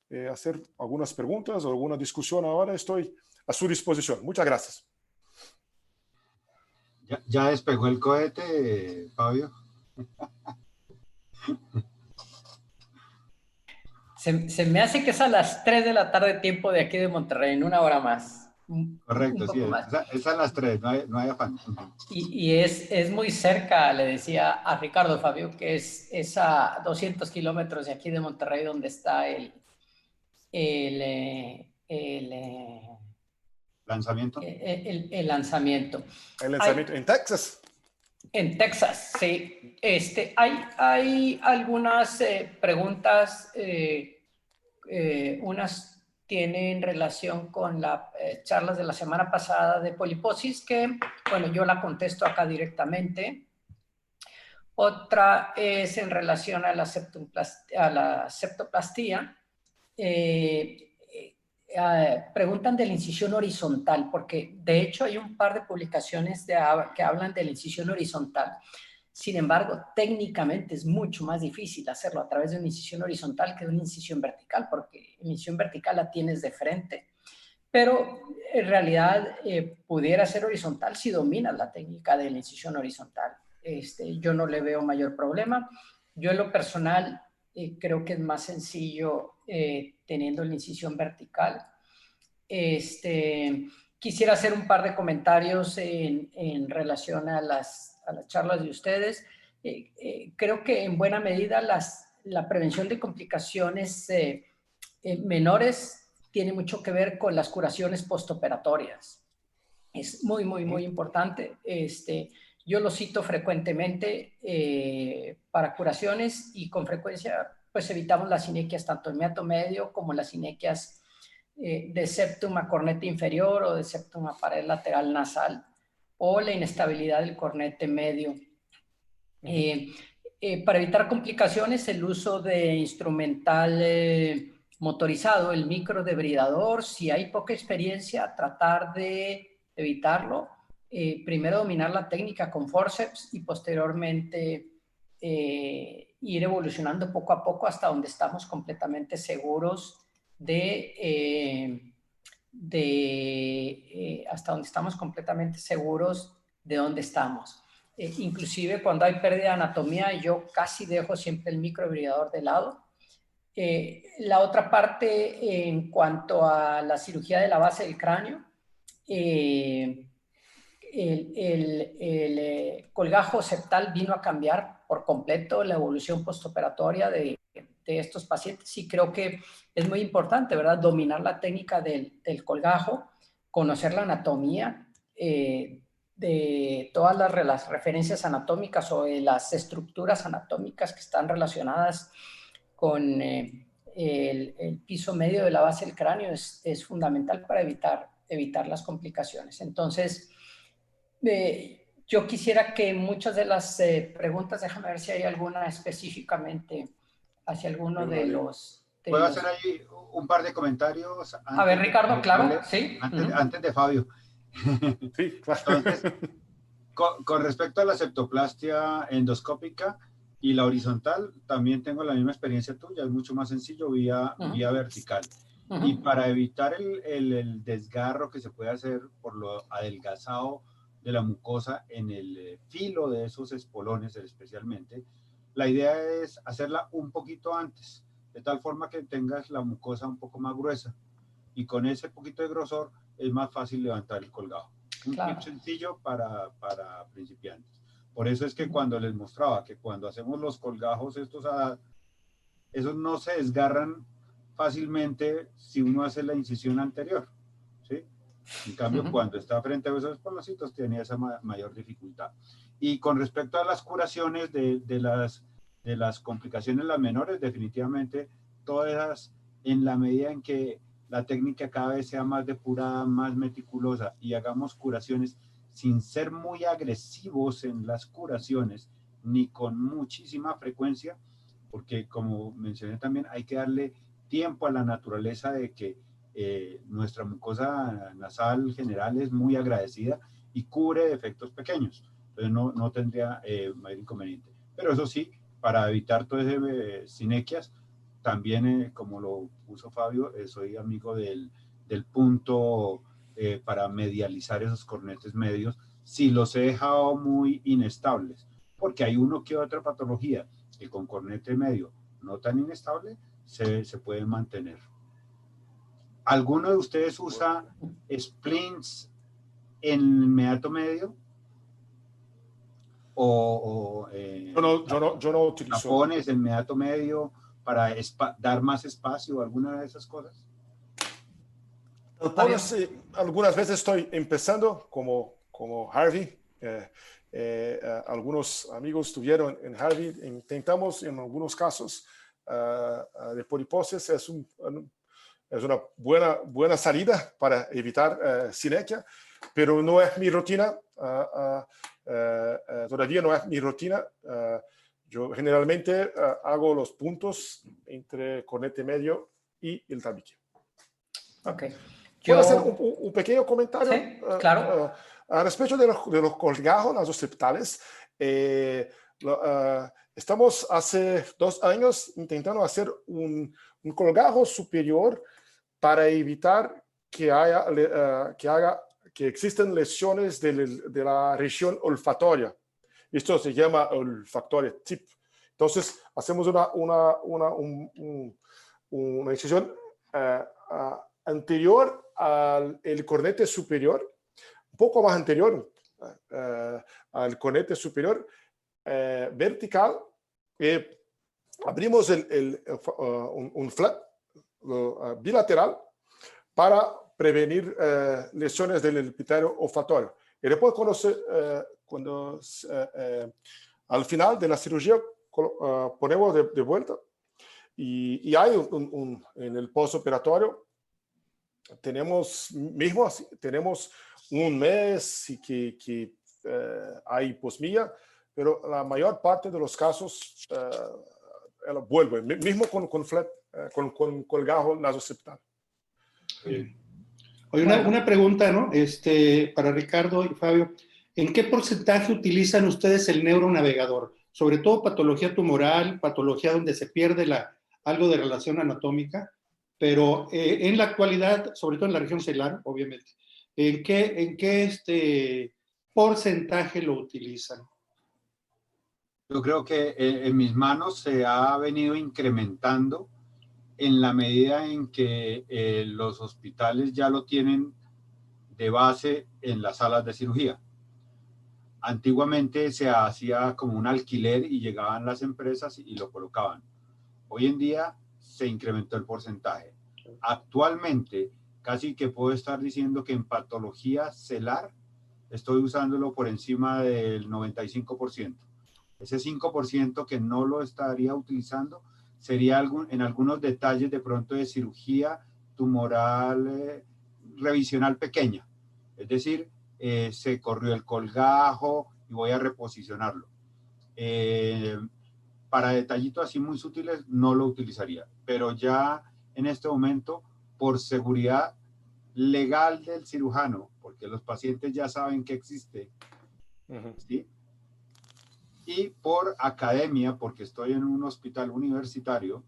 eh, hacer algunas preguntas o alguna discusión ahora, estoy a su disposición. Muchas gracias. ¿Ya, ya despegó el cohete, Fabio? *laughs* Se, me hace que es a las 3 de la tarde tiempo de aquí de Monterrey, en una hora más. Correcto, sí, es, a las 3, no hay, no hay afán. Y, y, es, es muy cerca, le decía a Ricardo Fabio, que es, es a 200 kilómetros de aquí de Monterrey donde está el, el, eh, el, eh, lanzamiento. El, el, lanzamiento. El lanzamiento en Texas. En Texas, sí. Este, hay, hay algunas eh, preguntas, eh, eh, unas tienen relación con las charlas de la semana pasada de poliposis, que, bueno, yo la contesto acá directamente. Otra es en relación a la, a la septoplastía. Preguntan de la incisión horizontal, porque de hecho hay un par de publicaciones de, que hablan de la incisión horizontal. Sin embargo, técnicamente es mucho más difícil hacerlo a través de una incisión horizontal que de una incisión vertical, porque la incisión vertical la tienes de frente. Pero en realidad eh, pudiera ser horizontal si dominas la técnica de la incisión horizontal. Este, yo no le veo mayor problema. Yo en lo personal eh, creo que es más sencillo eh, teniendo la incisión vertical. Este, quisiera hacer un par de comentarios en, en relación a las a las charlas de ustedes. Eh, eh, creo que en buena medida las, la prevención de complicaciones eh, menores tiene mucho que ver con las curaciones postoperatorias. Es muy, muy, muy importante. Este, yo lo cito frecuentemente para curaciones y con frecuencia pues evitamos las sinequias tanto en meato medio como las sinequias de septum a corneta inferior o de septum a pared lateral nasal o la inestabilidad del cornete medio. Eh, eh, para evitar complicaciones, el uso de instrumental eh, motorizado, el microdebridador, si hay poca experiencia, tratar de evitarlo. Primero dominar la técnica con forceps y posteriormente ir evolucionando poco a poco hasta donde estamos completamente seguros de eh, hasta donde estamos completamente seguros de dónde estamos. Eh, inclusive cuando hay pérdida de anatomía, yo casi dejo siempre el microhibridador de lado. Eh, la otra parte, en cuanto a la cirugía de la base del cráneo, el, el, el colgajo septal vino a cambiar por completo la evolución postoperatoria de, de estos pacientes y creo que es muy importante, ¿verdad? Dominar la técnica del, del colgajo, conocer la anatomía eh, de todas las, referencias anatómicas o de las estructuras anatómicas que están relacionadas con eh, el, piso medio de la base del cráneo es, es fundamental para evitar, evitar las complicaciones. Entonces, eh, yo quisiera que muchas de las preguntas, déjame ver si hay alguna específicamente hacia alguno de los... ¿Puedo hacer ahí un par de comentarios? A ver, Ricardo, claro, sí. Antes, de Fabio. *laughs* Sí, claro. Entonces, con, respecto a la septoplastia endoscópica y la horizontal, también tengo la misma experiencia tuya, es mucho más sencillo vía, vía vertical. Y para evitar el, el, el, desgarro que se puede hacer por lo adelgazado de la mucosa en el eh, filo de esos espolones especialmente, la idea es hacerla un poquito antes, de tal forma que tengas la mucosa un poco más gruesa. Y con ese poquito de grosor es más fácil levantar el colgado. Un claro. tip sencillo para, para principiantes. Por eso es que cuando les mostraba que cuando hacemos los colgajos estos, esos no se desgarran fácilmente si uno hace la incisión anterior. En cambio, uh -huh. cuando está frente a esos espolocitos, tiene esa ma mayor dificultad. Y con respecto a las curaciones de, de, las, de las complicaciones las menores, definitivamente todas esas, en la medida en que la técnica cada vez sea más depurada, más meticulosa y hagamos curaciones sin ser muy agresivos en las curaciones, ni con muchísima frecuencia, porque como mencioné también, hay que darle tiempo a la naturaleza de que eh, nuestra mucosa nasal general es muy agradecida y cubre defectos pequeños. Entonces no, no tendría eh, mayor inconveniente. Pero eso sí, para evitar todo ese eh, sinequias, también, eh, como lo puso Fabio, soy amigo del, del punto para medializar esos cornetes medios si los he dejado muy inestables. Porque hay uno que otra patología que con cornete medio no tan inestable se, se puede mantener. ¿Alguno de ustedes usa splints en inmediato medio? O, o eh, yo, no, yo, no, yo no utilizo. Tapones en inmediato medio para dar más espacio, alguna de esas cosas. Tapones, eh, algunas veces estoy empezando como, como Harvey. Eh, eh, algunos amigos estuvieron en Harvey. Intentamos en algunos casos uh, de poliposis. Es, un, es una buena, buena salida para evitar uh, sinequia, pero no es mi rutina. Uh, todavía no es mi rutina. yo generalmente hago los puntos entre cornete medio y el tabique. Ok. ¿Puedo hacer un, un, pequeño comentario? Sí, claro. A respecto de los, de los colgajos nasocipitales, eh, lo, uh, estamos hace dos años intentando hacer un, un colgajo superior para evitar que, haya, uh, que, haga, que existen lesiones de, de, la región olfatoria. Esto se llama olfactoria tip. Entonces, hacemos una, una, una, un, un, una incisión uh, anterior al el cornete superior poco más anterior uh, al conete superior uh, vertical, eh, abrimos el, el, uh, un, un, flap bilateral para prevenir lesiones del epitelio olfatorio. Y después cuando, se, cuando al final de la cirugía ponemos de, de vuelta y, y hay un, un, en el postoperatorio tenemos mismo tenemos un mes y que, que eh, hay posmilla, pero la mayor parte de los casos eh, vuelve, mismo con, con, flat, eh, con, con colgajo nasociptal. Sí. Oye, una, una, pregunta, ¿no? Este, para Ricardo y Fabio. ¿En qué porcentaje utilizan ustedes el neuronavegador? Sobre todo patología tumoral, patología donde se pierde la, algo de relación anatómica, pero eh, en la actualidad, sobre todo en la región celular, obviamente, ¿En qué, en qué este porcentaje lo utilizan? Yo creo que en mis manos se ha venido incrementando en la medida en que eh, los hospitales ya lo tienen de base en las salas de cirugía. Antiguamente se hacía como un alquiler y llegaban las empresas y lo colocaban. Hoy en día se incrementó el porcentaje. Actualmente casi que puedo estar diciendo que en patología celar estoy usándolo por encima del 95%. Ese 5% que no lo estaría utilizando sería algún, en algunos detalles de pronto de cirugía tumoral eh, revisional pequeña. Es decir, eh, se corrió el colgajo y voy a reposicionarlo. Eh, para detallitos así muy sutiles no lo utilizaría, pero ya en este momento por seguridad legal del cirujano, porque los pacientes ya saben que existe, uh -huh. ¿sí? Y por academia, porque estoy en un hospital universitario,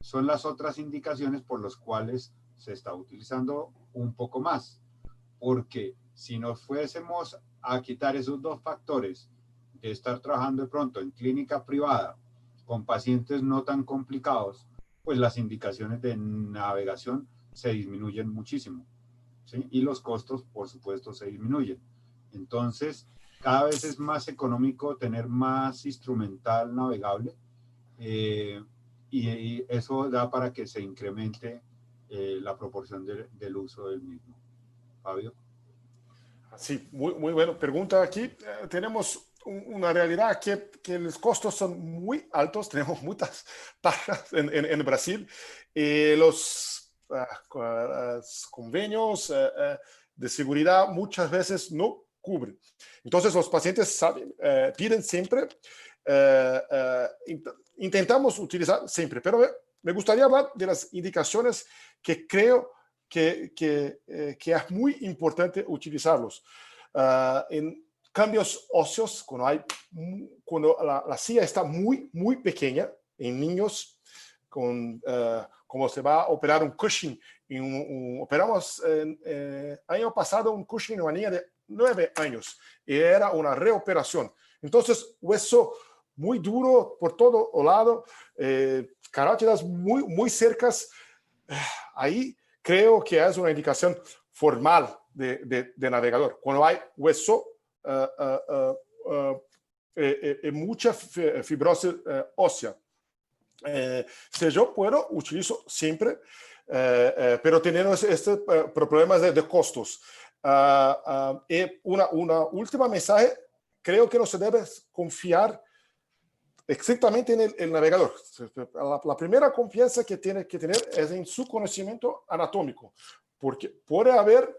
son las otras indicaciones por las cuales se está utilizando un poco más. Porque si nos fuésemos a quitar esos dos factores de estar trabajando de pronto en clínica privada con pacientes no tan complicados, pues las indicaciones de navegación se disminuyen muchísimo. Y los costos, por supuesto, se disminuyen. Entonces, cada vez es más económico tener más instrumental navegable eh, y, eso da para que se incremente eh, la proporción del uso del mismo. Fabio. Sí, muy, muy buena pregunta aquí. Eh, tenemos una realidad que, que, los costos son muy altos, *laughs* tenemos muchas tajas en, en, Brasil y los uh, convenios uh, de seguridad muchas veces no cubren. Entonces los pacientes saben, uh, piden siempre, intentamos utilizar siempre, pero me gustaría hablar de las indicaciones que creo que, que, que es muy importante utilizarlos. en, cambios óseos, cuando, hay, cuando la, la silla está muy, muy pequeña en niños, con, uh, como se va a operar un Cushing. Un, un, operamos eh, año pasado un Cushing en una niña de nueve años y era una reoperación. Entonces, hueso muy duro por todo lado, eh, muy, muy cercas. *sighs* Ahí creo que es una indicación formal de, de, navegador. Cuando hay hueso mucha fibrosis ósea. si yo puedo, utilizo siempre, pero tenemos estos problemas de, costos. Y una, una última mensaje, creo que no se debe confiar exactamente en el, navegador. La, primera confianza que tiene que tener es en su conocimiento anatómico, porque puede haber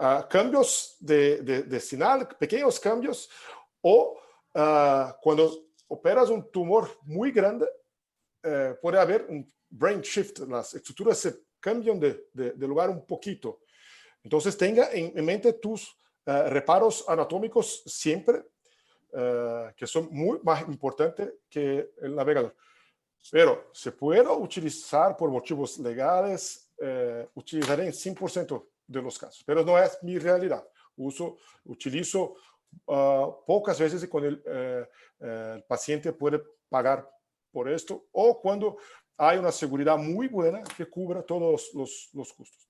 uh, cambios de, de, de, sinal, pequeños cambios, o uh, cuando operas un tumor muy grande, uh, puede haber un brain shift, las estructuras se cambian de, de lugar un poquito. Entonces tenga en, en mente tus reparos anatómicos siempre, que son muy más importantes que el navegador. Pero se puede utilizar por motivos legales, utilizaré en 100% de los casos, pero no es mi realidad. Uso, utilizo uh, pocas veces cuando el, uh, uh, el, paciente puede pagar por esto o cuando hay una seguridad muy buena que cubra todos los, los costos.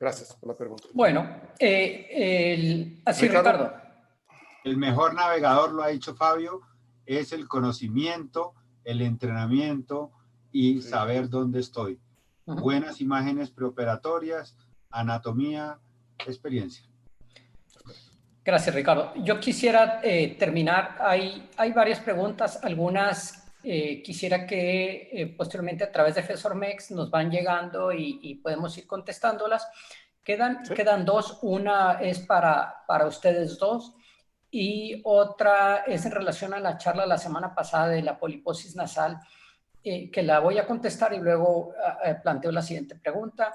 Gracias por la pregunta. Bueno, eh, el, así Ricardo. Ricardo. El mejor navegador, lo ha dicho Fabio, es el conocimiento, el entrenamiento y sí. saber dónde estoy. Buenas imágenes preoperatorias, anatomía, experiencia. Gracias, Ricardo. Yo quisiera eh, terminar. Hay, hay varias preguntas, algunas eh, quisiera que eh, posteriormente a través de FESORMEX nos van llegando y, y podemos ir contestándolas. Quedan, sí. quedan dos. Una es para, para ustedes dos y otra es en relación a la charla la semana pasada de la poliposis nasal, eh, que la voy a contestar y luego eh, planteo la siguiente pregunta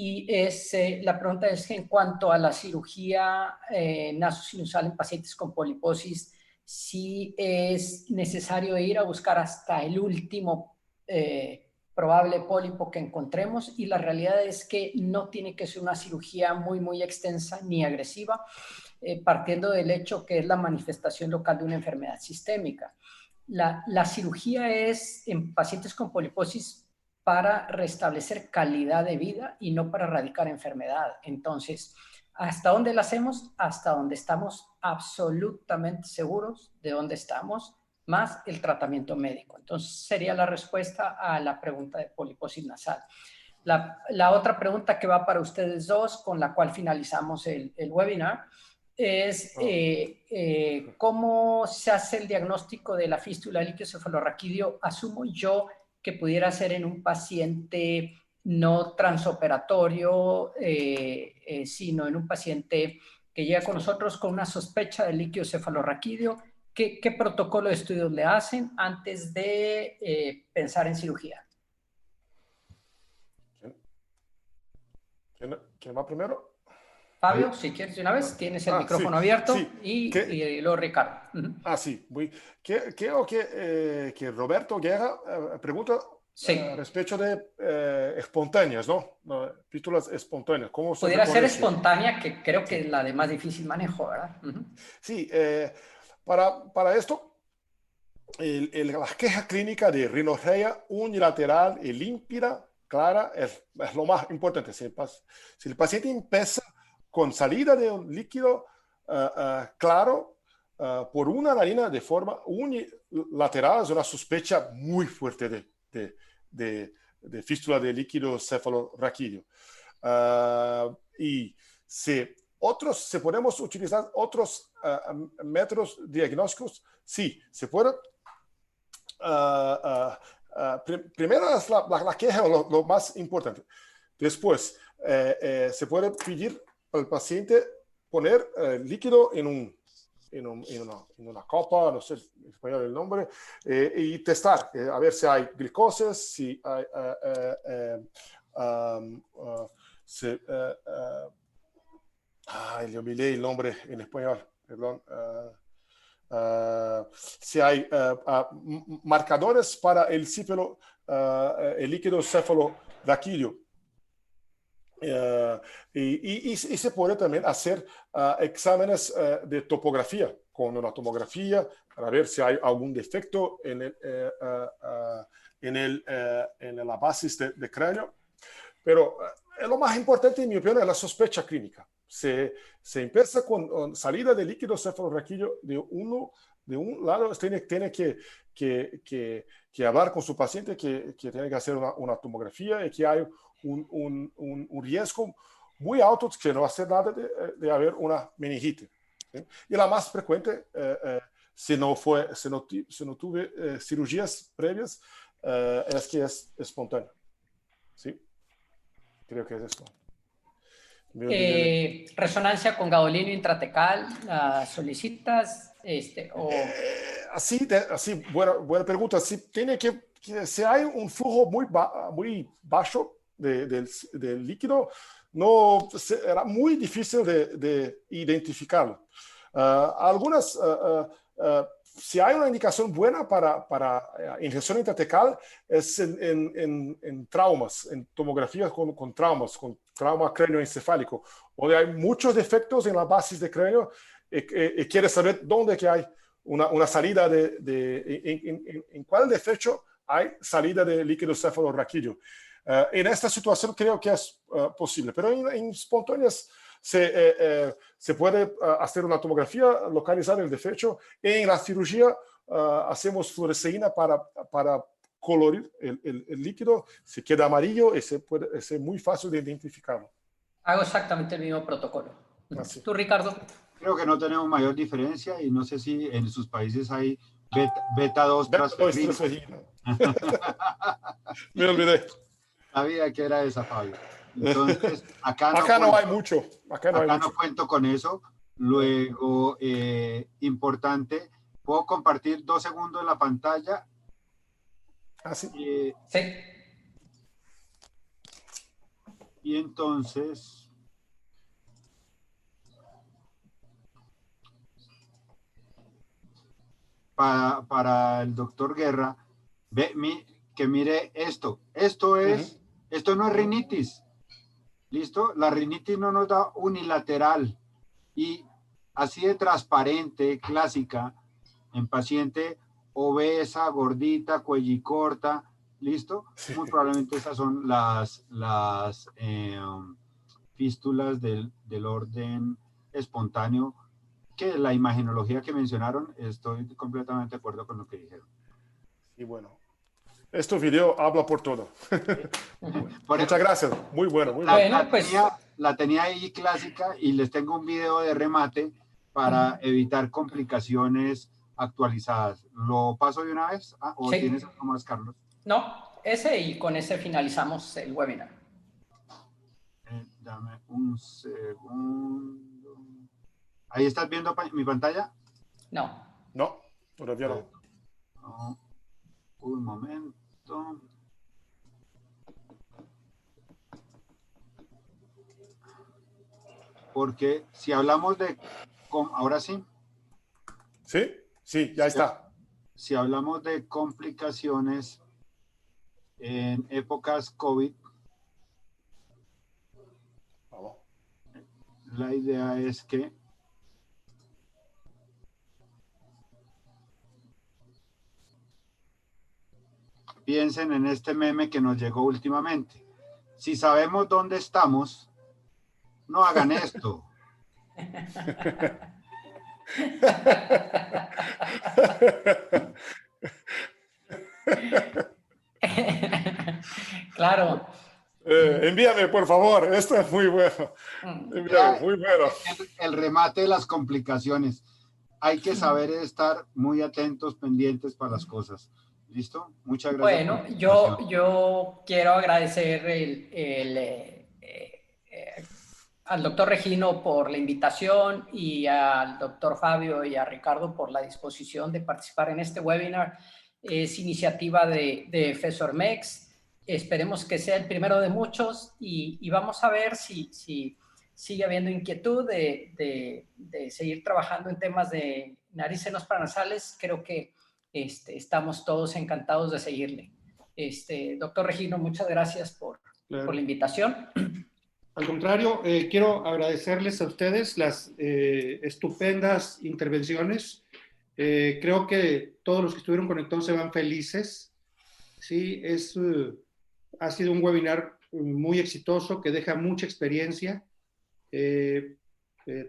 y es, eh, la pregunta es en cuanto a la cirugía eh, nasosinusal en pacientes con poliposis, si es necesario ir a buscar hasta el último eh, probable pólipo que encontremos y la realidad es que no tiene que ser una cirugía muy, muy extensa ni agresiva, eh, partiendo del hecho que es la manifestación local de una enfermedad sistémica. La, la cirugía es en pacientes con poliposis para restablecer calidad de vida y no para erradicar enfermedad. Entonces, ¿hasta dónde la hacemos? Hasta donde estamos absolutamente seguros de dónde estamos, más el tratamiento médico. Entonces, sería la respuesta a la pregunta de poliposis nasal. La, la otra pregunta que va para ustedes dos, con la cual finalizamos el, el webinar, es eh, eh, cómo se hace el diagnóstico de la fístula líquido cefalorraquídeo. Asumo yo que pudiera ser en un paciente no transoperatorio, eh, eh, sino en un paciente que llega con nosotros con una sospecha de líquido cefalorraquídeo. ¿Qué, qué protocolo de estudios le hacen antes de eh, pensar en cirugía? ¿Quién, quién va primero? Fabio, si quieres de una vez, tienes el ah, micrófono sí, abierto sí. Y, y, luego Ricardo. Uh -huh. Ah, sí. Muy. Creo que, que Roberto Guerra pregunta Sí. eh, respecto de eh, espontáneas, ¿no? No, espontáneas. ¿Cómo se Pudiera ser espontánea, que creo que es la de más difícil manejo, ¿verdad? Ujú. Sí, eh, para, para esto, el- el- la queja clínica de rinorrea unilateral y límpida, clara, es, es lo más importante. Si el, si el paciente empieza con salida de un líquido ah, ah, claro por una narina de forma unilateral, es una sospecha muy fuerte de, de, de- de fístula de líquido cefalorraquídeo. Ah, y si otros, si podemos utilizar otros ah, métodos diagnósticos, sí, se puede. ah, prim- primero es la, la- la queja, lo, lo más importante. Después, eh, eh, se puede pedir al paciente poner eh, líquido en, un, en, un- en una, en una copa, no sé en español el nombre, eh, y testar, eh, a ver si hay glucosas, si hay... eh, eh, eh, um, eh, eh, Ay, le olvidé el nombre en español, perdón. Ah, ah, si hay m- m- marcadores para el eh, el líquido cefalorraquídeo. Eh, y, y- y- y se puede también hacer ah, exámenes eh, de topografía con una tomografía para ver si hay algún defecto en, el, eh, ah, ah, en, el, en la base de, de cráneo. Pero lo más importante, en mi opinión, es la sospecha clínica. Se, se empieza con, con salida de líquido cefalorraquídeo de uno de un lado, tiene, tiene que, que, que, que hablar con su paciente, que tiene que hacer una, una tomografía y que hay un, un, un, un riesgo muy alto que no hace nada de, de haber una meningitis. ¿sí? Y la más frecuente, eh, eh, si, no fue, si, no, si no tuve eh, cirugías previas, eh, es que es espontánea. ¿sí? Creo que es esto. De- resonancia con gaolino intratecal, ¿la solicitas? Este, o, así, de- así buena, buena pregunta. Si, tiene que, que- si hay un flujo muy, ba- muy bajo de- del, del líquido, no será muy difícil de, de identificarlo. Ah, algunas, ah, ah, si hay una indicación buena para, para eh, inyección intratecal, es en, en- en- en traumas, en tomografías con, con traumas, con trauma cráneoencefálico, donde hay muchos defectos en las bases de cráneo y, y- y quiere saber dónde que hay una, una salida de, de en cuál defecto hay salida de líquido cefalorraquídeo. Eh, en esta situación creo que es eh, posible, pero en, en espontáneas se, eh, eh, se puede eh, hacer una tomografía, localizar el defecto. En la cirugía hacemos fluoresceína para, para colorir el, el- el líquido, se queda amarillo y se puede, es muy fácil de identificarlo. hago exactamente el mismo protocolo. Así. ¿Tú, Ricardo? Creo que no tenemos mayor diferencia y no sé si en sus países hay beta, beta 2 Beta dos, transferina. transferina. *laughs* Me olvidé. Sabía que era esa, Fabio. Entonces, *laughs* acá no, Acá no hay mucho. Acá no hay acá mucho. no cuento con eso. Luego, eh, importante, puedo compartir dos segundos la pantalla. Así. eh, Sí. y entonces, para, para el doctor Guerra, ve, mi- que mire esto. Esto es, esto no es rinitis. ¿Listo? La rinitis no nos da unilateral y así de transparente, clásica, en paciente obesa, gordita, cuellicorta, ¿listo? Muy probablemente esas son las, las eh, fístulas del, del orden espontáneo, que la imagenología que mencionaron, estoy completamente de acuerdo con lo que dijeron. Y bueno, este video habla por todo. *laughs* Por Muchas gracias. Muy bueno, muy la, bueno. La pues- tenía, la tenía ahí clásica y les tengo un video de remate para evitar complicaciones actualizadas. ¿Lo paso de una vez? Ah, ¿O Sí. tienes algo más, Carlos? No, ese y con ese finalizamos el webinar. Eh, dame un segundo. ¿Ahí estás viendo pa- mi pantalla? No. No, todavía no. No. Un momento. Porque si hablamos de, ahora sí, ¿Sí? Sí, ya está. si hablamos de complicaciones, en épocas COVID, la idea es que piensen en este meme que nos llegó últimamente. Si sabemos dónde estamos, no hagan esto. claro. Eh, envíame, por favor. Esto es muy bueno. Mm. Envíame, muy bueno. El remate de las complicaciones. Hay que saber estar muy atentos, pendientes para las cosas. ¿Listo? Muchas gracias. Bueno, yo, yo quiero agradecer el, el, eh, eh, al doctor Regino por la invitación y al doctor Fabio y a Ricardo por la disposición de participar en este webinar. Es iniciativa de, de FESORMEX. Esperemos que sea el primero de muchos y, y vamos a ver si, si sigue habiendo inquietud de, de, de seguir trabajando en temas de nariz, senos paranasales. Creo que este, estamos todos encantados de seguirle. Este, doctor Regino, muchas gracias por, Claro. por la invitación. Al contrario, eh, quiero agradecerles a ustedes las eh, estupendas intervenciones. Eh, creo que todos los que estuvieron conectados se van felices. Sí, es, ha sido un webinar muy exitoso que deja mucha experiencia,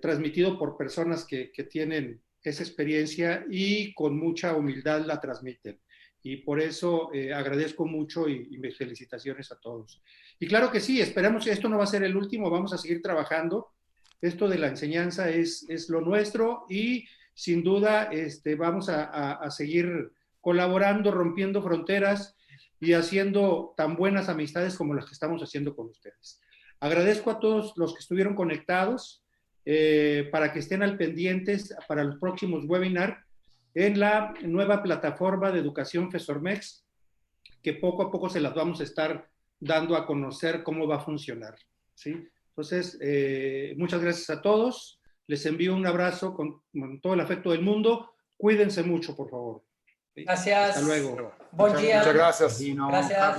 transmitido por personas que, que tienen esa experiencia y con mucha humildad la transmiten. Y por eso eh, agradezco mucho y, y mis felicitaciones a todos. Y claro que sí, esperamos que esto no va a ser el último, vamos a seguir trabajando. Esto de la enseñanza es, es lo nuestro y sin duda este, vamos a, a, a seguir colaborando, rompiendo fronteras y haciendo tan buenas amistades como las que estamos haciendo con ustedes. Agradezco a todos los que estuvieron conectados eh, para que estén al pendientes para los próximos webinars en la nueva plataforma de educación FESORMEX, que poco a poco se las vamos a estar dando a conocer cómo va a funcionar. ¿sí? Entonces, eh, muchas gracias a todos. Les envío un abrazo con, con, todo el afecto del mundo. Cuídense mucho, por favor. Gracias. Hasta luego. Buen Muchas- día. Muchas gracias. Gracias. Carlos.